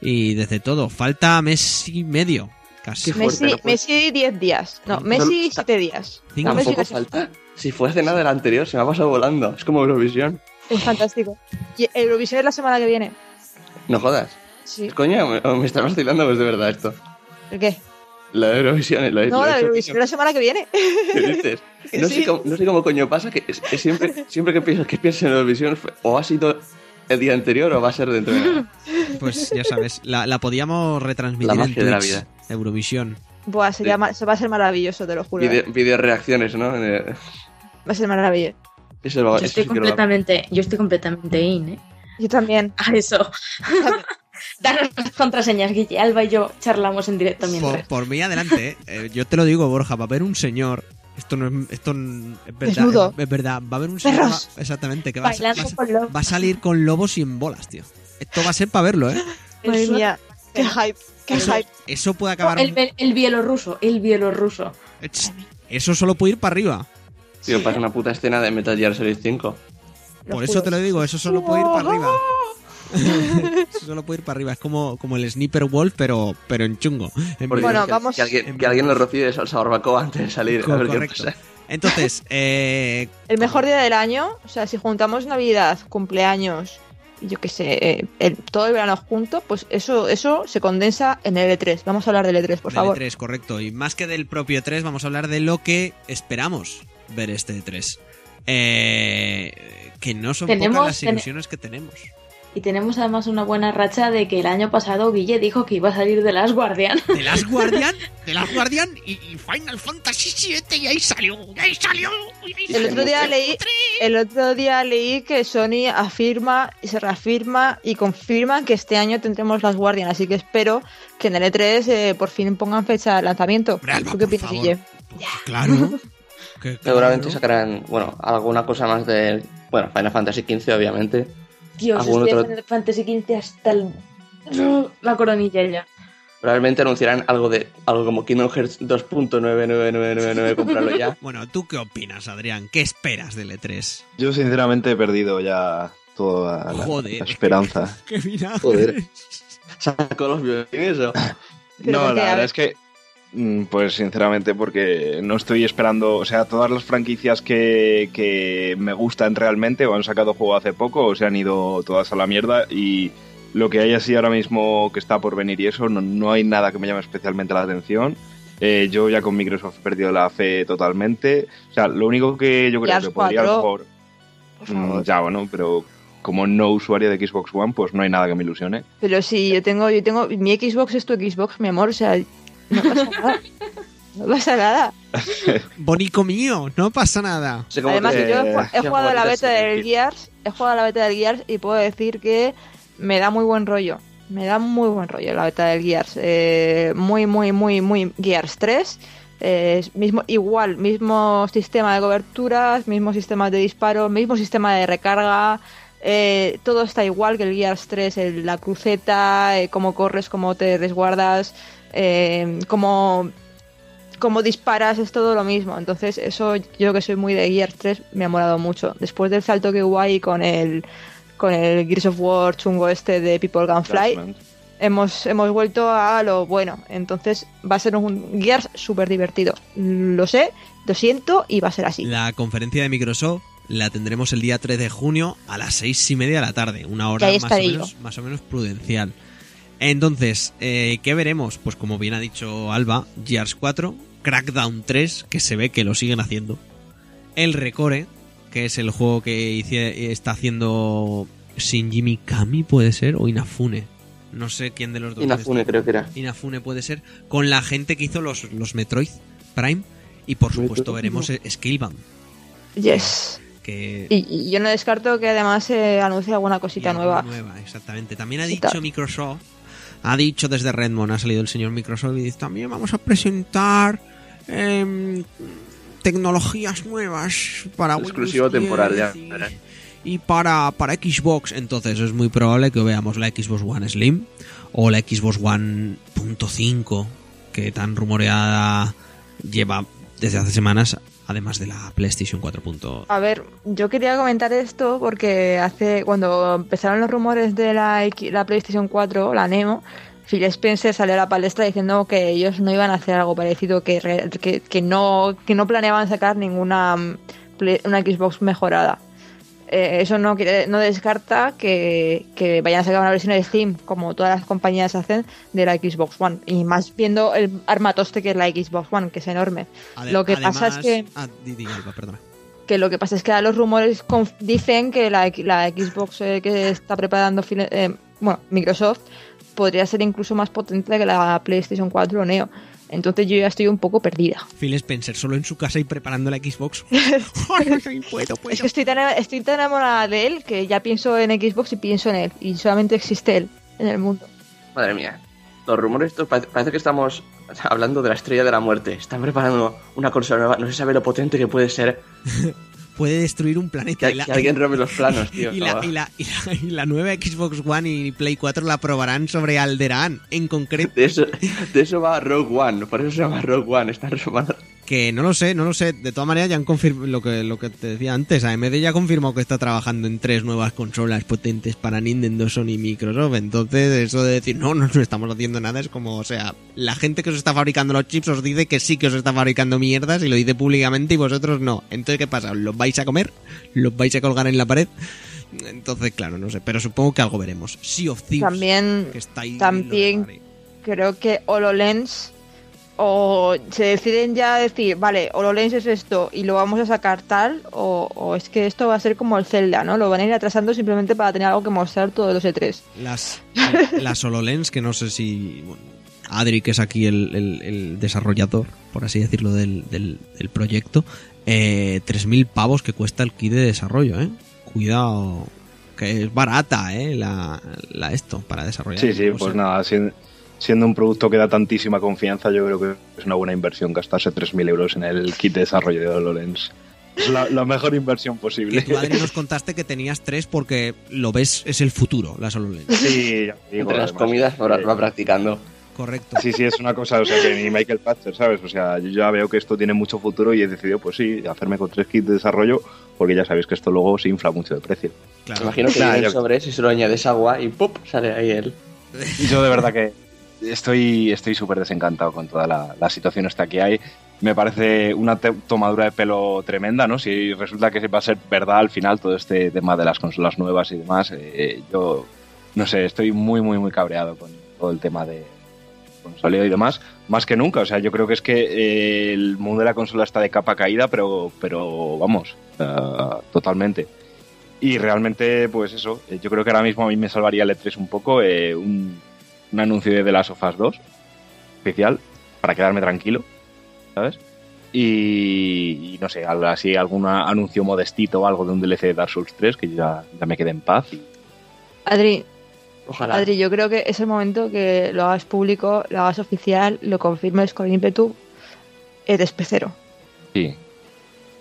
[SPEAKER 1] y desde todo. Falta mes y medio, casi.
[SPEAKER 3] Qué fuerte,
[SPEAKER 2] Messi,
[SPEAKER 3] no puede-
[SPEAKER 2] Messi 10 días. No, Messi 7 días.
[SPEAKER 1] Cinco.
[SPEAKER 2] No, Messi
[SPEAKER 3] falta. Si fuese nada del anterior, se me ha pasado volando. Es como Eurovisión.
[SPEAKER 2] Es fantástico. Y Eurovisión es la semana que viene.
[SPEAKER 3] No jodas.
[SPEAKER 2] Sí.
[SPEAKER 3] Coño, me, me estás vacilando, pues de verdad esto.
[SPEAKER 2] ¿El qué?
[SPEAKER 3] La de Eurovisión. Lo,
[SPEAKER 2] No,
[SPEAKER 3] lo he
[SPEAKER 2] la Eurovisión es la semana que viene.
[SPEAKER 3] ¿Qué dices? No,
[SPEAKER 2] sí.
[SPEAKER 3] sé cómo, no sé cómo coño pasa que, es- es siempre, siempre que pienso que pienso en Eurovisión fue- o ha sido el día anterior o va a ser dentro de nada.
[SPEAKER 1] Pues ya sabes, la, la podíamos retransmitir
[SPEAKER 3] La
[SPEAKER 1] en
[SPEAKER 3] magia de la vida.
[SPEAKER 1] Eurovisión.
[SPEAKER 2] Buah, sería
[SPEAKER 3] Sí.
[SPEAKER 2] se va a ser maravilloso, te lo juro.
[SPEAKER 3] Video,
[SPEAKER 2] eh.
[SPEAKER 3] video reacciones, ¿no?
[SPEAKER 2] Va a ser maravilloso.
[SPEAKER 3] Eso, lo-
[SPEAKER 5] Yo
[SPEAKER 3] eso
[SPEAKER 5] estoy
[SPEAKER 3] sí que lo-
[SPEAKER 5] completamente, yo estoy completamente in, ¿eh?
[SPEAKER 2] Yo también.
[SPEAKER 5] A eso. Danos las contraseñas, Guille. Alba y yo charlamos en directo mientras.
[SPEAKER 1] por mí adelante, ¿eh? Yo te lo digo, Borja, va a haber un señor. Esto no es, esto es verdad.
[SPEAKER 2] Desnudo.
[SPEAKER 1] Es, es verdad. Va a haber un señor. Va- exactamente, que va a, va, va a salir con lobos y en bolas, tío. Esto va a ser para verlo, ¿eh?
[SPEAKER 2] Madre mía. Qué hype. Qué
[SPEAKER 1] Eso,
[SPEAKER 2] hype.
[SPEAKER 1] eso puede
[SPEAKER 5] No,
[SPEAKER 1] acabar.
[SPEAKER 5] el, el, el bielorruso, el bielorruso.
[SPEAKER 1] Eso solo puede ir para arriba.
[SPEAKER 3] Tío, pasa una puta escena de Metal Gear Solid 5.
[SPEAKER 2] Lo
[SPEAKER 1] Por eso te lo digo, eso solo puede ir para arriba. eso solo puede ir para arriba. Es como, como el Sniper Wolf, pero, pero en chungo. En
[SPEAKER 2] Bueno,
[SPEAKER 3] que,
[SPEAKER 2] vamos-
[SPEAKER 3] Que alguien, que alguien lo rocíe de salsa barbacoa antes de salir. A ver qué pasa.
[SPEAKER 1] Entonces, eh,
[SPEAKER 2] El mejor día del año, o sea, si juntamos Navidad, cumpleaños yo qué sé, eh, el- todo el verano junto, pues eso, eso se condensa en el E3. Vamos a hablar del E3, por
[SPEAKER 1] del
[SPEAKER 2] favor.
[SPEAKER 1] E3, correcto. Y más que del propio E3, vamos a hablar de lo que esperamos ver este E3. Eh, que no son
[SPEAKER 5] Tenemos-
[SPEAKER 1] pocas las
[SPEAKER 5] ten-
[SPEAKER 1] ilusiones que tenemos.
[SPEAKER 5] Y tenemos además una buena racha de que el año pasado Guille dijo que iba a salir de las Guardian.
[SPEAKER 1] De Last Guardian, de Last Guardian y, y Final Fantasy VII y ahí salió, y ahí salió. y ahí
[SPEAKER 2] El otro día leí, el otro día leí que Sony afirma y se reafirma y confirma que este año tendremos las Guardian, así que espero que en el E3 eh, por fin pongan fecha de lanzamiento.
[SPEAKER 1] Hombre, Alba,
[SPEAKER 2] ¿Tú qué
[SPEAKER 1] favor.
[SPEAKER 2] Guille?
[SPEAKER 1] Claro.
[SPEAKER 3] Seguramente
[SPEAKER 1] claro.
[SPEAKER 3] sacarán, bueno, alguna cosa más de. Bueno, Final Fantasy XV, obviamente.
[SPEAKER 5] Dios,
[SPEAKER 3] ¿Algún
[SPEAKER 5] estoy
[SPEAKER 3] otro-
[SPEAKER 5] en el Fantasy XV hasta el... la coronilla ya.
[SPEAKER 3] Probablemente anunciarán algo de algo como Kingdom Hearts 2.99999, comprarlo ya.
[SPEAKER 1] Bueno, ¿tú qué opinas, Adrián? ¿Qué esperas del E3?
[SPEAKER 6] Yo sinceramente he perdido ya toda la,
[SPEAKER 1] Joder.
[SPEAKER 6] la esperanza.
[SPEAKER 1] ¿Qué vinagre?
[SPEAKER 3] Joder. Sacó los violines o.
[SPEAKER 6] No, la verdad
[SPEAKER 2] ver-
[SPEAKER 6] es que Pues sinceramente porque no estoy esperando, o sea, todas las franquicias que, que me gustan realmente o han sacado juego hace poco o se han ido todas a la mierda y lo que hay así ahora mismo que está por venir y eso, no, no hay nada que me llame especialmente la atención. Eh, yo ya con Microsoft he perdido la fe totalmente. O sea, lo único que yo creo que podría a lo
[SPEAKER 2] 4.
[SPEAKER 6] mejor...
[SPEAKER 2] Por
[SPEAKER 6] Mm, ya, bueno, pero como no usuario de Xbox One, pues no hay nada que me ilusione.
[SPEAKER 2] Pero si yo tengo, yo tengo, mi Xbox es tu Xbox, mi amor, o sea, no pasa nada. No pasa nada.
[SPEAKER 1] Bonico mío, no pasa nada.
[SPEAKER 2] Además,
[SPEAKER 3] te-
[SPEAKER 2] yo he, jugado a la beta del. Gears, he jugado a la beta del Gears y puedo decir que me da muy buen rollo. Me da muy buen rollo la beta del Gears. Eh, muy, muy, muy, muy Gears 3. Eh, es mismo, igual, mismo sistema de coberturas, mismo sistema de disparo, mismo sistema de recarga. Eh, todo está igual que el Gears 3, el- la cruceta, eh, cómo corres, cómo te resguardas, eh, cómo como disparas es todo lo mismo. Entonces, eso yo que soy muy de Gears 3 me ha molado mucho. Después del salto que hubo ahí con el con el Gears of War chungo este de People Can Fly, hemos, hemos vuelto a lo bueno. Entonces, va a ser un Gears súper divertido. Lo sé, lo siento y va a ser así.
[SPEAKER 1] La conferencia de Microsoft la tendremos el día 3 de junio a las seis y media de la tarde, una hora más o, menos, más o menos prudencial. Entonces, eh, ¿qué veremos? Pues como bien ha dicho Alba, Gears 4, Crackdown 3, que se ve que lo siguen haciendo, el Recore, que es el juego que hice- está haciendo Shinji Mikami, puede ser, o Inafune. No sé quién de los dos.
[SPEAKER 3] Inafune creo que era.
[SPEAKER 1] Inafune puede ser, con la gente que hizo los, los Metroid Prime. Y por supuesto veremos Scalebound.
[SPEAKER 2] Yes.
[SPEAKER 1] Que
[SPEAKER 2] Y, y yo no descarto que además se anuncie alguna cosita nueva.
[SPEAKER 1] nueva, exactamente. También ha dicho. Microsoft, ha dicho desde Redmond, ha salido el señor Microsoft y dice, también vamos a presentar em, tecnologías nuevas para
[SPEAKER 3] Exclusivo
[SPEAKER 1] Windows 10
[SPEAKER 3] temporal, ya.
[SPEAKER 1] y, y para, para Xbox. Entonces es muy probable que veamos la Xbox One Slim o la Xbox One .5 que tan rumoreada lleva desde hace semanas, además de la PlayStation 4.
[SPEAKER 2] A ver, yo quería comentar esto porque hace cuando empezaron los rumores de la, la PlayStation 4, la Nemo, Phil Spencer salió a la palestra diciendo que ellos no iban a hacer algo parecido, que, que, que no, que no planeaban sacar ninguna mm, una Xbox mejorada. Eh, eso no quiere, no descarta que, que vayan a sacar una versión de Slim, como todas las compañías hacen, de la Xbox One. Y más viendo el armatoste que es la Xbox One, que es enorme. Lo que pasa es que
[SPEAKER 1] Ah, di- di, Alba, perdona.
[SPEAKER 2] que lo que pasa es que los rumores dicen que la, la Xbox eh, que está preparando eh, bueno, Microsoft podría ser incluso más potente que la PlayStation 4 o Neo. Entonces yo ya estoy un poco perdida.
[SPEAKER 1] Phil Spencer solo en su casa y preparando la Xbox. Ay, puedo, puedo.
[SPEAKER 2] Es que estoy tan, estoy tan enamorada de él que ya pienso en Xbox y pienso en él. Y solamente existe él en el mundo.
[SPEAKER 3] Madre mía. Los rumores estos parece, parece que estamos hablando de la estrella de la muerte. Están preparando una consola nueva. No se sabe lo potente que puede ser.
[SPEAKER 1] Puede destruir un planeta.
[SPEAKER 3] Que,
[SPEAKER 1] y la-
[SPEAKER 3] que alguien robe los planos, tío.
[SPEAKER 1] y la,
[SPEAKER 3] No.
[SPEAKER 1] y la- y la- y la nueva Xbox One y Play 4 la probarán sobre Alderaan en concreto.
[SPEAKER 3] De eso, de eso va Rogue One. Por eso se llama Rogue One. Están robando.
[SPEAKER 1] Que no lo sé, no lo sé. De todas maneras, ya han confirmado lo que, lo que te decía antes. AMD ya confirmó que está trabajando en tres nuevas consolas potentes para Nintendo, Sony y Microsoft. Entonces, eso de decir, no, no, no estamos haciendo nada es como, o sea, la gente que os está fabricando los chips os dice que sí que os está fabricando mierdas y lo dice públicamente y vosotros no. Entonces, ¿qué pasa? ¿Los vais a comer? ¿Los vais a colgar en la pared? Entonces, claro, no sé. Pero supongo que algo veremos. Sea of Thieves.
[SPEAKER 2] También,
[SPEAKER 1] que está ahí
[SPEAKER 2] también creo que HoloLens o se deciden ya decir, vale, HoloLens es esto y lo vamos a sacar tal, o, o es que esto va a ser como el Zelda, ¿no? Lo van a ir atrasando simplemente para tener algo que mostrar todos los E E3.
[SPEAKER 1] Las, las HoloLens, que no sé si. bueno, Adri, que es aquí el, el- el desarrollador, por así decirlo, del, del- del proyecto, eh, 3.000 pavos que cuesta el kit de desarrollo, ¿eh? Cuidado, que es barata, ¿eh? La, la esto, para desarrollar.
[SPEAKER 6] Sí, sí, pues nada, siendo un producto que da tantísima confianza, yo creo que es una buena inversión gastarse 3.000 euros en el kit de desarrollo de HoloLens. Es la, la mejor inversión posible.
[SPEAKER 1] tú, Adri, nos contaste que tenías tres porque lo ves, es el futuro, las HoloLens.
[SPEAKER 6] Sí, ya te digo,
[SPEAKER 3] Entre las
[SPEAKER 6] además,
[SPEAKER 3] comidas va,
[SPEAKER 6] eh,
[SPEAKER 3] va practicando.
[SPEAKER 1] Correcto.
[SPEAKER 6] Sí, sí, es una cosa, o sea, que ni Michael Patcher, ¿sabes? O sea, yo ya veo que esto tiene mucho futuro y he decidido, pues sí, hacerme con tres kits de desarrollo, porque ya sabéis que esto luego se infla mucho de precio.
[SPEAKER 1] Claro.
[SPEAKER 3] Me imagino que
[SPEAKER 6] Nah, yo-
[SPEAKER 3] sobres y solo añades agua y ¡pop! sale ahí el.
[SPEAKER 6] Yo de verdad que estoy estoy súper desencantado con toda la, situación esta que hay. Me parece una tomadura de pelo tremenda, ¿no? Si resulta que va a ser verdad al final todo este tema de las consolas nuevas y demás, eh, yo no sé, estoy muy, muy, muy cabreado con todo el tema de consoleo y demás, más que nunca. O sea, yo creo que es que eh, el mundo de la consola está de capa caída, pero, pero vamos, totalmente. Y realmente, pues eso, eh, yo creo que ahora mismo a mí me salvaría el E3 un poco, un anuncio de The Last of Us 2, oficial, para quedarme tranquilo, ¿sabes? Y, y no sé, algo así, algún anuncio modestito o algo de un DLC de Dark Souls 3, que yo ya, ya me quede en paz. y-
[SPEAKER 2] Adri,
[SPEAKER 3] Ojalá.
[SPEAKER 2] Adri, yo creo que es el momento que lo hagas público, lo hagas oficial, lo confirmes con ímpetu. Eres pecero.
[SPEAKER 6] sí.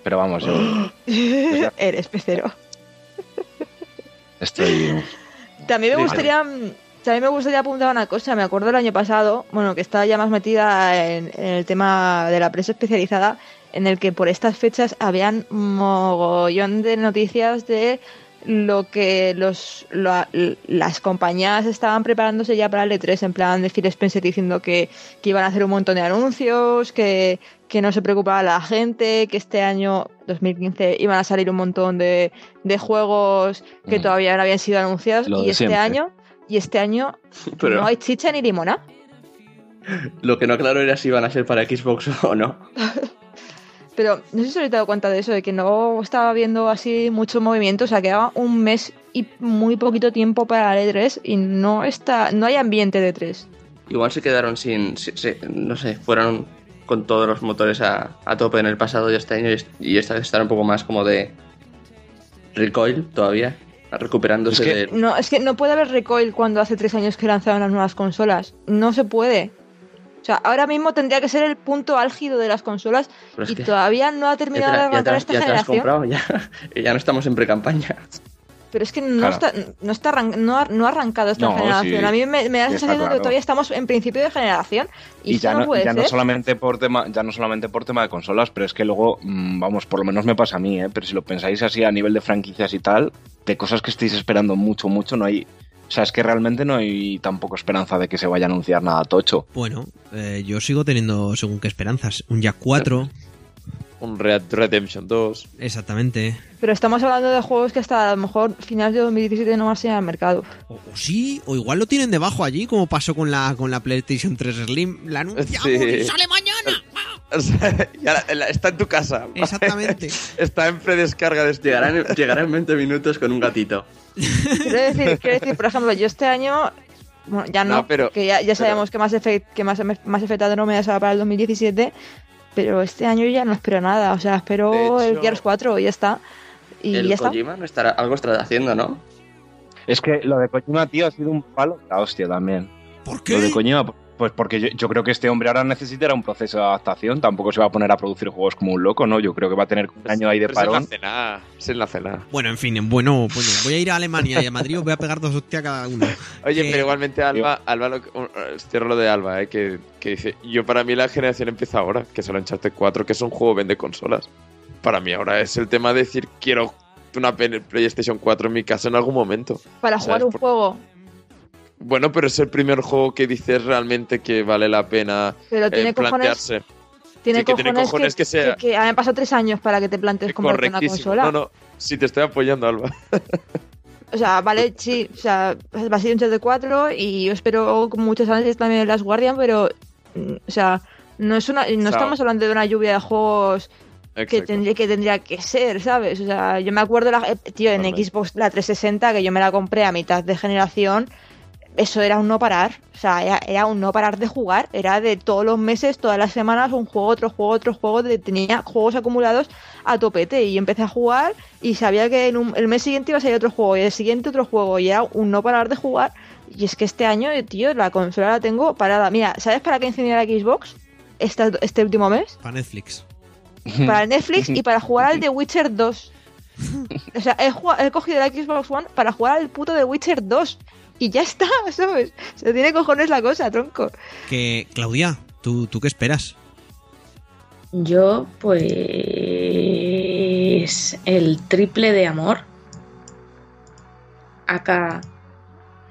[SPEAKER 6] Pero vamos, yo
[SPEAKER 2] Eres pecero.
[SPEAKER 6] estoy...
[SPEAKER 2] También me
[SPEAKER 3] Sí,
[SPEAKER 2] gustaría. También me gustaría apuntar una cosa. Me acuerdo el año pasado, bueno, que estaba ya más metida en, en el tema de la prensa especializada, en el que por estas fechas habían mogollón de noticias de lo que los lo- las compañías estaban preparándose ya para el E3, en plan de Phil Spencer diciendo que, que iban a hacer un montón de anuncios, que, que no se preocupaba la gente, que este año 2015 iban a salir un montón de, de juegos que
[SPEAKER 6] Mm.
[SPEAKER 2] todavía no habían sido anunciados
[SPEAKER 6] Lo
[SPEAKER 2] y este
[SPEAKER 6] siempre.
[SPEAKER 2] año y este año
[SPEAKER 3] Pero
[SPEAKER 2] no hay chicha ni limona.
[SPEAKER 3] lo que no claro era si iban a ser para Xbox o no.
[SPEAKER 2] Pero no sé si os habéis dado cuenta de eso, de que no estaba viendo así mucho movimiento, o sea, quedaba un mes y muy poquito tiempo para el E3 y no está, no hay ambiente de E3.
[SPEAKER 3] Igual se quedaron sin, si- si- no sé, fueron con todos los motores a, a tope en el pasado y este año y esta vez estar un poco más como de recoil todavía, recuperándose
[SPEAKER 6] Es que-
[SPEAKER 3] de...
[SPEAKER 2] No, es que no puede haber recoil cuando hace tres años que lanzaron las nuevas consolas. No se puede. O sea, ahora mismo tendría que ser el punto álgido de las consolas y
[SPEAKER 3] que
[SPEAKER 2] todavía no ha
[SPEAKER 3] ya te,
[SPEAKER 2] terminado de
[SPEAKER 3] la- ya te
[SPEAKER 2] esta
[SPEAKER 3] ya te has
[SPEAKER 2] generación.
[SPEAKER 3] comprado, ya, ya no estamos en pre-campaña.
[SPEAKER 2] Pero es que no,
[SPEAKER 6] Claro.
[SPEAKER 2] está, no, está arran- no, ha, no ha arrancado esta
[SPEAKER 6] No,
[SPEAKER 2] generación.
[SPEAKER 6] sí.
[SPEAKER 2] A mí me, me da la sensación de que todavía estamos en principio de generación. Y,
[SPEAKER 6] Y
[SPEAKER 2] eso
[SPEAKER 6] ya
[SPEAKER 2] no,
[SPEAKER 6] no,
[SPEAKER 2] puede
[SPEAKER 6] ya no
[SPEAKER 2] ser.
[SPEAKER 6] solamente por tema, ya no solamente por tema de consolas, pero es que luego, mm, vamos, por lo menos me pasa a mí, ¿eh? pero si lo pensáis así a nivel de franquicias y tal, de cosas que estáis esperando mucho, mucho, no hay. O sea, es que realmente no hay tampoco esperanza de que se vaya a anunciar nada tocho.
[SPEAKER 1] Bueno, eh, yo sigo teniendo, según qué esperanzas, un Jack 4,
[SPEAKER 4] Un Red Redemption 2.
[SPEAKER 1] exactamente.
[SPEAKER 2] Pero estamos hablando de juegos que hasta a lo mejor finales de 2017 no van a salir al mercado.
[SPEAKER 1] O, o sí, o igual lo tienen debajo allí, como pasó con la, con la PlayStation 3 Slim. La anunciamos
[SPEAKER 4] Sí.
[SPEAKER 1] y sale mañana.
[SPEAKER 4] O sea, ya la- está en tu casa.
[SPEAKER 1] Exactamente.
[SPEAKER 4] Está en predescarga de.
[SPEAKER 3] Llegará en, llegará en 20 minutos con un gatito.
[SPEAKER 2] Quiero decir, quiero decir, por ejemplo, yo este año. Bueno, ya no,
[SPEAKER 4] No, pero-
[SPEAKER 2] que ya, ya sabemos que más Effect, que más, más Effect Andromeda será para el 2017, pero este año ya no espero nada, o sea, espero
[SPEAKER 4] hecho-
[SPEAKER 2] el Gears 4 y ya está. Y
[SPEAKER 3] el
[SPEAKER 2] ya está.
[SPEAKER 3] Kojima no estará, algo estará haciendo, ¿no?
[SPEAKER 6] Es que lo de Kojima, tío, ha sido un palo de la hostia también.
[SPEAKER 1] ¿Por
[SPEAKER 6] Lo de
[SPEAKER 1] qué?
[SPEAKER 6] Kojima, pues porque yo, yo creo que este hombre ahora necesitará un proceso de adaptación, tampoco se va a poner a producir juegos como un loco, ¿no? Yo creo que va a tener un año ahí de
[SPEAKER 4] Pero es en
[SPEAKER 6] parón.
[SPEAKER 4] la cena. Es en la cena.
[SPEAKER 1] Bueno, en fin, bueno, bueno, voy a ir a Alemania y a Madrid os voy a pegar dos hostias a cada uno.
[SPEAKER 4] Oye, pero igualmente Alba, Alba lo, cierro lo de Alba, eh, que, que dice, yo para mí la generación empieza ahora, que es el Uncharted 4, que es un juego vende consolas. Para mí ahora es el tema de decir, quiero una PlayStation 4 en mi casa en algún momento.
[SPEAKER 2] Para
[SPEAKER 4] ¿sabes?
[SPEAKER 2] jugar un
[SPEAKER 4] Por-
[SPEAKER 2] juego.
[SPEAKER 4] Bueno, pero es el primer juego que dices realmente que vale la pena
[SPEAKER 2] Pero
[SPEAKER 4] eh,
[SPEAKER 2] tiene cojones,
[SPEAKER 4] plantearse.
[SPEAKER 2] tiene
[SPEAKER 4] sí, que tiene
[SPEAKER 2] cojones,
[SPEAKER 4] cojones que sea-
[SPEAKER 2] que, que han pasado tres años para que te plantees comprarte una consola.
[SPEAKER 4] No, no, sí te estoy apoyando, Alba.
[SPEAKER 2] O sea, vale, sí, o sea, va a ser un chat de 4 y yo espero con muchos análisis también en Las Guardian, pero, mm, o sea, no es una, no estamos hablando de una lluvia de juegos que tendría, que tendría que ser, ¿sabes? O sea, yo me acuerdo, la, eh, tío, en. Xbox la 360, que yo me la compré a mitad de generación, eso era un no parar, o sea, era, era un no parar de jugar, era de todos los meses, todas las semanas, un juego, otro juego, otro juego, de- tenía juegos acumulados a topete y empecé a jugar y sabía que en un- el mes siguiente iba a salir otro juego y el siguiente otro juego y era un no parar de jugar y es que este año, tío, la consola la tengo parada. Mira, ¿sabes para qué encendí la Xbox esta- este último mes?
[SPEAKER 1] Para Netflix.
[SPEAKER 2] para Netflix y para jugar al The Witcher 2. O sea, he, jugado- he cogido la Xbox One para jugar al puto The Witcher 2. Y ya está, ¿sabes? Se tiene cojones la cosa, tronco.
[SPEAKER 1] Que, Claudia, ¿tú, ¿tú qué esperas?
[SPEAKER 5] Yo, pues. El triple de amor. Acá.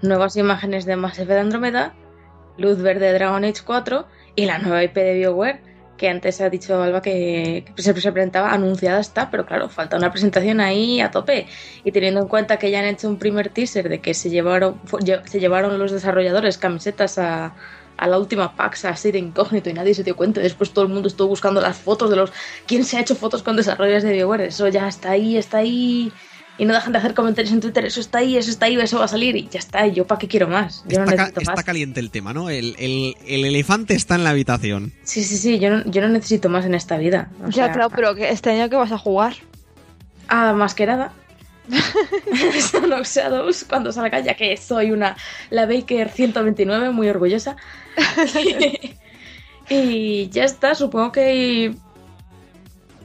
[SPEAKER 5] Nuevas imágenes de Mass Effect Andromeda. luz verde de Dragon Age 4 y la nueva IP de BioWare, que antes ha dicho Alba que, que se se presentaba, anunciada está, pero claro, falta una presentación ahí a tope. Y teniendo en cuenta que ya han hecho un primer teaser de que se llevaron, se llevaron los desarrolladores camisetas a, a la última PAX así de incógnito y nadie se dio cuenta. Después todo el mundo estuvo buscando las fotos de los... ¿Quién se ha hecho fotos con desarrolladores de BioWare? Eso ya está ahí, está ahí. Y no dejan de hacer comentarios en Twitter. Eso está ahí, eso está ahí, eso va a salir. Y ya está. ¿y ¿Yo para qué quiero más? Yo no
[SPEAKER 1] Está, ca-
[SPEAKER 5] necesito
[SPEAKER 1] está
[SPEAKER 5] más.
[SPEAKER 1] caliente el tema, ¿no? El, el- el elefante está en la habitación.
[SPEAKER 5] Sí, sí, sí. Yo no, yo no necesito más en esta vida. O
[SPEAKER 2] Ya,
[SPEAKER 5] sea,
[SPEAKER 2] claro, pero que este año que vas a jugar.
[SPEAKER 5] Ah, más que nada. Son Shadows cuando salga, ya que soy una la Baker 129, muy orgullosa. y ya está, supongo que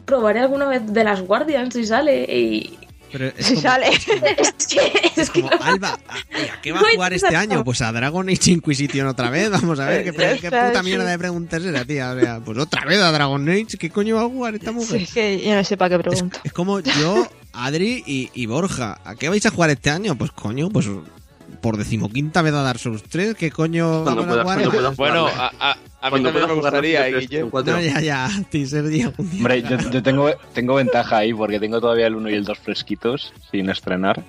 [SPEAKER 5] probaré alguna vez de las Guardians si sale. Y
[SPEAKER 1] Pero es
[SPEAKER 2] Si
[SPEAKER 1] como,
[SPEAKER 2] sale.
[SPEAKER 5] es que, es que
[SPEAKER 1] como, Alba, ¿a, qué va a
[SPEAKER 5] he
[SPEAKER 1] jugar este año? Pues a Dragon Age Inquisition otra vez. Vamos a ver, qué, puta mierda de pregunta es esa, tía. O sea, pues otra vez a Dragon Age. ¿Qué coño va a jugar esta mujer?
[SPEAKER 2] Sí, es que yo no sé para qué
[SPEAKER 1] Es,
[SPEAKER 2] pregunto.
[SPEAKER 1] es como yo, Adri y, y Borja. ¿A qué vais a jugar este año? Pues coño, pues por decimoquinta vez a Dark Souls 3. ¿Qué coño
[SPEAKER 3] Cuando
[SPEAKER 1] vamos a
[SPEAKER 3] pueda-
[SPEAKER 1] jugar?
[SPEAKER 3] cuando pueda
[SPEAKER 4] Bueno, a, a, a mí también me gustaría, Guille.
[SPEAKER 3] Evil 4.
[SPEAKER 1] No, ya, ya, un día.
[SPEAKER 6] Hombre, yo, yo tengo, tengo ventaja ahí porque tengo todavía el 1 y el 2 fresquitos sin estrenar.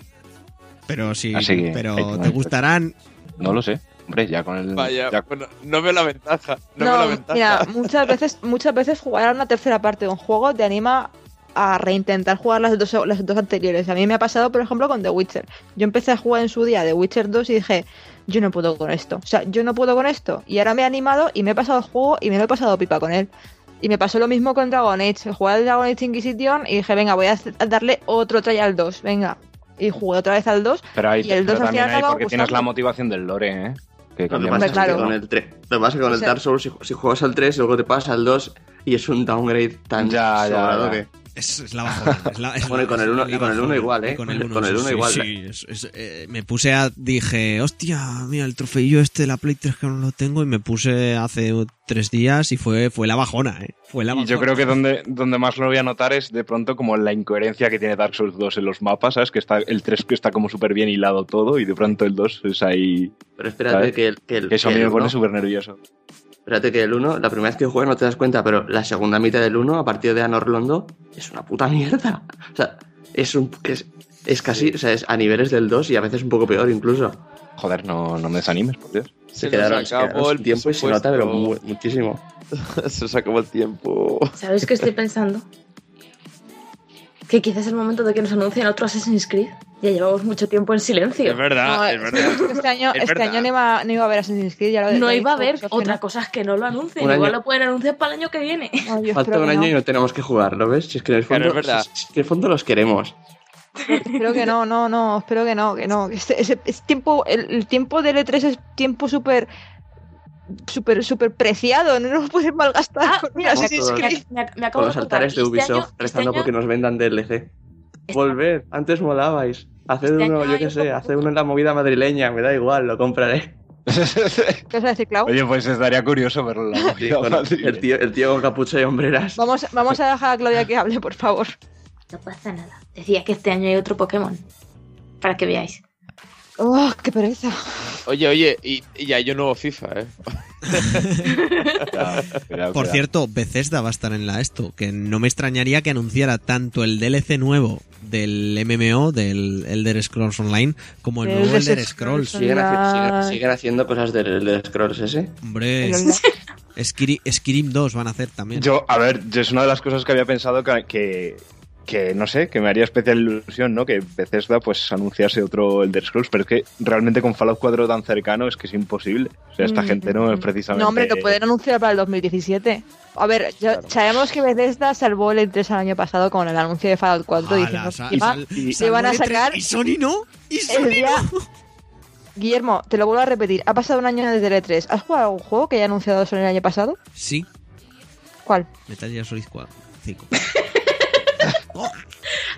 [SPEAKER 1] Pero sí,
[SPEAKER 6] Así que hay
[SPEAKER 1] pero te gustarán.
[SPEAKER 6] No lo sé. Hombre, ya con el.
[SPEAKER 4] Vaya,
[SPEAKER 6] ya-
[SPEAKER 4] bueno, no veo la ventaja. No, veo la ventaja.
[SPEAKER 2] mira, muchas veces, muchas veces jugar a una tercera parte de un juego te anima a reintentar jugar las dos, las dos anteriores. A mí me ha pasado, por ejemplo, con The Witcher. Yo empecé a jugar en su día The Witcher 2 y dije, yo no puedo con esto. O sea, yo no puedo con esto. Y ahora me he animado y me he pasado el juego y me lo he pasado pipa con él. Y me pasó lo mismo con Dragon Age. Jugué al Dragon Age Inquisition y dije, venga, voy a darle otro try al 2. Venga. Y jugué otra vez al 2.
[SPEAKER 6] Pero, hay,
[SPEAKER 2] y el
[SPEAKER 6] pero
[SPEAKER 2] 2 al
[SPEAKER 6] también
[SPEAKER 2] final
[SPEAKER 6] hay porque tienes la motivación del lore, ¿eh? Que
[SPEAKER 3] Lo que
[SPEAKER 6] cambia
[SPEAKER 3] pasa
[SPEAKER 2] claro.
[SPEAKER 3] que con el 3, lo que pasa es que con
[SPEAKER 2] O
[SPEAKER 3] el Dark Souls, si, si juegas al 3, luego te pasas al 2 y es un downgrade tan
[SPEAKER 6] Ya, ya,
[SPEAKER 3] sobrado
[SPEAKER 6] ya.
[SPEAKER 3] que.
[SPEAKER 1] Es, es la bajona. Es la, es
[SPEAKER 3] Bueno, y
[SPEAKER 1] la-
[SPEAKER 3] con el uno- y con el
[SPEAKER 1] bajona.
[SPEAKER 3] uno igual, ¿eh?
[SPEAKER 1] Y con el
[SPEAKER 3] Con
[SPEAKER 1] uno,
[SPEAKER 3] el
[SPEAKER 1] sí,
[SPEAKER 3] uno
[SPEAKER 1] sí,
[SPEAKER 3] igual.
[SPEAKER 1] sí, es- es- eh, me puse a. Dije, hostia, mira, el trofeillo este de la Play 3 que no lo tengo. Y me puse hace tres días y fue, fue la bajona, ¿eh? Fue la
[SPEAKER 6] Y
[SPEAKER 1] bajona.
[SPEAKER 6] yo creo que donde, donde más lo voy a notar es de pronto como la incoherencia que tiene Dark Souls 2 en los mapas, ¿sabes? Que está el 3 que está como súper bien hilado todo y de pronto el 2 es ahí...
[SPEAKER 3] Pero espérate
[SPEAKER 6] ¿Sabes?
[SPEAKER 3] que el, que el,
[SPEAKER 6] eso a mí me pone
[SPEAKER 3] uno-
[SPEAKER 6] súper nervioso.
[SPEAKER 3] Espérate que el 1, la primera vez que juegas no te das cuenta, pero la segunda mitad del 1, a partir de Anor Londo, es una puta mierda. O sea, es un. Es, es casi, o sea, es a niveles del 2 y a veces un poco peor incluso.
[SPEAKER 6] Joder, no, no me desanimes, por Dios.
[SPEAKER 3] Se,
[SPEAKER 4] Se
[SPEAKER 3] quedaron, se quedaron
[SPEAKER 4] el
[SPEAKER 3] tiempo y se nota, pero mu- muchísimo.
[SPEAKER 4] Se os acabó el tiempo.
[SPEAKER 5] ¿Sabéis qué estoy pensando? Que quizás es el momento de que nos anuncien otro Assassin's Creed. Ya llevamos mucho tiempo en silencio.
[SPEAKER 4] Es verdad,
[SPEAKER 2] No,
[SPEAKER 4] es verdad.
[SPEAKER 2] Este año,
[SPEAKER 4] Es
[SPEAKER 2] este
[SPEAKER 4] verdad.
[SPEAKER 2] año no, iba, no iba a haber Assassin's Creed. Ya lo,
[SPEAKER 5] No iba a haber otra cosa es que no lo anuncien.
[SPEAKER 3] Un
[SPEAKER 5] Igual lo pueden anunciar para el año que viene.
[SPEAKER 3] Falta un año
[SPEAKER 2] no.
[SPEAKER 3] y no tenemos que jugar, ¿lo ves? Si es que en el fondo,
[SPEAKER 4] es verdad.
[SPEAKER 3] si- si es que el fondo los queremos.
[SPEAKER 2] Espero que no, no, no, espero que no, que no. Este- ese- es tiempo, el, el tiempo del E3 es tiempo súper, súper, súper preciado, no nos puedes malgastar.
[SPEAKER 5] Ah,
[SPEAKER 2] con
[SPEAKER 5] mira,
[SPEAKER 3] todos.
[SPEAKER 2] Creed.
[SPEAKER 5] me- me acabo
[SPEAKER 3] los altares de
[SPEAKER 5] Este
[SPEAKER 3] Ubisoft
[SPEAKER 5] este
[SPEAKER 3] rezando
[SPEAKER 5] año-
[SPEAKER 3] porque nos vendan DLC. Volved, antes molabais. Haced
[SPEAKER 5] Este
[SPEAKER 3] uno, yo qué
[SPEAKER 5] un
[SPEAKER 3] sé,
[SPEAKER 5] poco-
[SPEAKER 3] haced uno en la movida madrileña, me da igual, lo compraré.
[SPEAKER 2] ¿Qué vas a decir, Clau?
[SPEAKER 6] Oye, pues estaría curioso verlo. la
[SPEAKER 3] Sí, bueno, el, tío, el tío con capucha y hombreras.
[SPEAKER 2] Vamos, vamos a dejar a Claudia que hable, por favor.
[SPEAKER 5] No pasa nada. Decía que este año hay otro Pokémon. Para que veáis.
[SPEAKER 2] ¡Oh, qué pereza!
[SPEAKER 4] Oye, oye, y, y ya hay un nuevo FIFA, ¿eh?
[SPEAKER 6] Cuidado, cuidado,
[SPEAKER 1] Por
[SPEAKER 6] cuidado.
[SPEAKER 1] cierto, Bethesda va a estar en la esto, que no me extrañaría que anunciara tanto el DLC nuevo del MMO, del Elder Scrolls Online, como el
[SPEAKER 2] El
[SPEAKER 1] nuevo
[SPEAKER 2] Elder
[SPEAKER 1] Elder Scrolls.
[SPEAKER 2] Scrolls.
[SPEAKER 3] Siguen, haci-
[SPEAKER 2] La-
[SPEAKER 3] siguen- siguen haciendo cosas del, del Scrolls ese.
[SPEAKER 1] Hombre, Skyrim 2 van a hacer también.
[SPEAKER 6] Yo, a ver, yo es una de las cosas que había pensado que, que, que, no sé, que me haría especial ilusión, ¿no? Que Bethesda pues anunciase otro Elder Scrolls, pero es que realmente con Fallout 4 tan cercano es que es imposible. O sea, esta
[SPEAKER 2] Mm,
[SPEAKER 6] gente no es precisamente...
[SPEAKER 2] No, hombre, lo pueden anunciar para el 2017. A ver, sabemos que Bethesda salvó el E3 el año pasado con el anuncio de Fallout 4
[SPEAKER 1] Ala,
[SPEAKER 2] diciendo que se van a
[SPEAKER 1] E3
[SPEAKER 2] sacar
[SPEAKER 1] Y Sony no. Y Sony
[SPEAKER 2] día...
[SPEAKER 1] no.
[SPEAKER 2] Guillermo, te lo vuelvo a repetir. Ha pasado un año desde el E3. ¿Has jugado a un juego que haya anunciado Sony el año pasado?
[SPEAKER 1] Sí,
[SPEAKER 2] ¿Cuál?
[SPEAKER 1] Metal Gear Solid 4. 5.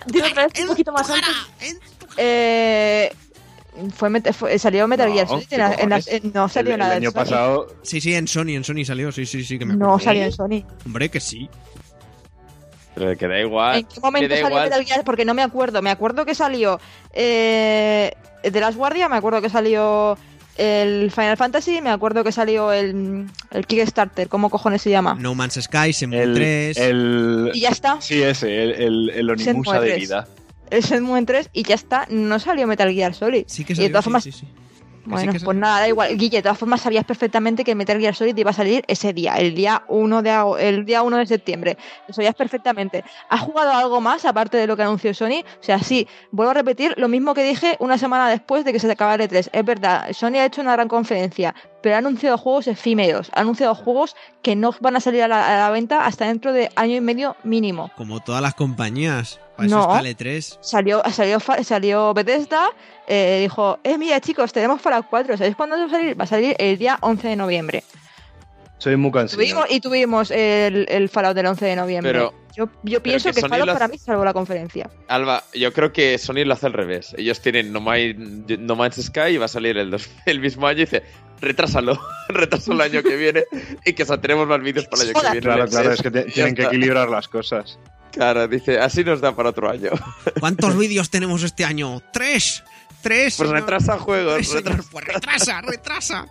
[SPEAKER 5] Dilo otra vez un poquito más alto.
[SPEAKER 2] Eh, fue, fue- salió Metal
[SPEAKER 6] No,
[SPEAKER 2] Gear Solid.
[SPEAKER 6] ¿qué
[SPEAKER 2] en la- en las-
[SPEAKER 6] cojones?
[SPEAKER 2] en- no salió
[SPEAKER 6] el,
[SPEAKER 2] nada
[SPEAKER 6] el
[SPEAKER 2] en
[SPEAKER 6] año
[SPEAKER 2] Sony.
[SPEAKER 6] pasado...
[SPEAKER 1] Sí, sí, en Sony, en Sony salió, sí, sí, sí, que me
[SPEAKER 2] No salió en Sony.
[SPEAKER 1] Hombre, que sí.
[SPEAKER 4] Pero que da igual.
[SPEAKER 2] ¿En qué momento
[SPEAKER 4] que da
[SPEAKER 2] salió
[SPEAKER 4] igual.
[SPEAKER 2] Metal Gear? Porque no me acuerdo. Me acuerdo que salió eh, de las guardias, me acuerdo que salió el Final Fantasy, me acuerdo que salió el, el Kickstarter, ¿cómo cojones se llama?
[SPEAKER 1] No Man's Sky, Shenmue
[SPEAKER 6] El,
[SPEAKER 1] 3.
[SPEAKER 6] el-
[SPEAKER 2] Y ya está.
[SPEAKER 6] Sí, ese, el, el, el Onimusa
[SPEAKER 2] Shenmue
[SPEAKER 6] de
[SPEAKER 2] 3.
[SPEAKER 6] vida.
[SPEAKER 2] El Shenmue 3 y ya está. No salió Metal Gear Solid.
[SPEAKER 1] Sí que
[SPEAKER 2] y de
[SPEAKER 1] salió,
[SPEAKER 2] todas
[SPEAKER 1] sí,
[SPEAKER 2] formas,
[SPEAKER 1] sí, sí.
[SPEAKER 2] Bueno,
[SPEAKER 1] que
[SPEAKER 2] pues nada, da igual. Guille, de todas formas sabías perfectamente que Metal Gear Solid iba a salir ese día, el día 1 de, el día 1 de septiembre. Lo sabías perfectamente. ¿Has jugado algo más aparte de lo que anunció Sony? O sea, sí, vuelvo a repetir lo mismo que dije una semana después de que se acabara el 3. Es verdad, Sony ha hecho una gran conferencia, pero ha anunciado juegos efímeros, ha anunciado juegos que no van a salir a la, a la venta hasta dentro de año y medio mínimo.
[SPEAKER 1] Como todas las compañías. Para eso
[SPEAKER 2] No.
[SPEAKER 1] está el E E3.
[SPEAKER 2] Salió, salió, salió Bethesda, eh, dijo, eh, mira chicos, tenemos Fallout 4, ¿sabéis cuándo va a salir? Va a salir el día 11 de noviembre.
[SPEAKER 6] Soy muy cansado.
[SPEAKER 2] Tuvimos, y tuvimos el, el Fallout del 11 de noviembre.
[SPEAKER 4] Pero-
[SPEAKER 2] yo, yo pienso
[SPEAKER 4] que
[SPEAKER 2] que,
[SPEAKER 4] lo
[SPEAKER 2] para
[SPEAKER 4] hace-
[SPEAKER 2] mí salvó la conferencia.
[SPEAKER 4] Alba, yo creo que Sony lo hace al revés. Ellos tienen No, My- no Man's Sky y va a salir el, dos- el mismo año y dice, retrásalo, retrásalo el año que viene y que tenemos más vídeos para el año que viene.
[SPEAKER 6] Claro, claro, es que te- tienen que equilibrar las cosas.
[SPEAKER 4] Claro, dice, así nos da para otro año.
[SPEAKER 1] ¿Cuántos vídeos tenemos este año? ¡Tres! ¡Tres!
[SPEAKER 4] Pues
[SPEAKER 1] señor.
[SPEAKER 4] retrasa juegos,
[SPEAKER 1] Tres, señor.
[SPEAKER 4] retrasa.
[SPEAKER 1] Pues retrasa, retrasa.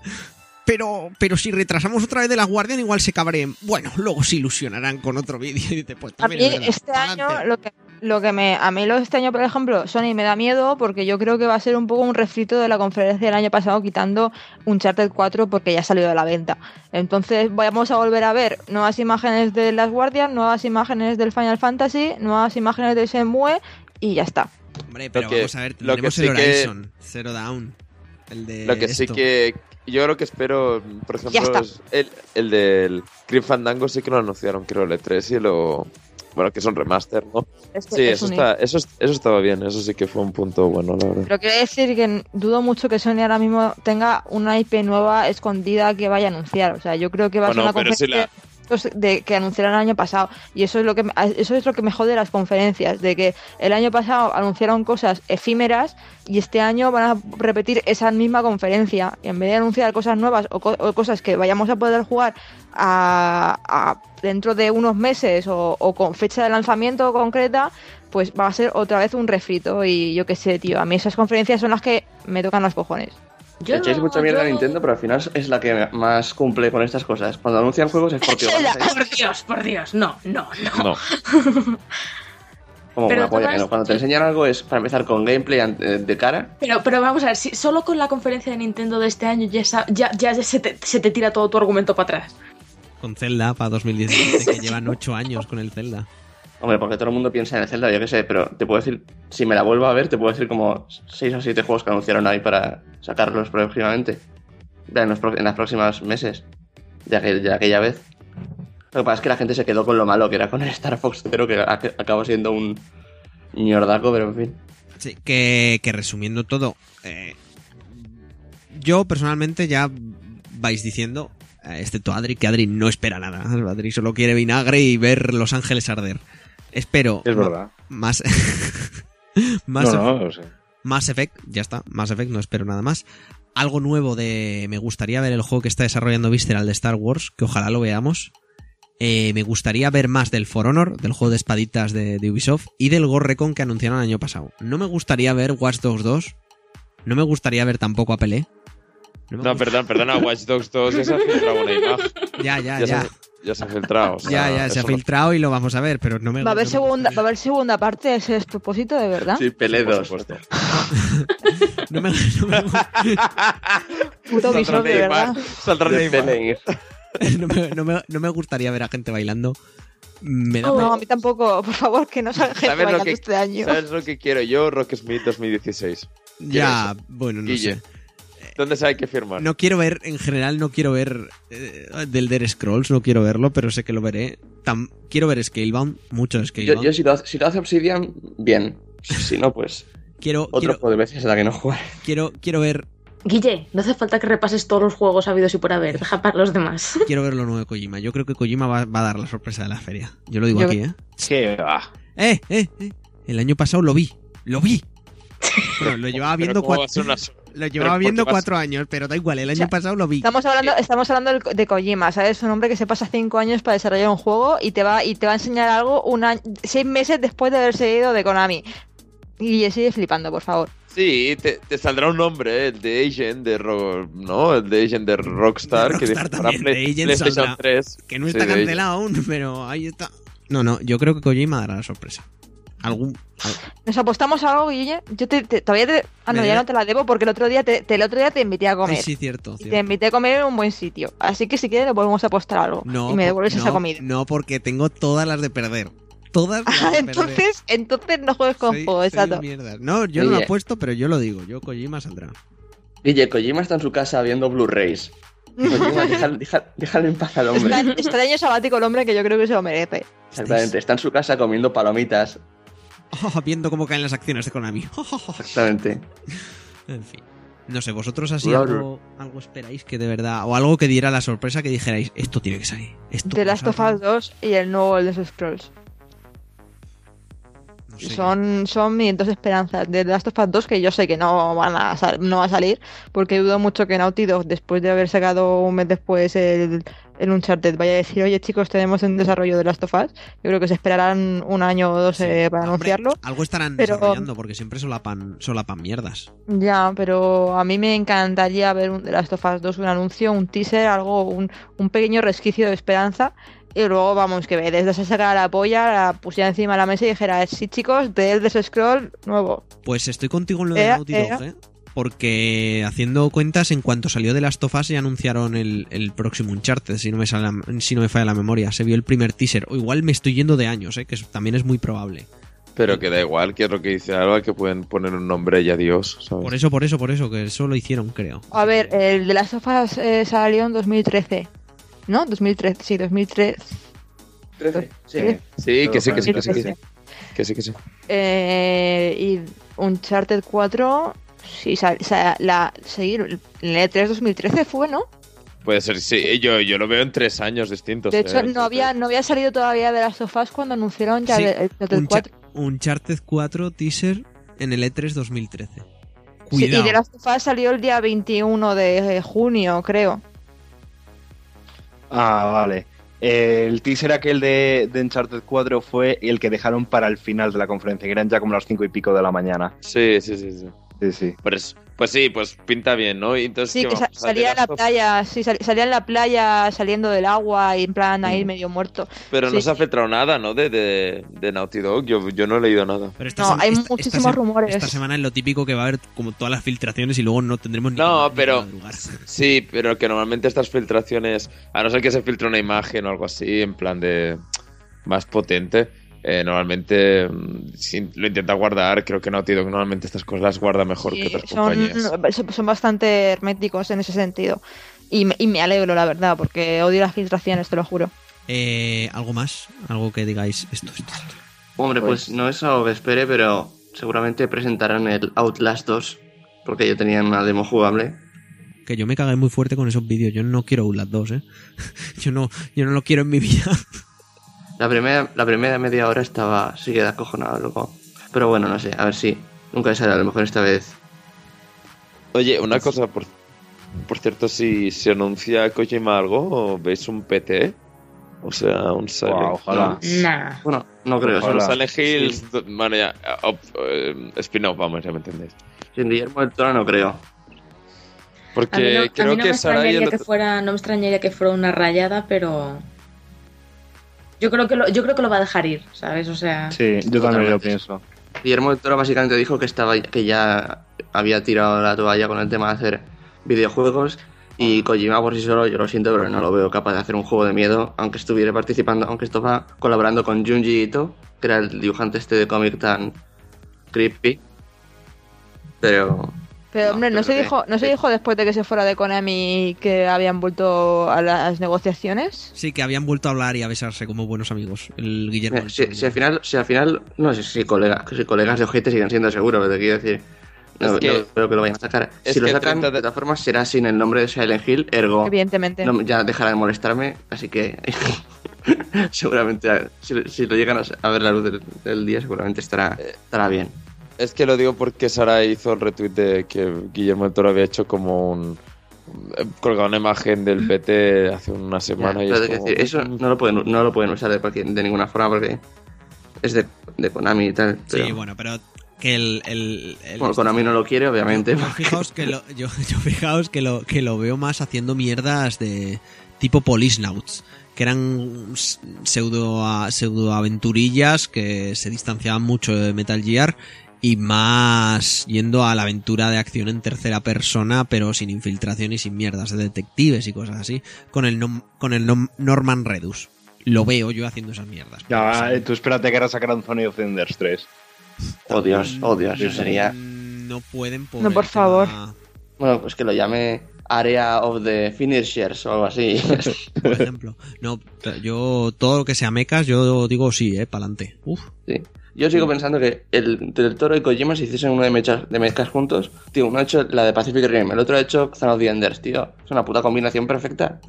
[SPEAKER 1] Pero, pero si retrasamos otra vez de la Guardian, igual se cabreen. Bueno, luego se ilusionarán con otro vídeo y pues
[SPEAKER 2] A
[SPEAKER 1] también
[SPEAKER 2] mí
[SPEAKER 1] es
[SPEAKER 2] este año lo que, lo que me a mí lo de este año por ejemplo Sony me da miedo porque yo creo que va a ser un poco un refrito de la conferencia del año pasado quitando Uncharted 4 porque ya salió de la venta. Entonces vamos a volver a ver nuevas imágenes de las Guardian, nuevas imágenes del Final Fantasy, nuevas imágenes de Shenmue y ya está.
[SPEAKER 1] Hombre, pero
[SPEAKER 4] que-
[SPEAKER 1] vamos a ver,
[SPEAKER 4] lo que
[SPEAKER 1] tendremos
[SPEAKER 4] sí
[SPEAKER 1] el
[SPEAKER 4] que-
[SPEAKER 1] Horizon, Zero Down. El de
[SPEAKER 4] Lo que sí
[SPEAKER 1] esto.
[SPEAKER 4] que yo creo que espero, por ejemplo, el, el del Grim Fandango sí que lo anunciaron, creo, el E3 y lo... Bueno, que son remaster, ¿no?
[SPEAKER 2] Es que
[SPEAKER 4] Sí,
[SPEAKER 2] es
[SPEAKER 4] eso, está, eso, eso estaba bien, eso sí que fue un punto bueno, la verdad.
[SPEAKER 2] Pero quiero decir que dudo mucho que Sony ahora mismo tenga una IP nueva escondida que vaya a anunciar. O sea, yo creo que va a ser una
[SPEAKER 4] pero si
[SPEAKER 2] conferencia pues, de, que anunciaron el año pasado. Y eso es lo que eso es lo que me jode las conferencias, de que el año pasado anunciaron cosas efímeras y este año van a repetir esa misma conferencia. Y en vez de anunciar cosas nuevas o, co- o cosas que vayamos a poder jugar a, a- dentro de unos meses o, o con fecha de lanzamiento concreta, pues va a ser otra vez un refrito y yo qué sé, tío. A mí esas conferencias son las que me tocan los cojones.
[SPEAKER 5] Yo
[SPEAKER 3] Echáis
[SPEAKER 5] no-
[SPEAKER 3] mucha mierda a Nintendo, pero al final es la que más cumple con estas cosas. Cuando anuncian juegos es porque van
[SPEAKER 5] Por Dios, por Dios, no, no, no.
[SPEAKER 4] No,
[SPEAKER 3] como
[SPEAKER 5] Pero
[SPEAKER 3] una polla,
[SPEAKER 5] todas-
[SPEAKER 3] que no. Cuando te enseñan algo es para empezar con gameplay ante- de cara.
[SPEAKER 5] Pero, pero vamos a ver, si solo con la conferencia de Nintendo de este año ya, ya, ya se, te, se te tira todo tu argumento para atrás.
[SPEAKER 1] Con Zelda para 2017, que llevan ocho años con el Zelda.
[SPEAKER 3] Hombre, porque todo el mundo piensa en el Zelda, yo qué sé, pero te puedo decir, si me la vuelvo a ver, te puedo decir como 6 o 7 juegos que anunciaron ahí para sacarlos próximamente. En los, en los próximos meses. De, aquel- de aquella vez. Lo que pasa es que la gente se quedó con lo malo que era con el Star Fox Zero, que ac- acabó siendo un ñordaco, pero en fin.
[SPEAKER 1] Sí, que, que resumiendo todo, eh, yo personalmente ya vais diciendo, eh, excepto Adri, que Adri no espera nada. Adri solo quiere vinagre y ver Los Ángeles arder. Espero
[SPEAKER 6] Es verdad.
[SPEAKER 1] más, más,
[SPEAKER 6] no, no, o sea,
[SPEAKER 1] Mass Effect, ya está, Mass Effect, no espero nada más. Algo nuevo de... Me gustaría ver el juego que está desarrollando Visceral de Star Wars, que ojalá lo veamos. Eh, me gustaría ver más del For Honor, del juego de espaditas de, de Ubisoft, y del Ghost Recon que anunciaron el año pasado. No me gustaría ver Watch Dogs 2. No me gustaría ver tampoco a Pelé. No, gusta-
[SPEAKER 4] perdón, perdona, Watch Dogs 2 ya se ha filtrado una imagen.
[SPEAKER 1] Ya, ya,
[SPEAKER 4] Ya,
[SPEAKER 1] ya.
[SPEAKER 4] Ya se ha filtrado. o sea,
[SPEAKER 1] Ya, ya, se ha
[SPEAKER 4] no-
[SPEAKER 1] filtrado y lo vamos a ver, pero no me
[SPEAKER 2] Va a haber segunda, va a haber segunda parte de ese despropósito de verdad.
[SPEAKER 3] Sí, Pelé
[SPEAKER 4] por
[SPEAKER 3] 2.
[SPEAKER 4] supuesto.
[SPEAKER 1] No me- no me-
[SPEAKER 2] Puto Ubisoft, de verdad.
[SPEAKER 4] Neymar, saldrá
[SPEAKER 3] De
[SPEAKER 1] no me- no me- no me gustaría ver a gente bailando. Me da
[SPEAKER 2] No, a mí tampoco, por favor, que no salga gente
[SPEAKER 4] ¿Sabes lo
[SPEAKER 2] bailando
[SPEAKER 4] que-
[SPEAKER 2] este año.
[SPEAKER 4] ¿Sabes lo que quiero yo? Rocksmith 2016.
[SPEAKER 1] Ya, bueno, no
[SPEAKER 4] Guille.
[SPEAKER 1] sé.
[SPEAKER 4] ¿Dónde se hay que firmar?
[SPEAKER 1] No quiero ver, en general, no quiero ver eh, del Dead Scrolls, no quiero verlo, pero sé que lo veré. Tam- quiero ver Scalebound, mucho Scalebound.
[SPEAKER 3] yo si, lo hace, si lo hace Obsidian, bien. Si no, pues
[SPEAKER 1] quiero,
[SPEAKER 3] otro
[SPEAKER 1] quiero,
[SPEAKER 3] juego de veces a la que no jugar.
[SPEAKER 1] quiero, quiero ver,
[SPEAKER 5] Guille, no hace falta que repases todos los juegos habidos y por haber, deja para los demás.
[SPEAKER 1] quiero ver lo nuevo de Kojima. Yo creo que Kojima va, va a dar la sorpresa de la feria. Yo lo digo
[SPEAKER 2] Yo-
[SPEAKER 1] aquí, ¿eh?
[SPEAKER 6] que va.
[SPEAKER 1] Eh, eh, eh. El año pasado lo vi, lo vi. Bueno, lo llevaba
[SPEAKER 4] Pero
[SPEAKER 1] viendo
[SPEAKER 4] ¿cómo va
[SPEAKER 1] cuatro,
[SPEAKER 4] a ser una-
[SPEAKER 1] lo llevaba viendo
[SPEAKER 4] vas-
[SPEAKER 1] cuatro años, pero da igual, el año
[SPEAKER 2] sea,
[SPEAKER 1] pasado lo vi.
[SPEAKER 2] Estamos hablando, estamos hablando de Kojima, ¿sabes? Un hombre que se pasa cinco años para desarrollar un juego y te va, y te va a enseñar algo un año, seis meses después de haberse ido de Konami. Y sigue flipando, por favor.
[SPEAKER 4] Sí, te, te saldrá un nombre, ¿eh? el de Agent de Ro- ¿no? El de Agent de Rockstar, que
[SPEAKER 1] Rockstar
[SPEAKER 4] para
[SPEAKER 1] también,
[SPEAKER 4] Play-
[SPEAKER 1] de Agent
[SPEAKER 4] PlayStation
[SPEAKER 1] saldrá.
[SPEAKER 4] 3.
[SPEAKER 1] Que no está
[SPEAKER 4] de
[SPEAKER 1] cancelado aún, pero ahí está. No, no, yo creo que Kojima dará la sorpresa. Algún.
[SPEAKER 2] Nos apostamos a algo, Guille. Yo te, te- todavía te. Ah, no,
[SPEAKER 1] Me
[SPEAKER 2] ya no te la debo porque el otro día te, te- el otro día te invité a comer.
[SPEAKER 1] Ay, sí, cierto.
[SPEAKER 2] Y te invité a comer en un buen sitio. Así que si quieres le podemos apostar algo.
[SPEAKER 1] No,
[SPEAKER 2] y me devuelves esa comida.
[SPEAKER 1] No, porque tengo todas las de perder. Todas las
[SPEAKER 2] Ah,
[SPEAKER 1] de perder.
[SPEAKER 2] entonces, entonces no juegues con
[SPEAKER 1] Soy-
[SPEAKER 2] fuego,
[SPEAKER 1] soy
[SPEAKER 2] exacto.
[SPEAKER 1] mierda. No, yo no lo
[SPEAKER 3] Oye.
[SPEAKER 1] he puesto, pero yo lo digo. Yo Kojima saldrá.
[SPEAKER 3] Guille, Kojima está en su casa viendo Blu-rays. Kojima, déjalo, déjalo- déjalo en paz al hombre.
[SPEAKER 2] Está, está de año sabático el hombre que yo creo que se lo merece.
[SPEAKER 3] Exactamente, está en su casa comiendo palomitas.
[SPEAKER 1] Oh, viendo cómo caen las acciones de Konami.
[SPEAKER 3] Exactamente.
[SPEAKER 1] en fin. No sé, vosotros así
[SPEAKER 3] Claro.
[SPEAKER 1] algo, algo esperáis que de verdad. O algo que diera la sorpresa que dijerais, esto tiene que salir. Esto
[SPEAKER 2] The Last of
[SPEAKER 1] pasa".
[SPEAKER 2] Us 2 y el nuevo Elder Scrolls.
[SPEAKER 1] No sé.
[SPEAKER 2] Son, son mis dos esperanzas. De The Last of Us 2, que yo sé que no, van a sal- no va a salir, porque dudo mucho que Naughty Dog, después de haber sacado un mes después el, el Uncharted, vaya a decir, oye chicos, tenemos en desarrollo The Last of Us. Yo creo que se esperarán un año o dos
[SPEAKER 1] Sí.
[SPEAKER 2] eh, para
[SPEAKER 1] Hombre,
[SPEAKER 2] anunciarlo.
[SPEAKER 1] Algo estarán
[SPEAKER 2] pero-
[SPEAKER 1] desarrollando, porque siempre solapan, solapan mierdas.
[SPEAKER 2] Ya, pero a mí me encantaría ver un The Last of Us 2, un anuncio, un teaser, algo, un, un pequeño resquicio de esperanza. Y luego, vamos, que desde se sacara la polla, la pusiera encima de la mesa y dijera, sí chicos, de Elder Scroll nuevo.
[SPEAKER 1] Pues estoy contigo en lo de Naughty Dog. ¿eh? Porque haciendo cuentas, en cuanto salió de Last of Us ya anunciaron el, el próximo Uncharted, si no, me sale si no me falla la memoria. Se vio el primer teaser. O igual me estoy yendo de años, ¿eh? que también es muy probable.
[SPEAKER 4] Pero que da igual, que es lo que dice Alba, que pueden poner un nombre y adiós, ¿sabes?
[SPEAKER 1] Por eso, por eso, por eso, que eso lo hicieron, creo.
[SPEAKER 2] A ver, el de Last of Us eh, salió en 2013. ¿No? 2013, sí, 2013.
[SPEAKER 3] 13. Sí.
[SPEAKER 4] Sí, que sí, que sí, que sí, que sí.
[SPEAKER 2] 2013.
[SPEAKER 4] Que sí, que sí.
[SPEAKER 2] Eh, y Uncharted 4, sí, sal- sa- la, sí, el E3 2013 fue, ¿no?
[SPEAKER 4] Puede ser, sí. Yo, yo lo veo en tres años distintos.
[SPEAKER 2] De hecho,
[SPEAKER 4] ¿eh?
[SPEAKER 2] no había, no había salido todavía de Last of Us cuando anunciaron ya
[SPEAKER 1] Sí,
[SPEAKER 2] el el Uncharted
[SPEAKER 1] Uncha-
[SPEAKER 2] 4.
[SPEAKER 1] Uncharted 4 teaser en el E E3 2013.
[SPEAKER 2] Sí, y
[SPEAKER 1] Cuidado.
[SPEAKER 2] de Last of Us salió el día 21 de junio, creo.
[SPEAKER 6] Ah, vale. Eh, el teaser aquel de, de Uncharted 4 fue el que dejaron para el final de la conferencia, que eran ya como las 5 y pico de la mañana.
[SPEAKER 4] Sí, sí, sí, sí.
[SPEAKER 6] Sí, sí.
[SPEAKER 4] Pues, pues sí, pues pinta bien, ¿no? Y entonces,
[SPEAKER 2] Sí,
[SPEAKER 4] ¿qué
[SPEAKER 2] que
[SPEAKER 4] a
[SPEAKER 2] salía en
[SPEAKER 4] The
[SPEAKER 2] la playa, sí, sal- salía en la playa saliendo del agua y en plan ahí medio muerto.
[SPEAKER 4] Pero no
[SPEAKER 2] Sí,
[SPEAKER 4] se ha
[SPEAKER 2] sí.
[SPEAKER 4] filtrado nada, ¿no? De, de, de Naughty Dog. Yo, yo no he leído nada.
[SPEAKER 1] Pero esta
[SPEAKER 2] No, hay
[SPEAKER 1] esta-
[SPEAKER 2] muchísimos rumores.
[SPEAKER 1] Esta semana es lo típico que va a haber como todas las filtraciones y luego no tendremos ni
[SPEAKER 4] No, pero-. Sí, pero que normalmente estas filtraciones, a no ser que se filtre una imagen o algo así, en plan de más potente, eh, normalmente mm, si lo intenta guardar. Creo que Naughty Dog normalmente estas cosas las guarda mejor
[SPEAKER 2] Sí,
[SPEAKER 4] que otras
[SPEAKER 2] son,
[SPEAKER 4] compañías.
[SPEAKER 2] son- son bastante herméticos en ese sentido. Y me, y me alegro, la verdad, porque odio las filtraciones, te lo juro.
[SPEAKER 1] Eh, ¿Algo más? Algo que digáis esto, esto, esto.
[SPEAKER 3] Hombre, pues no es algo que espere, pero seguramente presentarán el Outlast 2, porque ya tenían una demo jugable.
[SPEAKER 1] Que yo me cagué muy fuerte con esos vídeos. Yo no quiero Outlast 2, ¿eh? yo, no, yo no lo quiero en mi vida.
[SPEAKER 3] La primera, la primera media hora estaba, sí queda acojonado luego. Pero bueno, no sé, a ver si nunca sale, a lo mejor esta vez.
[SPEAKER 4] Oye, una cosa, por, por cierto, si se anuncia Kojima algo, ¿veis un PT? O sea, un Silent
[SPEAKER 6] Guau, ojalá.
[SPEAKER 4] Hills.
[SPEAKER 5] Nah.
[SPEAKER 3] Bueno, no creo,
[SPEAKER 6] Ojalá.
[SPEAKER 3] solo
[SPEAKER 4] Silent Hills, bueno, ya, op- eh, spin-off, vamos, ya me entendéis.
[SPEAKER 3] sin Guillermo del Toro no creo.
[SPEAKER 4] Porque
[SPEAKER 5] A mí no, a
[SPEAKER 4] creo
[SPEAKER 5] mí no
[SPEAKER 4] que
[SPEAKER 5] me
[SPEAKER 4] Sarai
[SPEAKER 5] extrañaría
[SPEAKER 4] el
[SPEAKER 5] que fuera, no me extrañaría que fuera una rayada, pero yo creo que lo, yo creo que lo va a dejar ir, ¿sabes? O sea,
[SPEAKER 6] Sí, yo también lo pienso.
[SPEAKER 3] Guillermo del Toro básicamente dijo que estaba que ya había tirado la toalla con el tema de hacer videojuegos y Kojima por sí solo, yo lo siento, pero no lo veo capaz de hacer un juego de miedo, aunque estuviera participando, aunque estaba colaborando con Junji Ito, que era el dibujante este de cómic tan creepy. Pero
[SPEAKER 2] Pero
[SPEAKER 3] No,
[SPEAKER 2] hombre, no se
[SPEAKER 3] que-
[SPEAKER 2] dijo, no se dijo después de que se fuera de Konami que habían vuelto a las negociaciones.
[SPEAKER 1] Sí, que habían vuelto a hablar y a besarse como buenos amigos. El Guillermo.
[SPEAKER 3] mira, si, si al final, si al final, no sé si colegas, si colegas de ojete siguen siendo seguro, pero te quiero decir. No,
[SPEAKER 4] Es que-
[SPEAKER 3] no creo que lo vayan a sacar. Si lo sacan,
[SPEAKER 4] 30 de-
[SPEAKER 3] de todas formas, será sin el nombre de Silent Hill, ergo.
[SPEAKER 2] Evidentemente.
[SPEAKER 3] No, ya dejará de molestarme, así que seguramente si, si lo llegan a ver la luz del, del día, seguramente estará, estará bien.
[SPEAKER 4] Es que lo digo porque Sara hizo el retweet de que Guillermo del Toro había hecho como un... eh, colgado una imagen del PT hace una
[SPEAKER 3] Ya,
[SPEAKER 4] semana y es como-
[SPEAKER 3] decir, eso no lo pueden, no lo pueden usar de, cualquier- de ninguna forma porque es de, de Konami y tal. Pero
[SPEAKER 1] Sí, bueno, pero que el... el, el-
[SPEAKER 3] Bueno, Konami no lo quiere, obviamente.
[SPEAKER 1] Yo, fijaos que lo, yo, yo fijaos que lo, que lo veo más haciendo mierdas de tipo Policenauts, que eran pseudo, a- pseudo aventurillas que se distanciaban mucho de Metal Gear y más yendo a la aventura de acción en tercera persona, pero sin infiltración y sin mierdas de detectives y cosas así, con el, nom- con el nom- Norman Redus. Lo veo yo haciendo esas mierdas.
[SPEAKER 6] Ya, eh, tú espérate que ahora sacarán Sony of Enders 3.
[SPEAKER 3] Oh Dios, oh Dios, eso sería.
[SPEAKER 1] Mm, No pueden
[SPEAKER 2] No, por favor.
[SPEAKER 3] Bueno, pues que lo llame Area of the Finishers o algo así.
[SPEAKER 1] Por ejemplo. No, yo todo lo que sea mechas, yo digo sí, eh, pa'lante. Uf.
[SPEAKER 3] Sí. Yo sigo pensando que el del Toro y Kojima si hiciesen uno de mechas, de mechas juntos, tío, uno ha hecho la de Pacific Rim, el otro ha hecho Zone of the Enders, tío. Es una puta combinación perfecta.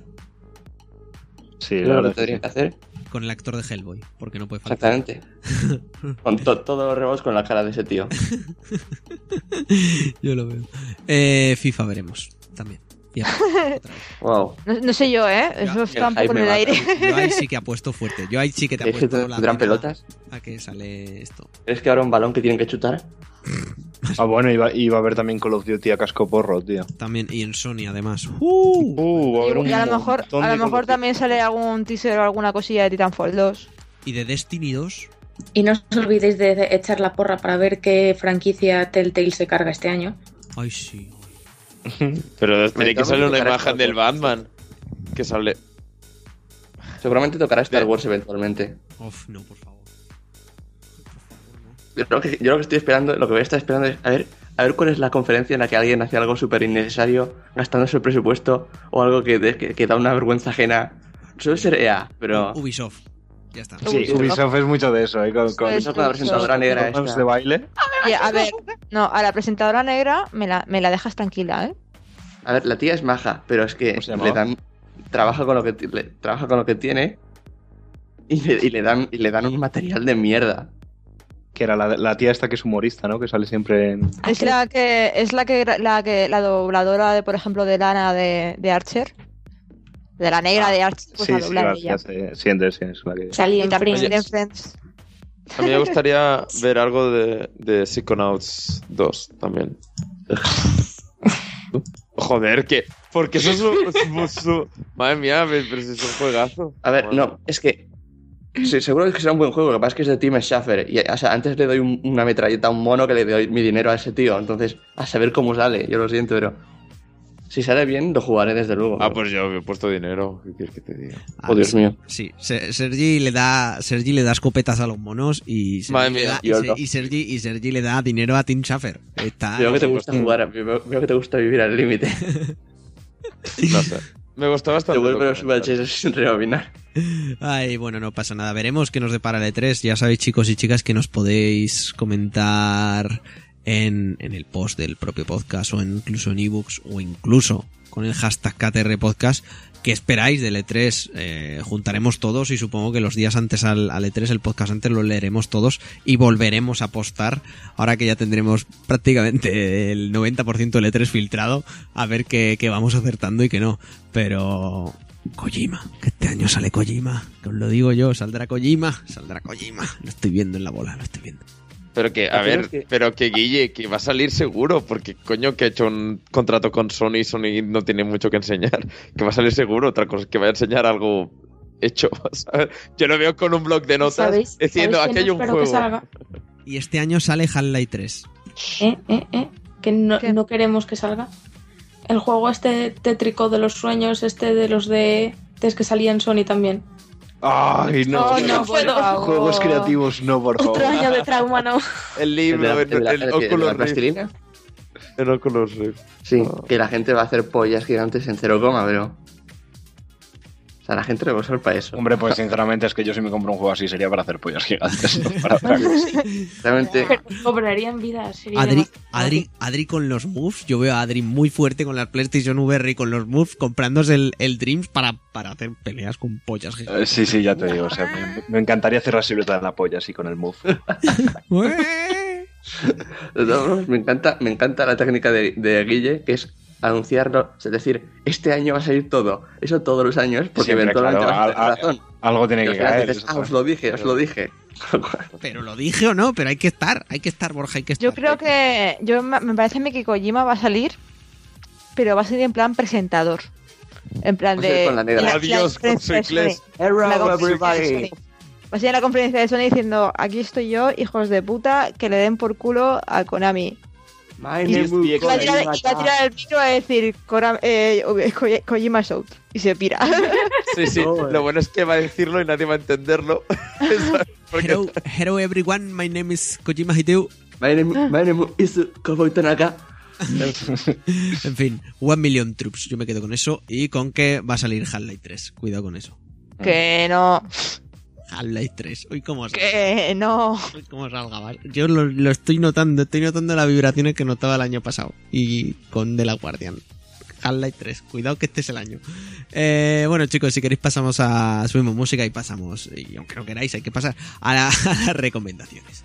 [SPEAKER 6] Sí,
[SPEAKER 3] lo que tendrían que hacer.
[SPEAKER 1] Con el actor de Hellboy, porque no puede faltar.
[SPEAKER 3] Exactamente. Con to- todos los rebots con la cara de ese tío.
[SPEAKER 1] Yo lo veo. Eh, FIFA veremos también. Y.
[SPEAKER 3] Wow.
[SPEAKER 2] No, no sé yo, ¿eh? Eso está un poco en el aire.
[SPEAKER 1] Yo ahí sí que apuesto fuerte. Yo ahí sí que te
[SPEAKER 3] ¿Es que
[SPEAKER 1] apuesto la
[SPEAKER 3] tendrán pelotas?
[SPEAKER 1] A que sale esto.
[SPEAKER 3] ¿Crees que ahora un balón que tienen que chutar?
[SPEAKER 6] Ah, bueno, iba, iba a haber también Call of Duty a casco porro, tío.
[SPEAKER 1] También, y en Sony además.
[SPEAKER 6] Uh, a haber un
[SPEAKER 2] Y a lo mejor, a lo mejor también sale algún teaser o alguna cosilla de Titanfall 2.
[SPEAKER 1] Y de Destiny 2.
[SPEAKER 5] Y no os olvidéis de echar la porra para ver qué franquicia Telltale se carga este año.
[SPEAKER 1] Ay, sí.
[SPEAKER 4] Pero tiene que salir una imagen del Batman. Que sale.
[SPEAKER 3] Seguramente tocará Star Wars eventualmente.
[SPEAKER 1] Uf, no, por favor.
[SPEAKER 3] Yo lo, que, yo lo que estoy esperando, lo que voy a estar esperando es a ver, a ver cuál es la conferencia en la que alguien hace algo súper innecesario, gastándose el presupuesto, o algo que, de- que, que da una vergüenza ajena. Suele ser EA, pero.
[SPEAKER 1] Ubisoft. Ya está.
[SPEAKER 6] Sí, Ubisoft es mucho de eso, ¿eh? Con, con,
[SPEAKER 3] Eso con la presentadora negra
[SPEAKER 6] con
[SPEAKER 3] esta.
[SPEAKER 6] de baile.
[SPEAKER 2] Oye, a ver, no, a la presentadora negra me la, me la dejas tranquila, ¿eh?
[SPEAKER 3] A ver, la tía es maja, pero es que
[SPEAKER 6] ¿Cómo se
[SPEAKER 3] le dan. Trabaja con lo que, le- trabaja con lo que tiene. Y le, y le dan, y le dan un material de mierda.
[SPEAKER 6] Que era la, la tía esta que es humorista, ¿no? Que sale siempre en...
[SPEAKER 2] Es la que es la que la que la dobladora de por ejemplo de Lana de, de Archer. De la negra de Archer, pues
[SPEAKER 6] sí,
[SPEAKER 2] la
[SPEAKER 6] sí,
[SPEAKER 2] dobla
[SPEAKER 6] va,
[SPEAKER 2] ella.
[SPEAKER 6] sí, sí, es la que...
[SPEAKER 5] Salí en Friends.
[SPEAKER 2] en Friends.
[SPEAKER 4] A mí me gustaría ver algo de, de Psychonauts 2 también. Joder, que. Porque eso es su, su- su- Madre mía, pero si es un juegazo.
[SPEAKER 3] A ver,
[SPEAKER 4] Bueno.
[SPEAKER 3] no, es que. Sí, seguro que será un buen juego, lo que pasa es que es de Team Schaffer. Y, o sea, antes le doy un- una metralleta a un mono que le doy mi dinero a ese tío. Entonces, a saber cómo sale, yo lo siento, pero. Si sale bien, lo jugaré desde luego.
[SPEAKER 4] Ah, pues yo he puesto dinero. ¿Qué quieres que te diga?
[SPEAKER 1] Ah,
[SPEAKER 3] Oh, Dios mío.
[SPEAKER 1] Sí, Se- Sergi le da Sergi le da escopetas a los monos y Sergi,
[SPEAKER 4] Madre
[SPEAKER 1] le
[SPEAKER 4] mía,
[SPEAKER 1] da, y, Se- Sergi y Sergi le da dinero a Tim Schafer. Está
[SPEAKER 3] Veo que te gusta jugar, veo, veo que te gusta vivir al límite.
[SPEAKER 4] No sé. Me gustó
[SPEAKER 3] Te
[SPEAKER 4] bastante.
[SPEAKER 3] vuelve
[SPEAKER 4] lo
[SPEAKER 3] los
[SPEAKER 4] me
[SPEAKER 3] VHS sin rebobinar.
[SPEAKER 1] Ay, bueno, no pasa nada. Veremos qué nos depara el E3. Ya sabéis, chicos y chicas, que nos podéis comentar en, en el post del propio podcast o incluso en ebooks o incluso con el hashtag KTR Podcast. ¿Qué esperáis del E3? Eh, juntaremos todos y supongo que los días antes al, al E3, el podcast antes, lo leeremos todos y volveremos a postar. Ahora que ya tendremos prácticamente el 90% del E3 filtrado, a ver qué, qué vamos acertando y qué no. Pero Kojima, que este año sale Kojima, que os lo digo yo, saldrá Kojima, saldrá Kojima. Lo estoy viendo en la bola, lo estoy viendo.
[SPEAKER 4] Pero que, a ver,
[SPEAKER 3] es que-
[SPEAKER 4] pero que Guille, que va a salir seguro, porque coño que ha hecho un contrato con Sony, Sony no tiene mucho que enseñar, que va a salir seguro, otra cosa es que vaya a enseñar algo hecho, ¿sabes? Yo lo veo con un blog de notas
[SPEAKER 5] ¿Sabéis?
[SPEAKER 4] diciendo,
[SPEAKER 5] ¿Sabéis
[SPEAKER 4] aquí
[SPEAKER 5] que
[SPEAKER 4] hay
[SPEAKER 5] no
[SPEAKER 4] un juego.
[SPEAKER 1] Y este año sale Half-Life 3.
[SPEAKER 5] ¿Eh? ¿Eh? ¿Eh? Que no, no queremos que salga. El juego este tétrico de los sueños, este de los de... Es que salía en Sony también.
[SPEAKER 6] Ay, no.
[SPEAKER 5] Oh, no puedo.
[SPEAKER 6] Juegos creativos, no, por favor.
[SPEAKER 5] Otro año de trauma, ¿no?
[SPEAKER 4] El
[SPEAKER 3] ¿El de la,
[SPEAKER 4] libro,
[SPEAKER 3] el
[SPEAKER 4] el,
[SPEAKER 3] el
[SPEAKER 4] Oculus Rift. El Oculus Rift.
[SPEAKER 3] Sí,
[SPEAKER 4] Ah.
[SPEAKER 3] que la gente va a hacer pollas gigantes en cero coma, pero. O sea, la gente lo va a usar para eso.
[SPEAKER 6] Hombre, pues sinceramente es que yo si me compro un juego así sería para hacer pollas gigantes. no para otra cosa.
[SPEAKER 3] Realmente.
[SPEAKER 5] Pero cobrarían vida. Sería
[SPEAKER 1] Adri. Adri, Adri con los moves, yo veo a Adri muy fuerte con la PlayStation VR y con los moves comprándose el, el Dreams para, para hacer peleas con pollas gigantes.
[SPEAKER 6] Eh, Sí, sí, ya te digo. O sea, me, me encantaría hacer la silueta de la polla así con el move.
[SPEAKER 3] Me encanta, me encanta la técnica de, de Guille, que es anunciarlo, es decir, este año va a salir todo, eso todos los años, porque
[SPEAKER 6] Siempre,
[SPEAKER 3] eventualmente
[SPEAKER 6] claro,
[SPEAKER 3] vas a tener
[SPEAKER 6] al- al-
[SPEAKER 3] razón.
[SPEAKER 6] Algo tiene que caer.
[SPEAKER 3] dices, ah, os lo dije, os lo dije.
[SPEAKER 1] Pero lo dije o no, pero hay que estar, hay que estar, Borja, hay que estar.
[SPEAKER 2] Yo creo que. Yo me parece a mí que Kojima va a salir, pero va a salir en plan presentador. En plan de.
[SPEAKER 3] con la negra.
[SPEAKER 2] en
[SPEAKER 4] Adiós.
[SPEAKER 2] La conferencia de Sony. Va a ser en la conferencia de Sony diciendo: Aquí estoy yo, hijos de puta, que le den por culo a Konami.
[SPEAKER 3] My
[SPEAKER 2] Y
[SPEAKER 3] name
[SPEAKER 4] es
[SPEAKER 3] is
[SPEAKER 2] Y va a tirar, y va a tirar el micro a decir: "Kora- eh, Ko- Kojima's out. Y se pira.
[SPEAKER 4] Sí, sí. Lo bueno es que va a decirlo y nadie va a entenderlo.
[SPEAKER 1] Hello, hello everyone, my name is Kojima Hideo.
[SPEAKER 3] My name, my name is Cowboy Tanaka.
[SPEAKER 1] En fin, One Million Troops, yo me quedo con eso y con que va a salir Half-Life 3. Cuidado con eso.
[SPEAKER 2] que no.
[SPEAKER 1] Half-Life 3. Uy, cómo salga.
[SPEAKER 2] Que no.
[SPEAKER 1] Uy, cómo salga. ¿vale? Yo lo, lo estoy notando, estoy notando las vibraciones que notaba el año pasado. Y con The La Guardian. Half-Life 3. Cuidado que este es el año. Eh, bueno, chicos, si queréis pasamos a... Subimos música y pasamos. Y aunque no queráis, hay que pasar a, la- a las recomendaciones.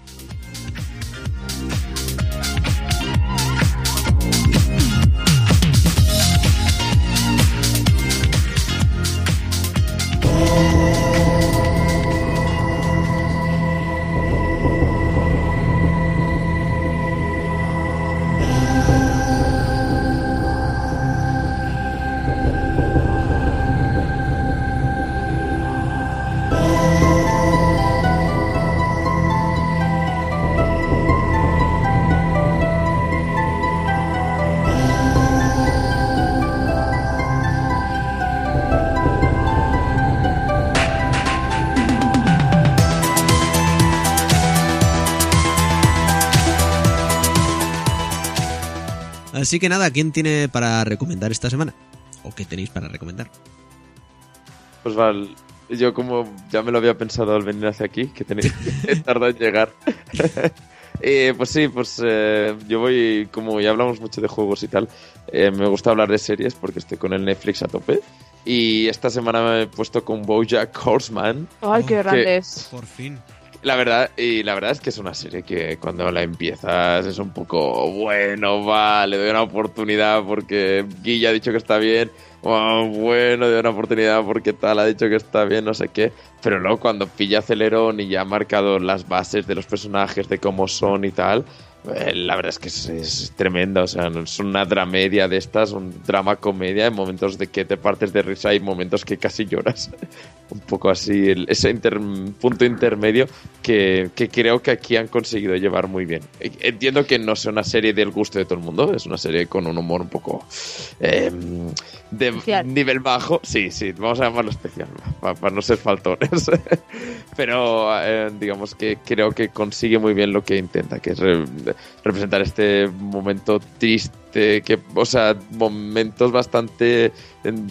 [SPEAKER 1] Así que nada, ¿quién tiene para recomendar esta semana? ¿O qué tenéis para recomendar?
[SPEAKER 4] Pues vale, yo como ya me lo había pensado al venir hacia aquí, que tenía que tardar en llegar. Eh, pues sí, pues eh, yo voy, como ya hablamos mucho de juegos y tal, eh, me gusta hablar de series porque estoy con el Netflix a tope. Y esta semana me he puesto con Bojack Horseman.
[SPEAKER 2] Ay, qué grande es.
[SPEAKER 1] Por fin.
[SPEAKER 4] La verdad, y la verdad es que es una serie que cuando la empiezas es un poco bueno, va, le doy una oportunidad porque Guilla ha dicho que está bien, oh, bueno, doy una oportunidad porque tal ha dicho que está bien, no sé qué. Pero luego cuando pilla acelerón y ya ha marcado las bases de los personajes, de cómo son y tal, eh, la verdad es que es, es tremenda, o sea, es una dramedia de estas, un drama comedia, en momentos de que te partes de risa y momentos que casi lloras. un poco así, el- ese inter- punto intermedio que, que creo que aquí han conseguido llevar muy bien. E- Entiendo que no sea una serie del gusto de todo el mundo, es una serie con un humor un poco eh, de
[SPEAKER 2] Especial.
[SPEAKER 4] nivel bajo. Sí, sí, vamos a llamarlo especial, pa- para, no ser faltones. Pero eh, digamos que creo que consigue muy bien lo que intenta, que es representar este momento triste, que, o sea, momentos bastante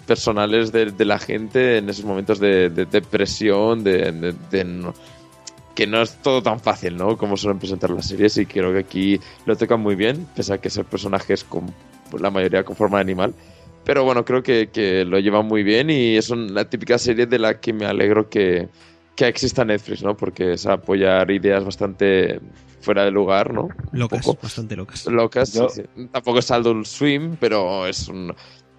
[SPEAKER 4] personales de, la gente en esos momentos de, de depresión, de, que no es todo tan fácil, ¿no? Como suelen presentar las series y creo que aquí lo tocan muy bien, pese a que ese personaje es con la mayoría con forma de animal. Pero bueno, creo que, que lo llevan muy bien y es una típica serie de la que me alegro que, que exista Netflix, ¿no? Porque es apoyar ideas bastante fuera de lugar, ¿no?
[SPEAKER 1] Locas,
[SPEAKER 4] poco
[SPEAKER 1] bastante locas.
[SPEAKER 4] locas.
[SPEAKER 6] Yo-
[SPEAKER 4] sí, sí. Tampoco es Adult Swim, pero es un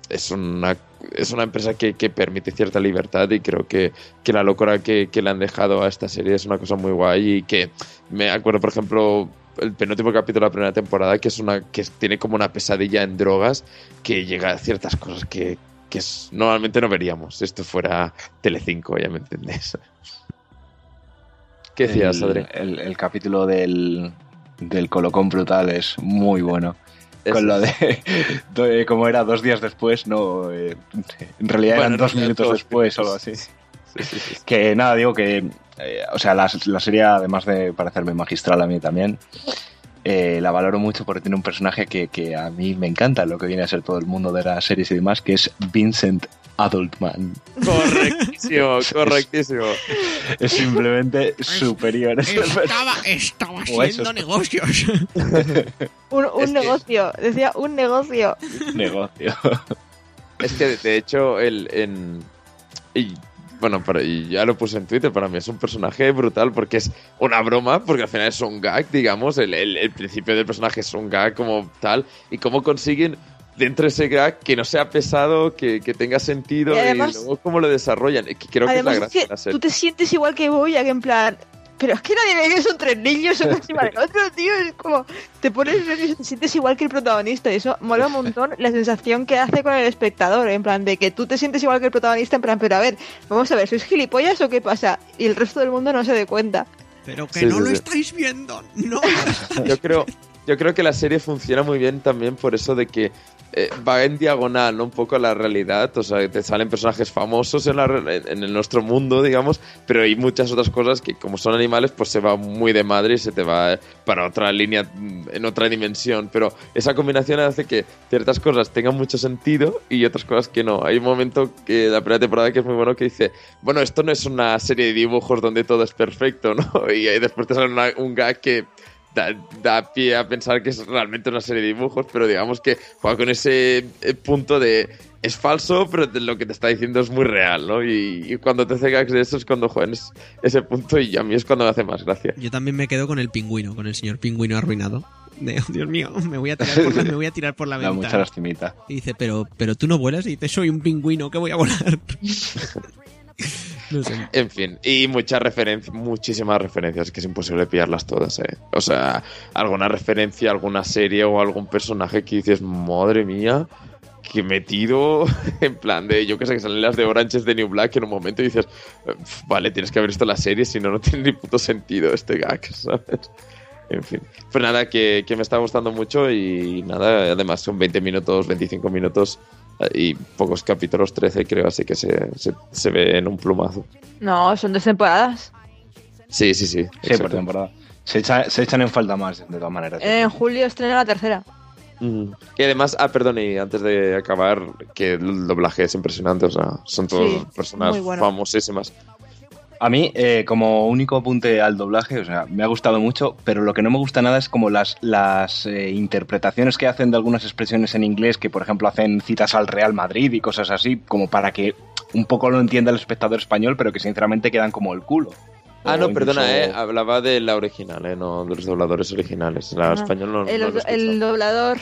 [SPEAKER 4] es una es una empresa que, que permite cierta libertad y creo que, que la locura que, que le han dejado a esta serie es una cosa muy guay y que me acuerdo por ejemplo el penúltimo capítulo de la primera temporada que es una que tiene como una pesadilla en drogas que llega a ciertas cosas que, que es- normalmente no veríamos si esto fuera Telecinco ya me entendés ¿qué decías
[SPEAKER 6] el,
[SPEAKER 4] Adri?
[SPEAKER 6] el- el capítulo del, del colocón brutal es muy bueno. Con lo de, de como era dos días después, no, eh, en realidad
[SPEAKER 4] Bueno,
[SPEAKER 6] eran dos minutos
[SPEAKER 4] dos
[SPEAKER 6] después o algo así.
[SPEAKER 4] Sí, sí, sí.
[SPEAKER 6] Que nada, digo que, eh, o sea, la, la serie, además de parecerme magistral a mí también, eh, la valoro mucho porque tiene un personaje que, que a mí me encanta, lo que viene a ser todo el mundo de las series y demás, que es Vincent Adultman.
[SPEAKER 4] correctísimo correctísimo
[SPEAKER 6] Es simplemente superior. Es
[SPEAKER 1] Estaba, estaba haciendo negocios.
[SPEAKER 2] Un, un
[SPEAKER 4] Es que-
[SPEAKER 2] negocio, decía un negocio.
[SPEAKER 6] negocio.
[SPEAKER 4] Es que de hecho, el en. Y bueno, pero, y ya lo puse en Twitter, para mí es un personaje brutal porque es una broma, porque al final es un gag, digamos. El, el- el principio del personaje es un gag como tal. Y cómo consiguen dentro de ese gag que no sea pesado, que, que tenga sentido
[SPEAKER 2] Y
[SPEAKER 4] y,
[SPEAKER 2] además-
[SPEAKER 4] luego cómo lo desarrollan. Y que creo que es la
[SPEAKER 2] es
[SPEAKER 4] gracia
[SPEAKER 2] que
[SPEAKER 4] de la
[SPEAKER 2] tú te sientes igual que voy, que en plan, pero es que nadie ve que son tres niños uno encima del otro, tío. Es como, te pones nervioso, te sientes igual que el protagonista. Y eso mola un montón la sensación que hace con el espectador. En plan, de que tú te sientes igual que el protagonista. En plan, pero a ver, vamos a ver, ¿sois gilipollas o qué pasa? Y el resto del mundo no se dé cuenta.
[SPEAKER 1] Pero que
[SPEAKER 4] Sí,
[SPEAKER 1] no
[SPEAKER 4] sí,
[SPEAKER 1] lo
[SPEAKER 4] sí.
[SPEAKER 1] estáis viendo. No.
[SPEAKER 4] Yo creo, yo creo que la serie funciona muy bien también por eso de que eh, va en diagonal, ¿no? Un poco a la realidad. O sea, te salen personajes famosos en, la en, nuestro mundo, digamos, pero hay muchas otras cosas que, como son animales, pues se va muy de madre y se te va para otra línea, mm, en otra dimensión. Pero esa combinación hace que ciertas cosas tengan mucho sentido y otras cosas que no. Hay un momento que la primera temporada que es muy bueno que dice, bueno, esto no es una serie de dibujos donde todo es perfecto, ¿no? Y ahí después te sale un gag que da, da pie a pensar que es realmente una serie de dibujos, pero digamos que juega con ese eh, punto de es falso, pero lo que te está diciendo es muy real, ¿no? Y, y cuando te hace gags de eso es cuando juegas ese punto y a mí es cuando me hace más gracia.
[SPEAKER 1] Yo también me quedo con el pingüino, con el señor pingüino arruinado. De, Dios mío, me voy a tirar por la, me voy a tirar por la
[SPEAKER 6] Da mucha lastimita.
[SPEAKER 1] Y dice, pero, pero tú no vuelas. Y dice, soy un pingüino, que voy a volar.
[SPEAKER 4] En fin, y muchas referencias, muchísimas referencias, que es imposible pillarlas todas, ¿eh? O sea, alguna referencia, alguna serie o algún personaje que dices, madre mía, que metido en plan de, yo que sé, que salen las de Orange is the New Black en un momento y dices, "Pf, vale, tienes que haber visto la serie, si no, no tiene ni puto sentido este gag, ¿sabes? En fin. Pues nada, que, que me está gustando mucho y nada, además son 20 minutos, 25 minutos y pocos capítulos, 13 creo, así que se, se, se ve en un plumazo.
[SPEAKER 2] No, son dos temporadas.
[SPEAKER 4] Sí, sí, sí.
[SPEAKER 6] Sí,
[SPEAKER 4] exacto.
[SPEAKER 6] por temporada. Se, echa- se echan en falta más, de todas maneras.
[SPEAKER 2] En julio estrena la tercera.
[SPEAKER 4] Mm. Y además, ah, perdón, y antes de acabar, que el doblaje es impresionante, o sea, son todas
[SPEAKER 2] Sí,
[SPEAKER 4] personas
[SPEAKER 2] bueno.
[SPEAKER 4] famosísimas.
[SPEAKER 6] A mí, eh, como único apunte al doblaje, o sea, me ha gustado mucho, pero lo que no me gusta nada es como las, las eh, interpretaciones que hacen de algunas expresiones en inglés, que por ejemplo hacen citas al Real Madrid y cosas así, como para que un poco lo entienda el espectador español, pero que sinceramente quedan como el culo.
[SPEAKER 4] Ah, no, perdona,
[SPEAKER 6] incluso-
[SPEAKER 4] eh, hablaba de la original, eh, no de los dobladores originales. La
[SPEAKER 2] Ah,
[SPEAKER 4] español no,
[SPEAKER 2] el,
[SPEAKER 4] no lo
[SPEAKER 2] el doblador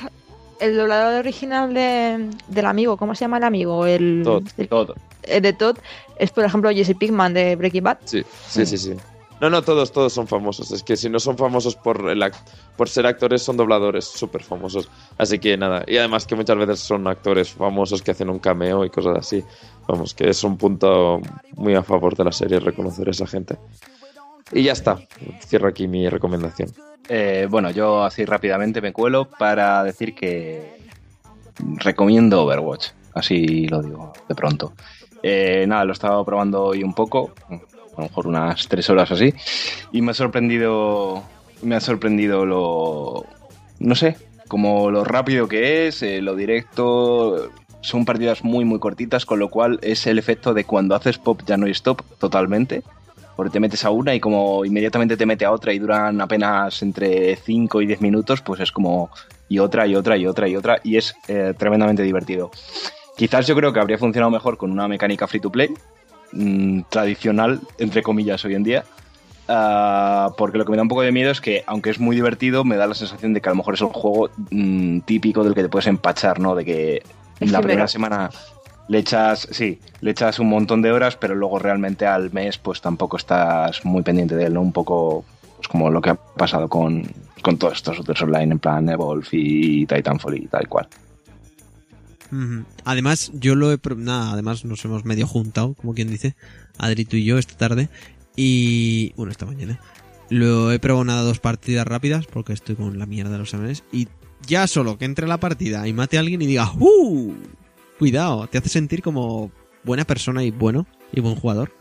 [SPEAKER 2] el doblador original de, del amigo, ¿cómo se llama el amigo? El,
[SPEAKER 4] Todd.
[SPEAKER 2] el-
[SPEAKER 6] Todo.
[SPEAKER 2] el de Todd es, por ejemplo, Jesse Pinkman de Breaking Bad.
[SPEAKER 4] Sí, sí, sí, sí. No, no, todos, todos son famosos. Es que si no son famosos por, el act- por ser actores, son dobladores súper famosos. Así que nada. Y además que muchas veces son actores famosos que hacen un cameo y cosas así. Vamos, que es un punto muy a favor de la serie reconocer a esa gente. Y ya está. Cierro aquí mi recomendación.
[SPEAKER 6] Eh, bueno, yo así rápidamente me cuelo para decir que recomiendo Overwatch, así lo digo de pronto. Eh, nada, lo he estado probando hoy un poco, a lo mejor unas tres horas así, y me ha sorprendido, me ha sorprendido lo, no sé, como lo rápido que es, eh, lo directo. Son partidas muy muy cortitas, con lo cual es el efecto de cuando haces pop ya no hay stop totalmente porque te metes a una y como inmediatamente te mete a otra y duran apenas entre 5 y 10 minutos, pues es como y otra y otra y otra y otra y es eh, tremendamente divertido. Quizás yo creo que habría funcionado mejor con una mecánica free to play, mm, tradicional, entre comillas, hoy en día. Ah, porque lo que me da un poco de miedo es que, aunque es muy divertido, me da la sensación de que a lo mejor es un juego mm, típico del que te puedes empachar, ¿no? De que la
[SPEAKER 2] Efímero.
[SPEAKER 6] primera semana le echas, sí, le echas un montón de horas, pero luego realmente al mes pues tampoco estás muy pendiente de él, ¿no? Un poco pues como lo que ha pasado con, con todos estos shooters online en plan Evolve y Titanfall y tal cual.
[SPEAKER 1] Además, yo lo he... Nada, además nos hemos medio juntado, como quien dice, Adri y yo esta tarde. Y... Bueno, esta mañana. Lo he probado nada dos partidas rápidas, porque estoy con la mierda de los exámenes. Y ya solo que entre la partida y mate a alguien y diga ¡Uh! Cuidado, te hace sentir como buena persona y bueno, y buen jugador.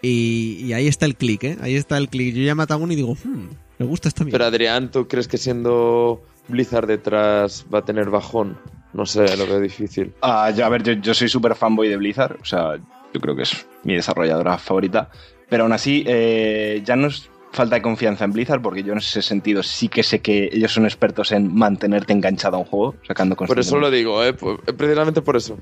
[SPEAKER 1] Y, y ahí está el clic, ¿eh? Ahí está el clic. Yo ya he matado a uno y digo, hmm, me gusta esta
[SPEAKER 4] Pero
[SPEAKER 1] mierda.
[SPEAKER 4] Adrián, ¿tú crees que siendo Blizzard detrás va a tener bajón? No sé, lo veo difícil.
[SPEAKER 6] Ah, ya, a ver, yo, yo soy súper fanboy de Blizzard, o sea, yo creo que es mi desarrolladora favorita, pero aún así eh, ya no es falta de confianza en Blizzard, porque yo en ese sentido sí que sé que ellos son expertos en mantenerte enganchado a un juego, sacando
[SPEAKER 4] Por eso lo digo, ¿eh? Por- precisamente por eso.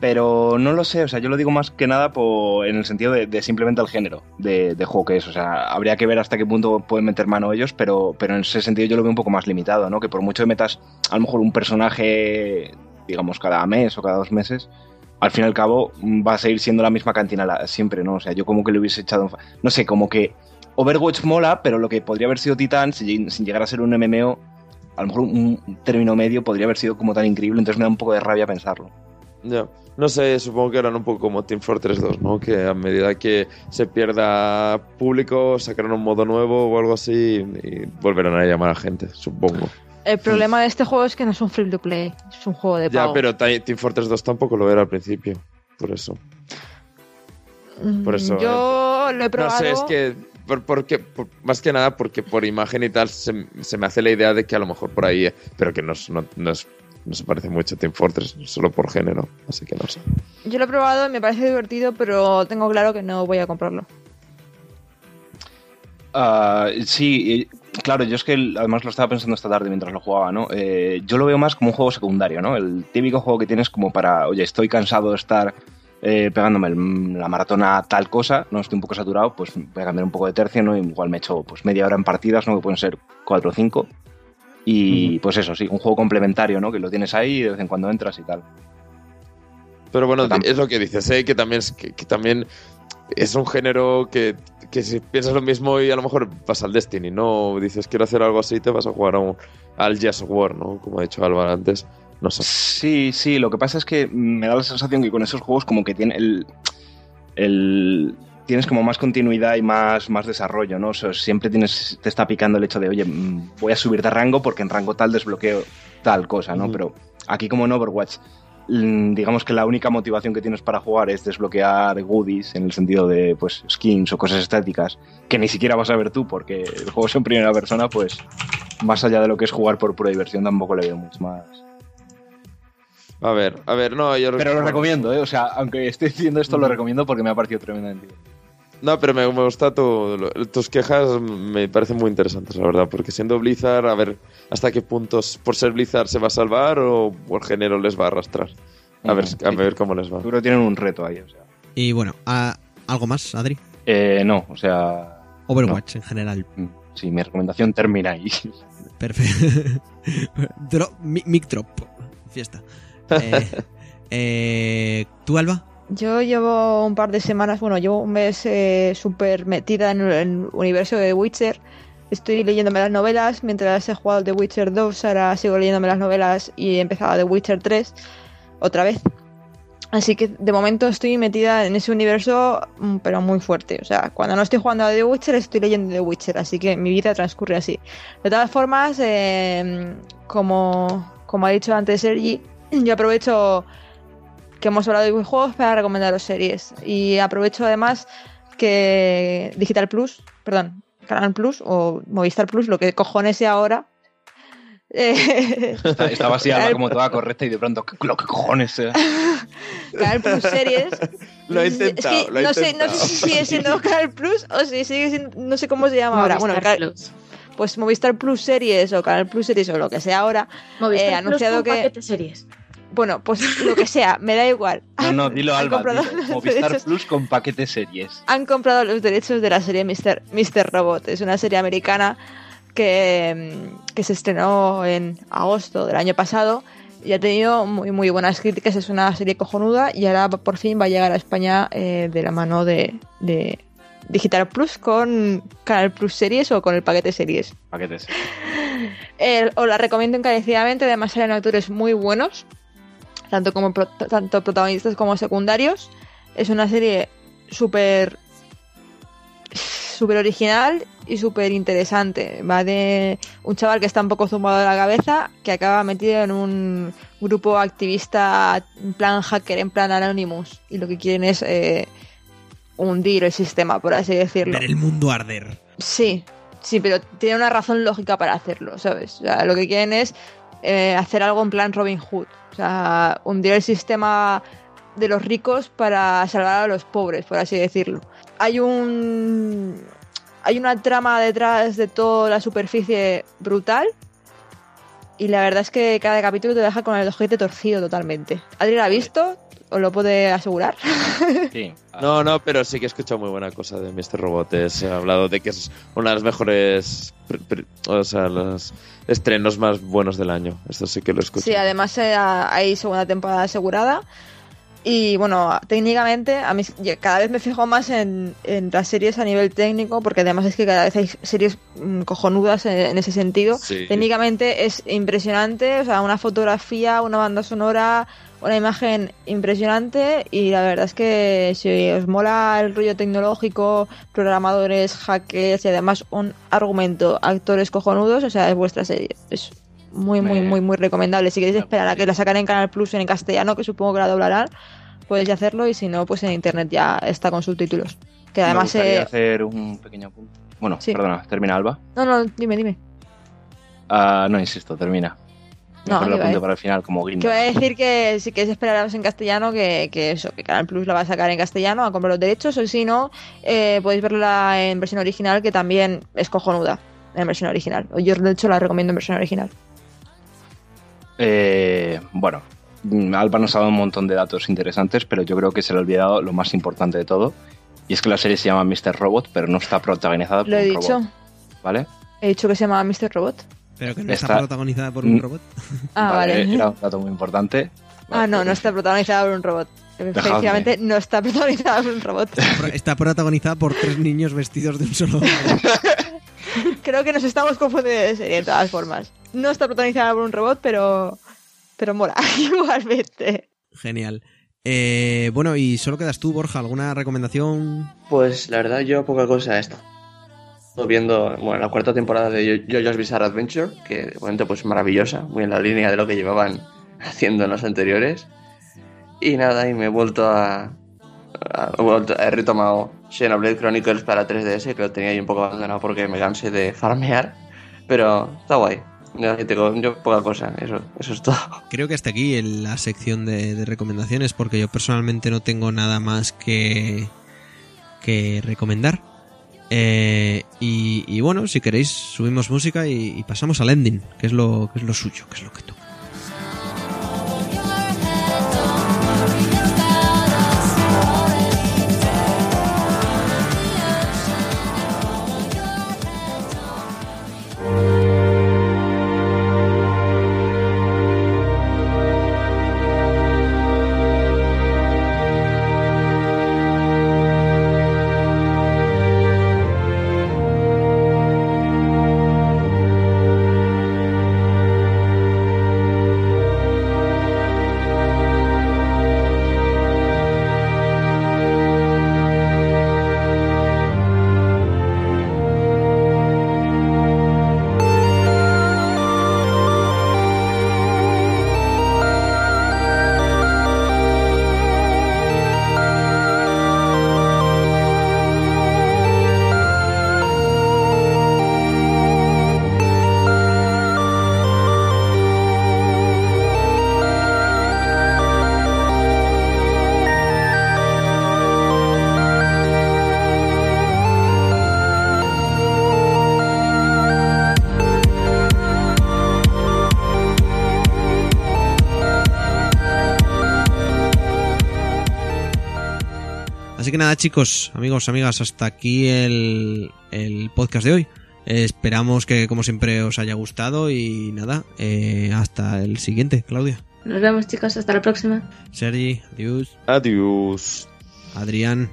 [SPEAKER 6] Pero no lo sé, o sea, yo lo digo más que nada por, en el sentido de, de simplemente el género de, de juego que es. O sea, habría que ver hasta qué punto pueden meter mano ellos, pero, pero en ese sentido yo lo veo un poco más limitado, ¿no? Que por mucho que metas a lo mejor un personaje, digamos, cada mes o cada dos meses, al fin y al cabo mm, va a seguir siendo la misma cantina siempre, ¿no? O sea, yo como que le hubiese echado... No sé, como que Overwatch mola, pero lo que podría haber sido Titan, sin, sin llegar a ser un MMO, a lo mejor un, un término medio podría haber sido como tan increíble, entonces me da un poco de rabia pensarlo.
[SPEAKER 4] Ya. No sé, supongo que eran un poco como Team Fortress 2, ¿no? Que a medida que se pierda público, sacarán un modo nuevo o algo así y volverán a llamar a gente, supongo.
[SPEAKER 2] El problema de este juego es que no es un free to play, es un juego de
[SPEAKER 4] Ya,
[SPEAKER 2] pago.
[SPEAKER 4] pero Ti- Team Fortress 2 tampoco lo era al principio. Por eso. por eso,
[SPEAKER 2] Mm, Yo lo he
[SPEAKER 4] No
[SPEAKER 2] probado.
[SPEAKER 4] sé, es que. Por, porque, por- más que nada porque por imagen y tal se, se me hace la idea de que a lo mejor por ahí. eh, Pero que no, no, no es- no se parece mucho a Team Fortress, solo por género. Así que no sé.
[SPEAKER 2] Yo lo he probado y me parece divertido, pero tengo claro que no voy a comprarlo.
[SPEAKER 6] Ah, sí, claro, yo es que además lo estaba pensando esta tarde mientras lo jugaba, ¿no? Eh, yo lo veo más como un juego secundario, ¿no? El típico juego que tienes como para, oye, estoy cansado de estar eh, pegándome el- la maratona tal cosa, no estoy un poco saturado, pues voy a cambiar un poco de tercio, ¿no? Igual me echo pues media hora en partidas, ¿no? Que pueden ser cuatro o cinco. Y pues eso, sí, un juego complementario, ¿no? Que lo tienes ahí y de vez en cuando entras y tal.
[SPEAKER 4] Pero bueno,
[SPEAKER 6] Pero
[SPEAKER 4] es lo que dices, ¿eh? que también es, que, que también es un género que, que si piensas lo mismo y a lo mejor vas al Destiny, ¿no? Dices quiero hacer algo así, te vas a jugar a un- al Jazz War, ¿no? Como ha dicho Álvaro antes. No sé.
[SPEAKER 6] Sí, sí, lo que pasa es que me da la sensación que con esos juegos como que tiene el, el- tienes como más continuidad y más, más desarrollo, ¿no? O sea, siempre tienes, te está picando el hecho de, oye, mm, voy a subir de rango porque en rango tal desbloqueo tal cosa, ¿no? Pero aquí como en Overwatch, mm, digamos que la única motivación que tienes para jugar es desbloquear goodies en el sentido de, pues, skins o cosas estéticas que ni siquiera vas a ver tú porque el juego es en primera persona, pues, más allá de lo que es jugar por pura diversión, tampoco le veo mucho más.
[SPEAKER 4] A ver, a ver, no, yo
[SPEAKER 6] Pero lo recomiendo, ¿eh? O sea, aunque esté diciendo esto, lo recomiendo porque me ha parecido tremendamente bien.
[SPEAKER 4] No, pero me, me gusta tu, tus quejas, me parecen muy interesantes, la verdad, porque siendo Blizzard, a ver hasta qué puntos por ser Blizzard se va a salvar o por género les va a arrastrar. A ver, a ver cómo les va.
[SPEAKER 6] Seguro tienen un reto ahí, o sea.
[SPEAKER 1] Y bueno, ¿a- ¿algo más, Adri?
[SPEAKER 6] Eh, no, o sea.
[SPEAKER 1] Overwatch en general.
[SPEAKER 6] mm, Sí, mi recomendación termina ahí.
[SPEAKER 1] Perfecto. Mic drop. Fiesta. Eh, eh, ¿Tú, Alba?
[SPEAKER 2] Yo llevo un par de semanas, bueno, llevo un mes eh, súper metida en el, universo de Witcher. Estoy leyéndome las novelas, mientras he jugado The Witcher 2, ahora sigo leyéndome las novelas y he empezado The Witcher 3 otra vez. Así que de momento estoy metida en ese universo, mm, pero muy fuerte. O sea, cuando no estoy jugando a The Witcher, estoy leyendo The Witcher, así que mi vida transcurre así. De todas formas, eh, como, como ha dicho antes Sergi, yo aprovecho que hemos hablado de videojuegos para recomendaros series. Y aprovecho además que Digital Plus, perdón, Canal Plus o Movistar Plus, lo que cojones sea ahora. eh,
[SPEAKER 6] Está- Estaba así
[SPEAKER 2] Canal-
[SPEAKER 6] como toda correcta y de pronto, ¿qué- lo que cojones sea?
[SPEAKER 2] Canal Plus Series.
[SPEAKER 4] Lo he
[SPEAKER 2] Es que
[SPEAKER 4] intentado, lo he
[SPEAKER 2] no, sé, no sé si sigue siendo Canal Plus o si sigue siendo, no sé cómo se llama ahora. Bueno,
[SPEAKER 5] Plus.
[SPEAKER 2] pues Movistar Plus Series o Canal Plus Series o lo que sea ahora.
[SPEAKER 5] Movistar
[SPEAKER 2] eh,
[SPEAKER 5] Plus
[SPEAKER 2] anunciado
[SPEAKER 5] con
[SPEAKER 2] que-
[SPEAKER 5] paquete series.
[SPEAKER 2] Bueno, pues lo que sea, me da igual.
[SPEAKER 6] No, no, dilo Alba. dilo. Movistar
[SPEAKER 2] derechos.
[SPEAKER 6] Plus con paquete series.
[SPEAKER 2] han comprado los derechos de la serie Mr. Mr. Robot. Es una serie americana que, mm, que se estrenó en agosto del año pasado y ha tenido muy, muy buenas críticas. Es una serie cojonuda y ahora por fin va a llegar a España eh, de la mano de, de Digital Plus con Canal Plus Series o con el paquete series.
[SPEAKER 6] Paquetes.
[SPEAKER 2] Eh, os la recomiendo encarecidamente, además salen actores muy buenos, tanto como pro- tanto protagonistas como secundarios. Es una serie súper súper original y súper interesante. Va de un chaval que está un poco zumbado de la cabeza, que acaba metido en un grupo activista en plan hacker, en plan Anonymous, y lo que quieren es eh, hundir el sistema, por así decirlo.
[SPEAKER 1] Ver el mundo arder.
[SPEAKER 2] Sí, sí, pero tiene una razón lógica para hacerlo, ¿sabes? O sea, lo que quieren es eh, hacer algo en plan Robin Hood. O sea, hundir el sistema de los ricos para salvar a los pobres, por así decirlo. Hay un. Hay una trama detrás de toda la superficie brutal. Y la verdad es que cada capítulo te deja con el ojete torcido totalmente. ¿Adri la ha visto? ¿Os lo puede asegurar?
[SPEAKER 6] Sí.
[SPEAKER 4] No, no, pero sí que he escuchado muy buena cosa de Mr. Robot. Se ha hablado de que es una de las mejores. O sea, los estrenos más buenos del año. Esto sí que lo he escuchado.
[SPEAKER 2] Sí, además eh, hay segunda temporada asegurada. Y bueno, técnicamente, a mí cada vez me fijo más en, en las series a nivel técnico, porque además es que cada vez hay series mm, cojonudas en, en ese sentido.
[SPEAKER 4] Sí.
[SPEAKER 2] Técnicamente es impresionante, o sea, una fotografía, una banda sonora, una imagen impresionante y la verdad es que si os mola el rollo tecnológico, programadores, hackers y además un argumento, actores cojonudos, o sea, es vuestra serie. Es muy, muy, muy, muy recomendable. Si queréis esperar a que la sacan en Canal Plus en castellano, que supongo que la doblarán, podéis hacerlo y si no, pues en internet ya está con subtítulos. Que además...
[SPEAKER 6] Me
[SPEAKER 2] eh,
[SPEAKER 6] hacer un pequeño punto. Bueno,
[SPEAKER 2] Sí.
[SPEAKER 6] perdona, termina Alba.
[SPEAKER 2] No, no, dime, dime.
[SPEAKER 6] Ah, no, insisto, termina.
[SPEAKER 2] No,
[SPEAKER 6] Mejor lo apunto
[SPEAKER 2] decir-
[SPEAKER 6] para el final como guiño.
[SPEAKER 2] Voy a decir que si queréis esperaros en castellano, que, que eso, que Canal Plus la va a sacar en castellano, a comprar los derechos, o si no, eh, podéis verla en versión original, que también es cojonuda en versión original. Yo, de hecho, la recomiendo en versión original.
[SPEAKER 6] Eh, bueno, mm, Alba nos ha dado un montón de datos interesantes, pero yo creo que se le ha olvidado lo más importante de todo. Y es que la serie se llama Mr. Robot, pero no está protagonizada por
[SPEAKER 2] Lo he
[SPEAKER 6] un
[SPEAKER 2] dicho.
[SPEAKER 6] robot. ¿Vale?
[SPEAKER 2] He dicho que se llama Mr. Robot.
[SPEAKER 1] Pero que no está,
[SPEAKER 6] Está-
[SPEAKER 1] protagonizada por un
[SPEAKER 6] Mm.
[SPEAKER 1] robot.
[SPEAKER 2] Ah, vale.
[SPEAKER 6] Era un dato muy importante.
[SPEAKER 2] Ah, no, no está protagonizada por un robot. Efectivamente, no está protagonizada por un robot.
[SPEAKER 1] Está protagonizada por tres niños vestidos de un solo.
[SPEAKER 2] Creo que nos estamos confundiendo de serie, de todas formas. No está protagonizada por un robot, pero. Pero mola, igualmente.
[SPEAKER 1] Genial. Eh, bueno, y solo quedas tú, Borja. ¿Alguna recomendación?
[SPEAKER 3] Pues la verdad, yo poca cosa he estado viendo bueno, la cuarta temporada de Yo- JoJo's Bizarre Adventure, que de momento pues maravillosa, muy en la línea de lo que llevaban haciendo en los anteriores. Y nada, y me he vuelto a. a- he, vuelto- he retomado Xenoblade Chronicles para 3DS, que lo tenía ahí un poco abandonado porque me cansé de farmear. Pero está guay. Que tengo- yo poca cosa, eso, eso es todo.
[SPEAKER 1] Creo que hasta aquí en la sección de, de recomendaciones, porque yo personalmente no tengo nada más que, que recomendar. Eh, y, bueno, si queréis, subimos música y, y pasamos al ending, que es lo, que es lo suyo, que es lo que toca. Nada, chicos, amigos, amigas, hasta aquí el, el podcast de hoy. Eh, esperamos que, como siempre, os haya gustado y nada, eh, hasta el siguiente, Claudia.
[SPEAKER 5] Nos vemos, chicos. Hasta la próxima.
[SPEAKER 1] Sergi, adiós.
[SPEAKER 4] Adiós.
[SPEAKER 1] Adrián,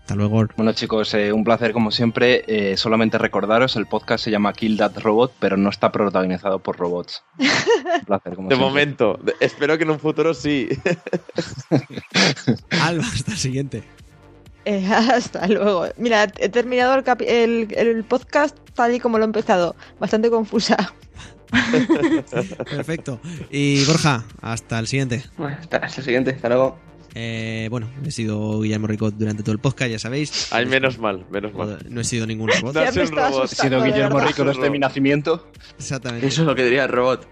[SPEAKER 1] hasta luego.
[SPEAKER 6] Bueno chicos, eh, un placer como siempre. Eh, solamente recordaros, el podcast se llama Kill That Robot, pero no está protagonizado por robots. Un placer como
[SPEAKER 4] De
[SPEAKER 6] siempre.
[SPEAKER 4] momento. Espero que en un futuro sí.
[SPEAKER 1] Alba, hasta el siguiente.
[SPEAKER 2] Eh, hasta luego. Mira, he terminado el, capi- el, el podcast tal y como lo he empezado. Bastante confusa.
[SPEAKER 1] Perfecto. Y Borja, hasta el siguiente.
[SPEAKER 3] Bueno, hasta hasta el siguiente, hasta luego.
[SPEAKER 1] Eh, bueno, he sido Guillermo Ricot durante todo el podcast, ya sabéis.
[SPEAKER 4] Ay, menos mal, menos mal.
[SPEAKER 1] No he sido ningún robot.
[SPEAKER 4] No has sido
[SPEAKER 6] Guillermo. Rico desde mi nacimiento.
[SPEAKER 1] Exactamente.
[SPEAKER 3] Eso es lo que diría el robot.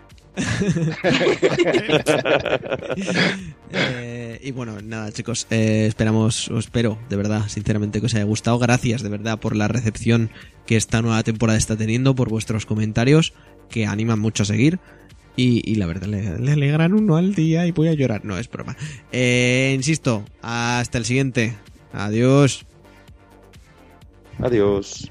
[SPEAKER 1] Eh, y bueno, nada, chicos, eh, esperamos, o espero, de verdad, sinceramente, que os haya gustado. Gracias, de verdad, por la recepción que esta nueva temporada está teniendo, por vuestros comentarios, que animan mucho a seguir. Y, y la verdad, le, le alegran uno al día y voy a llorar. No, es broma. Eh, insisto, hasta el siguiente. Adiós.
[SPEAKER 4] Adiós.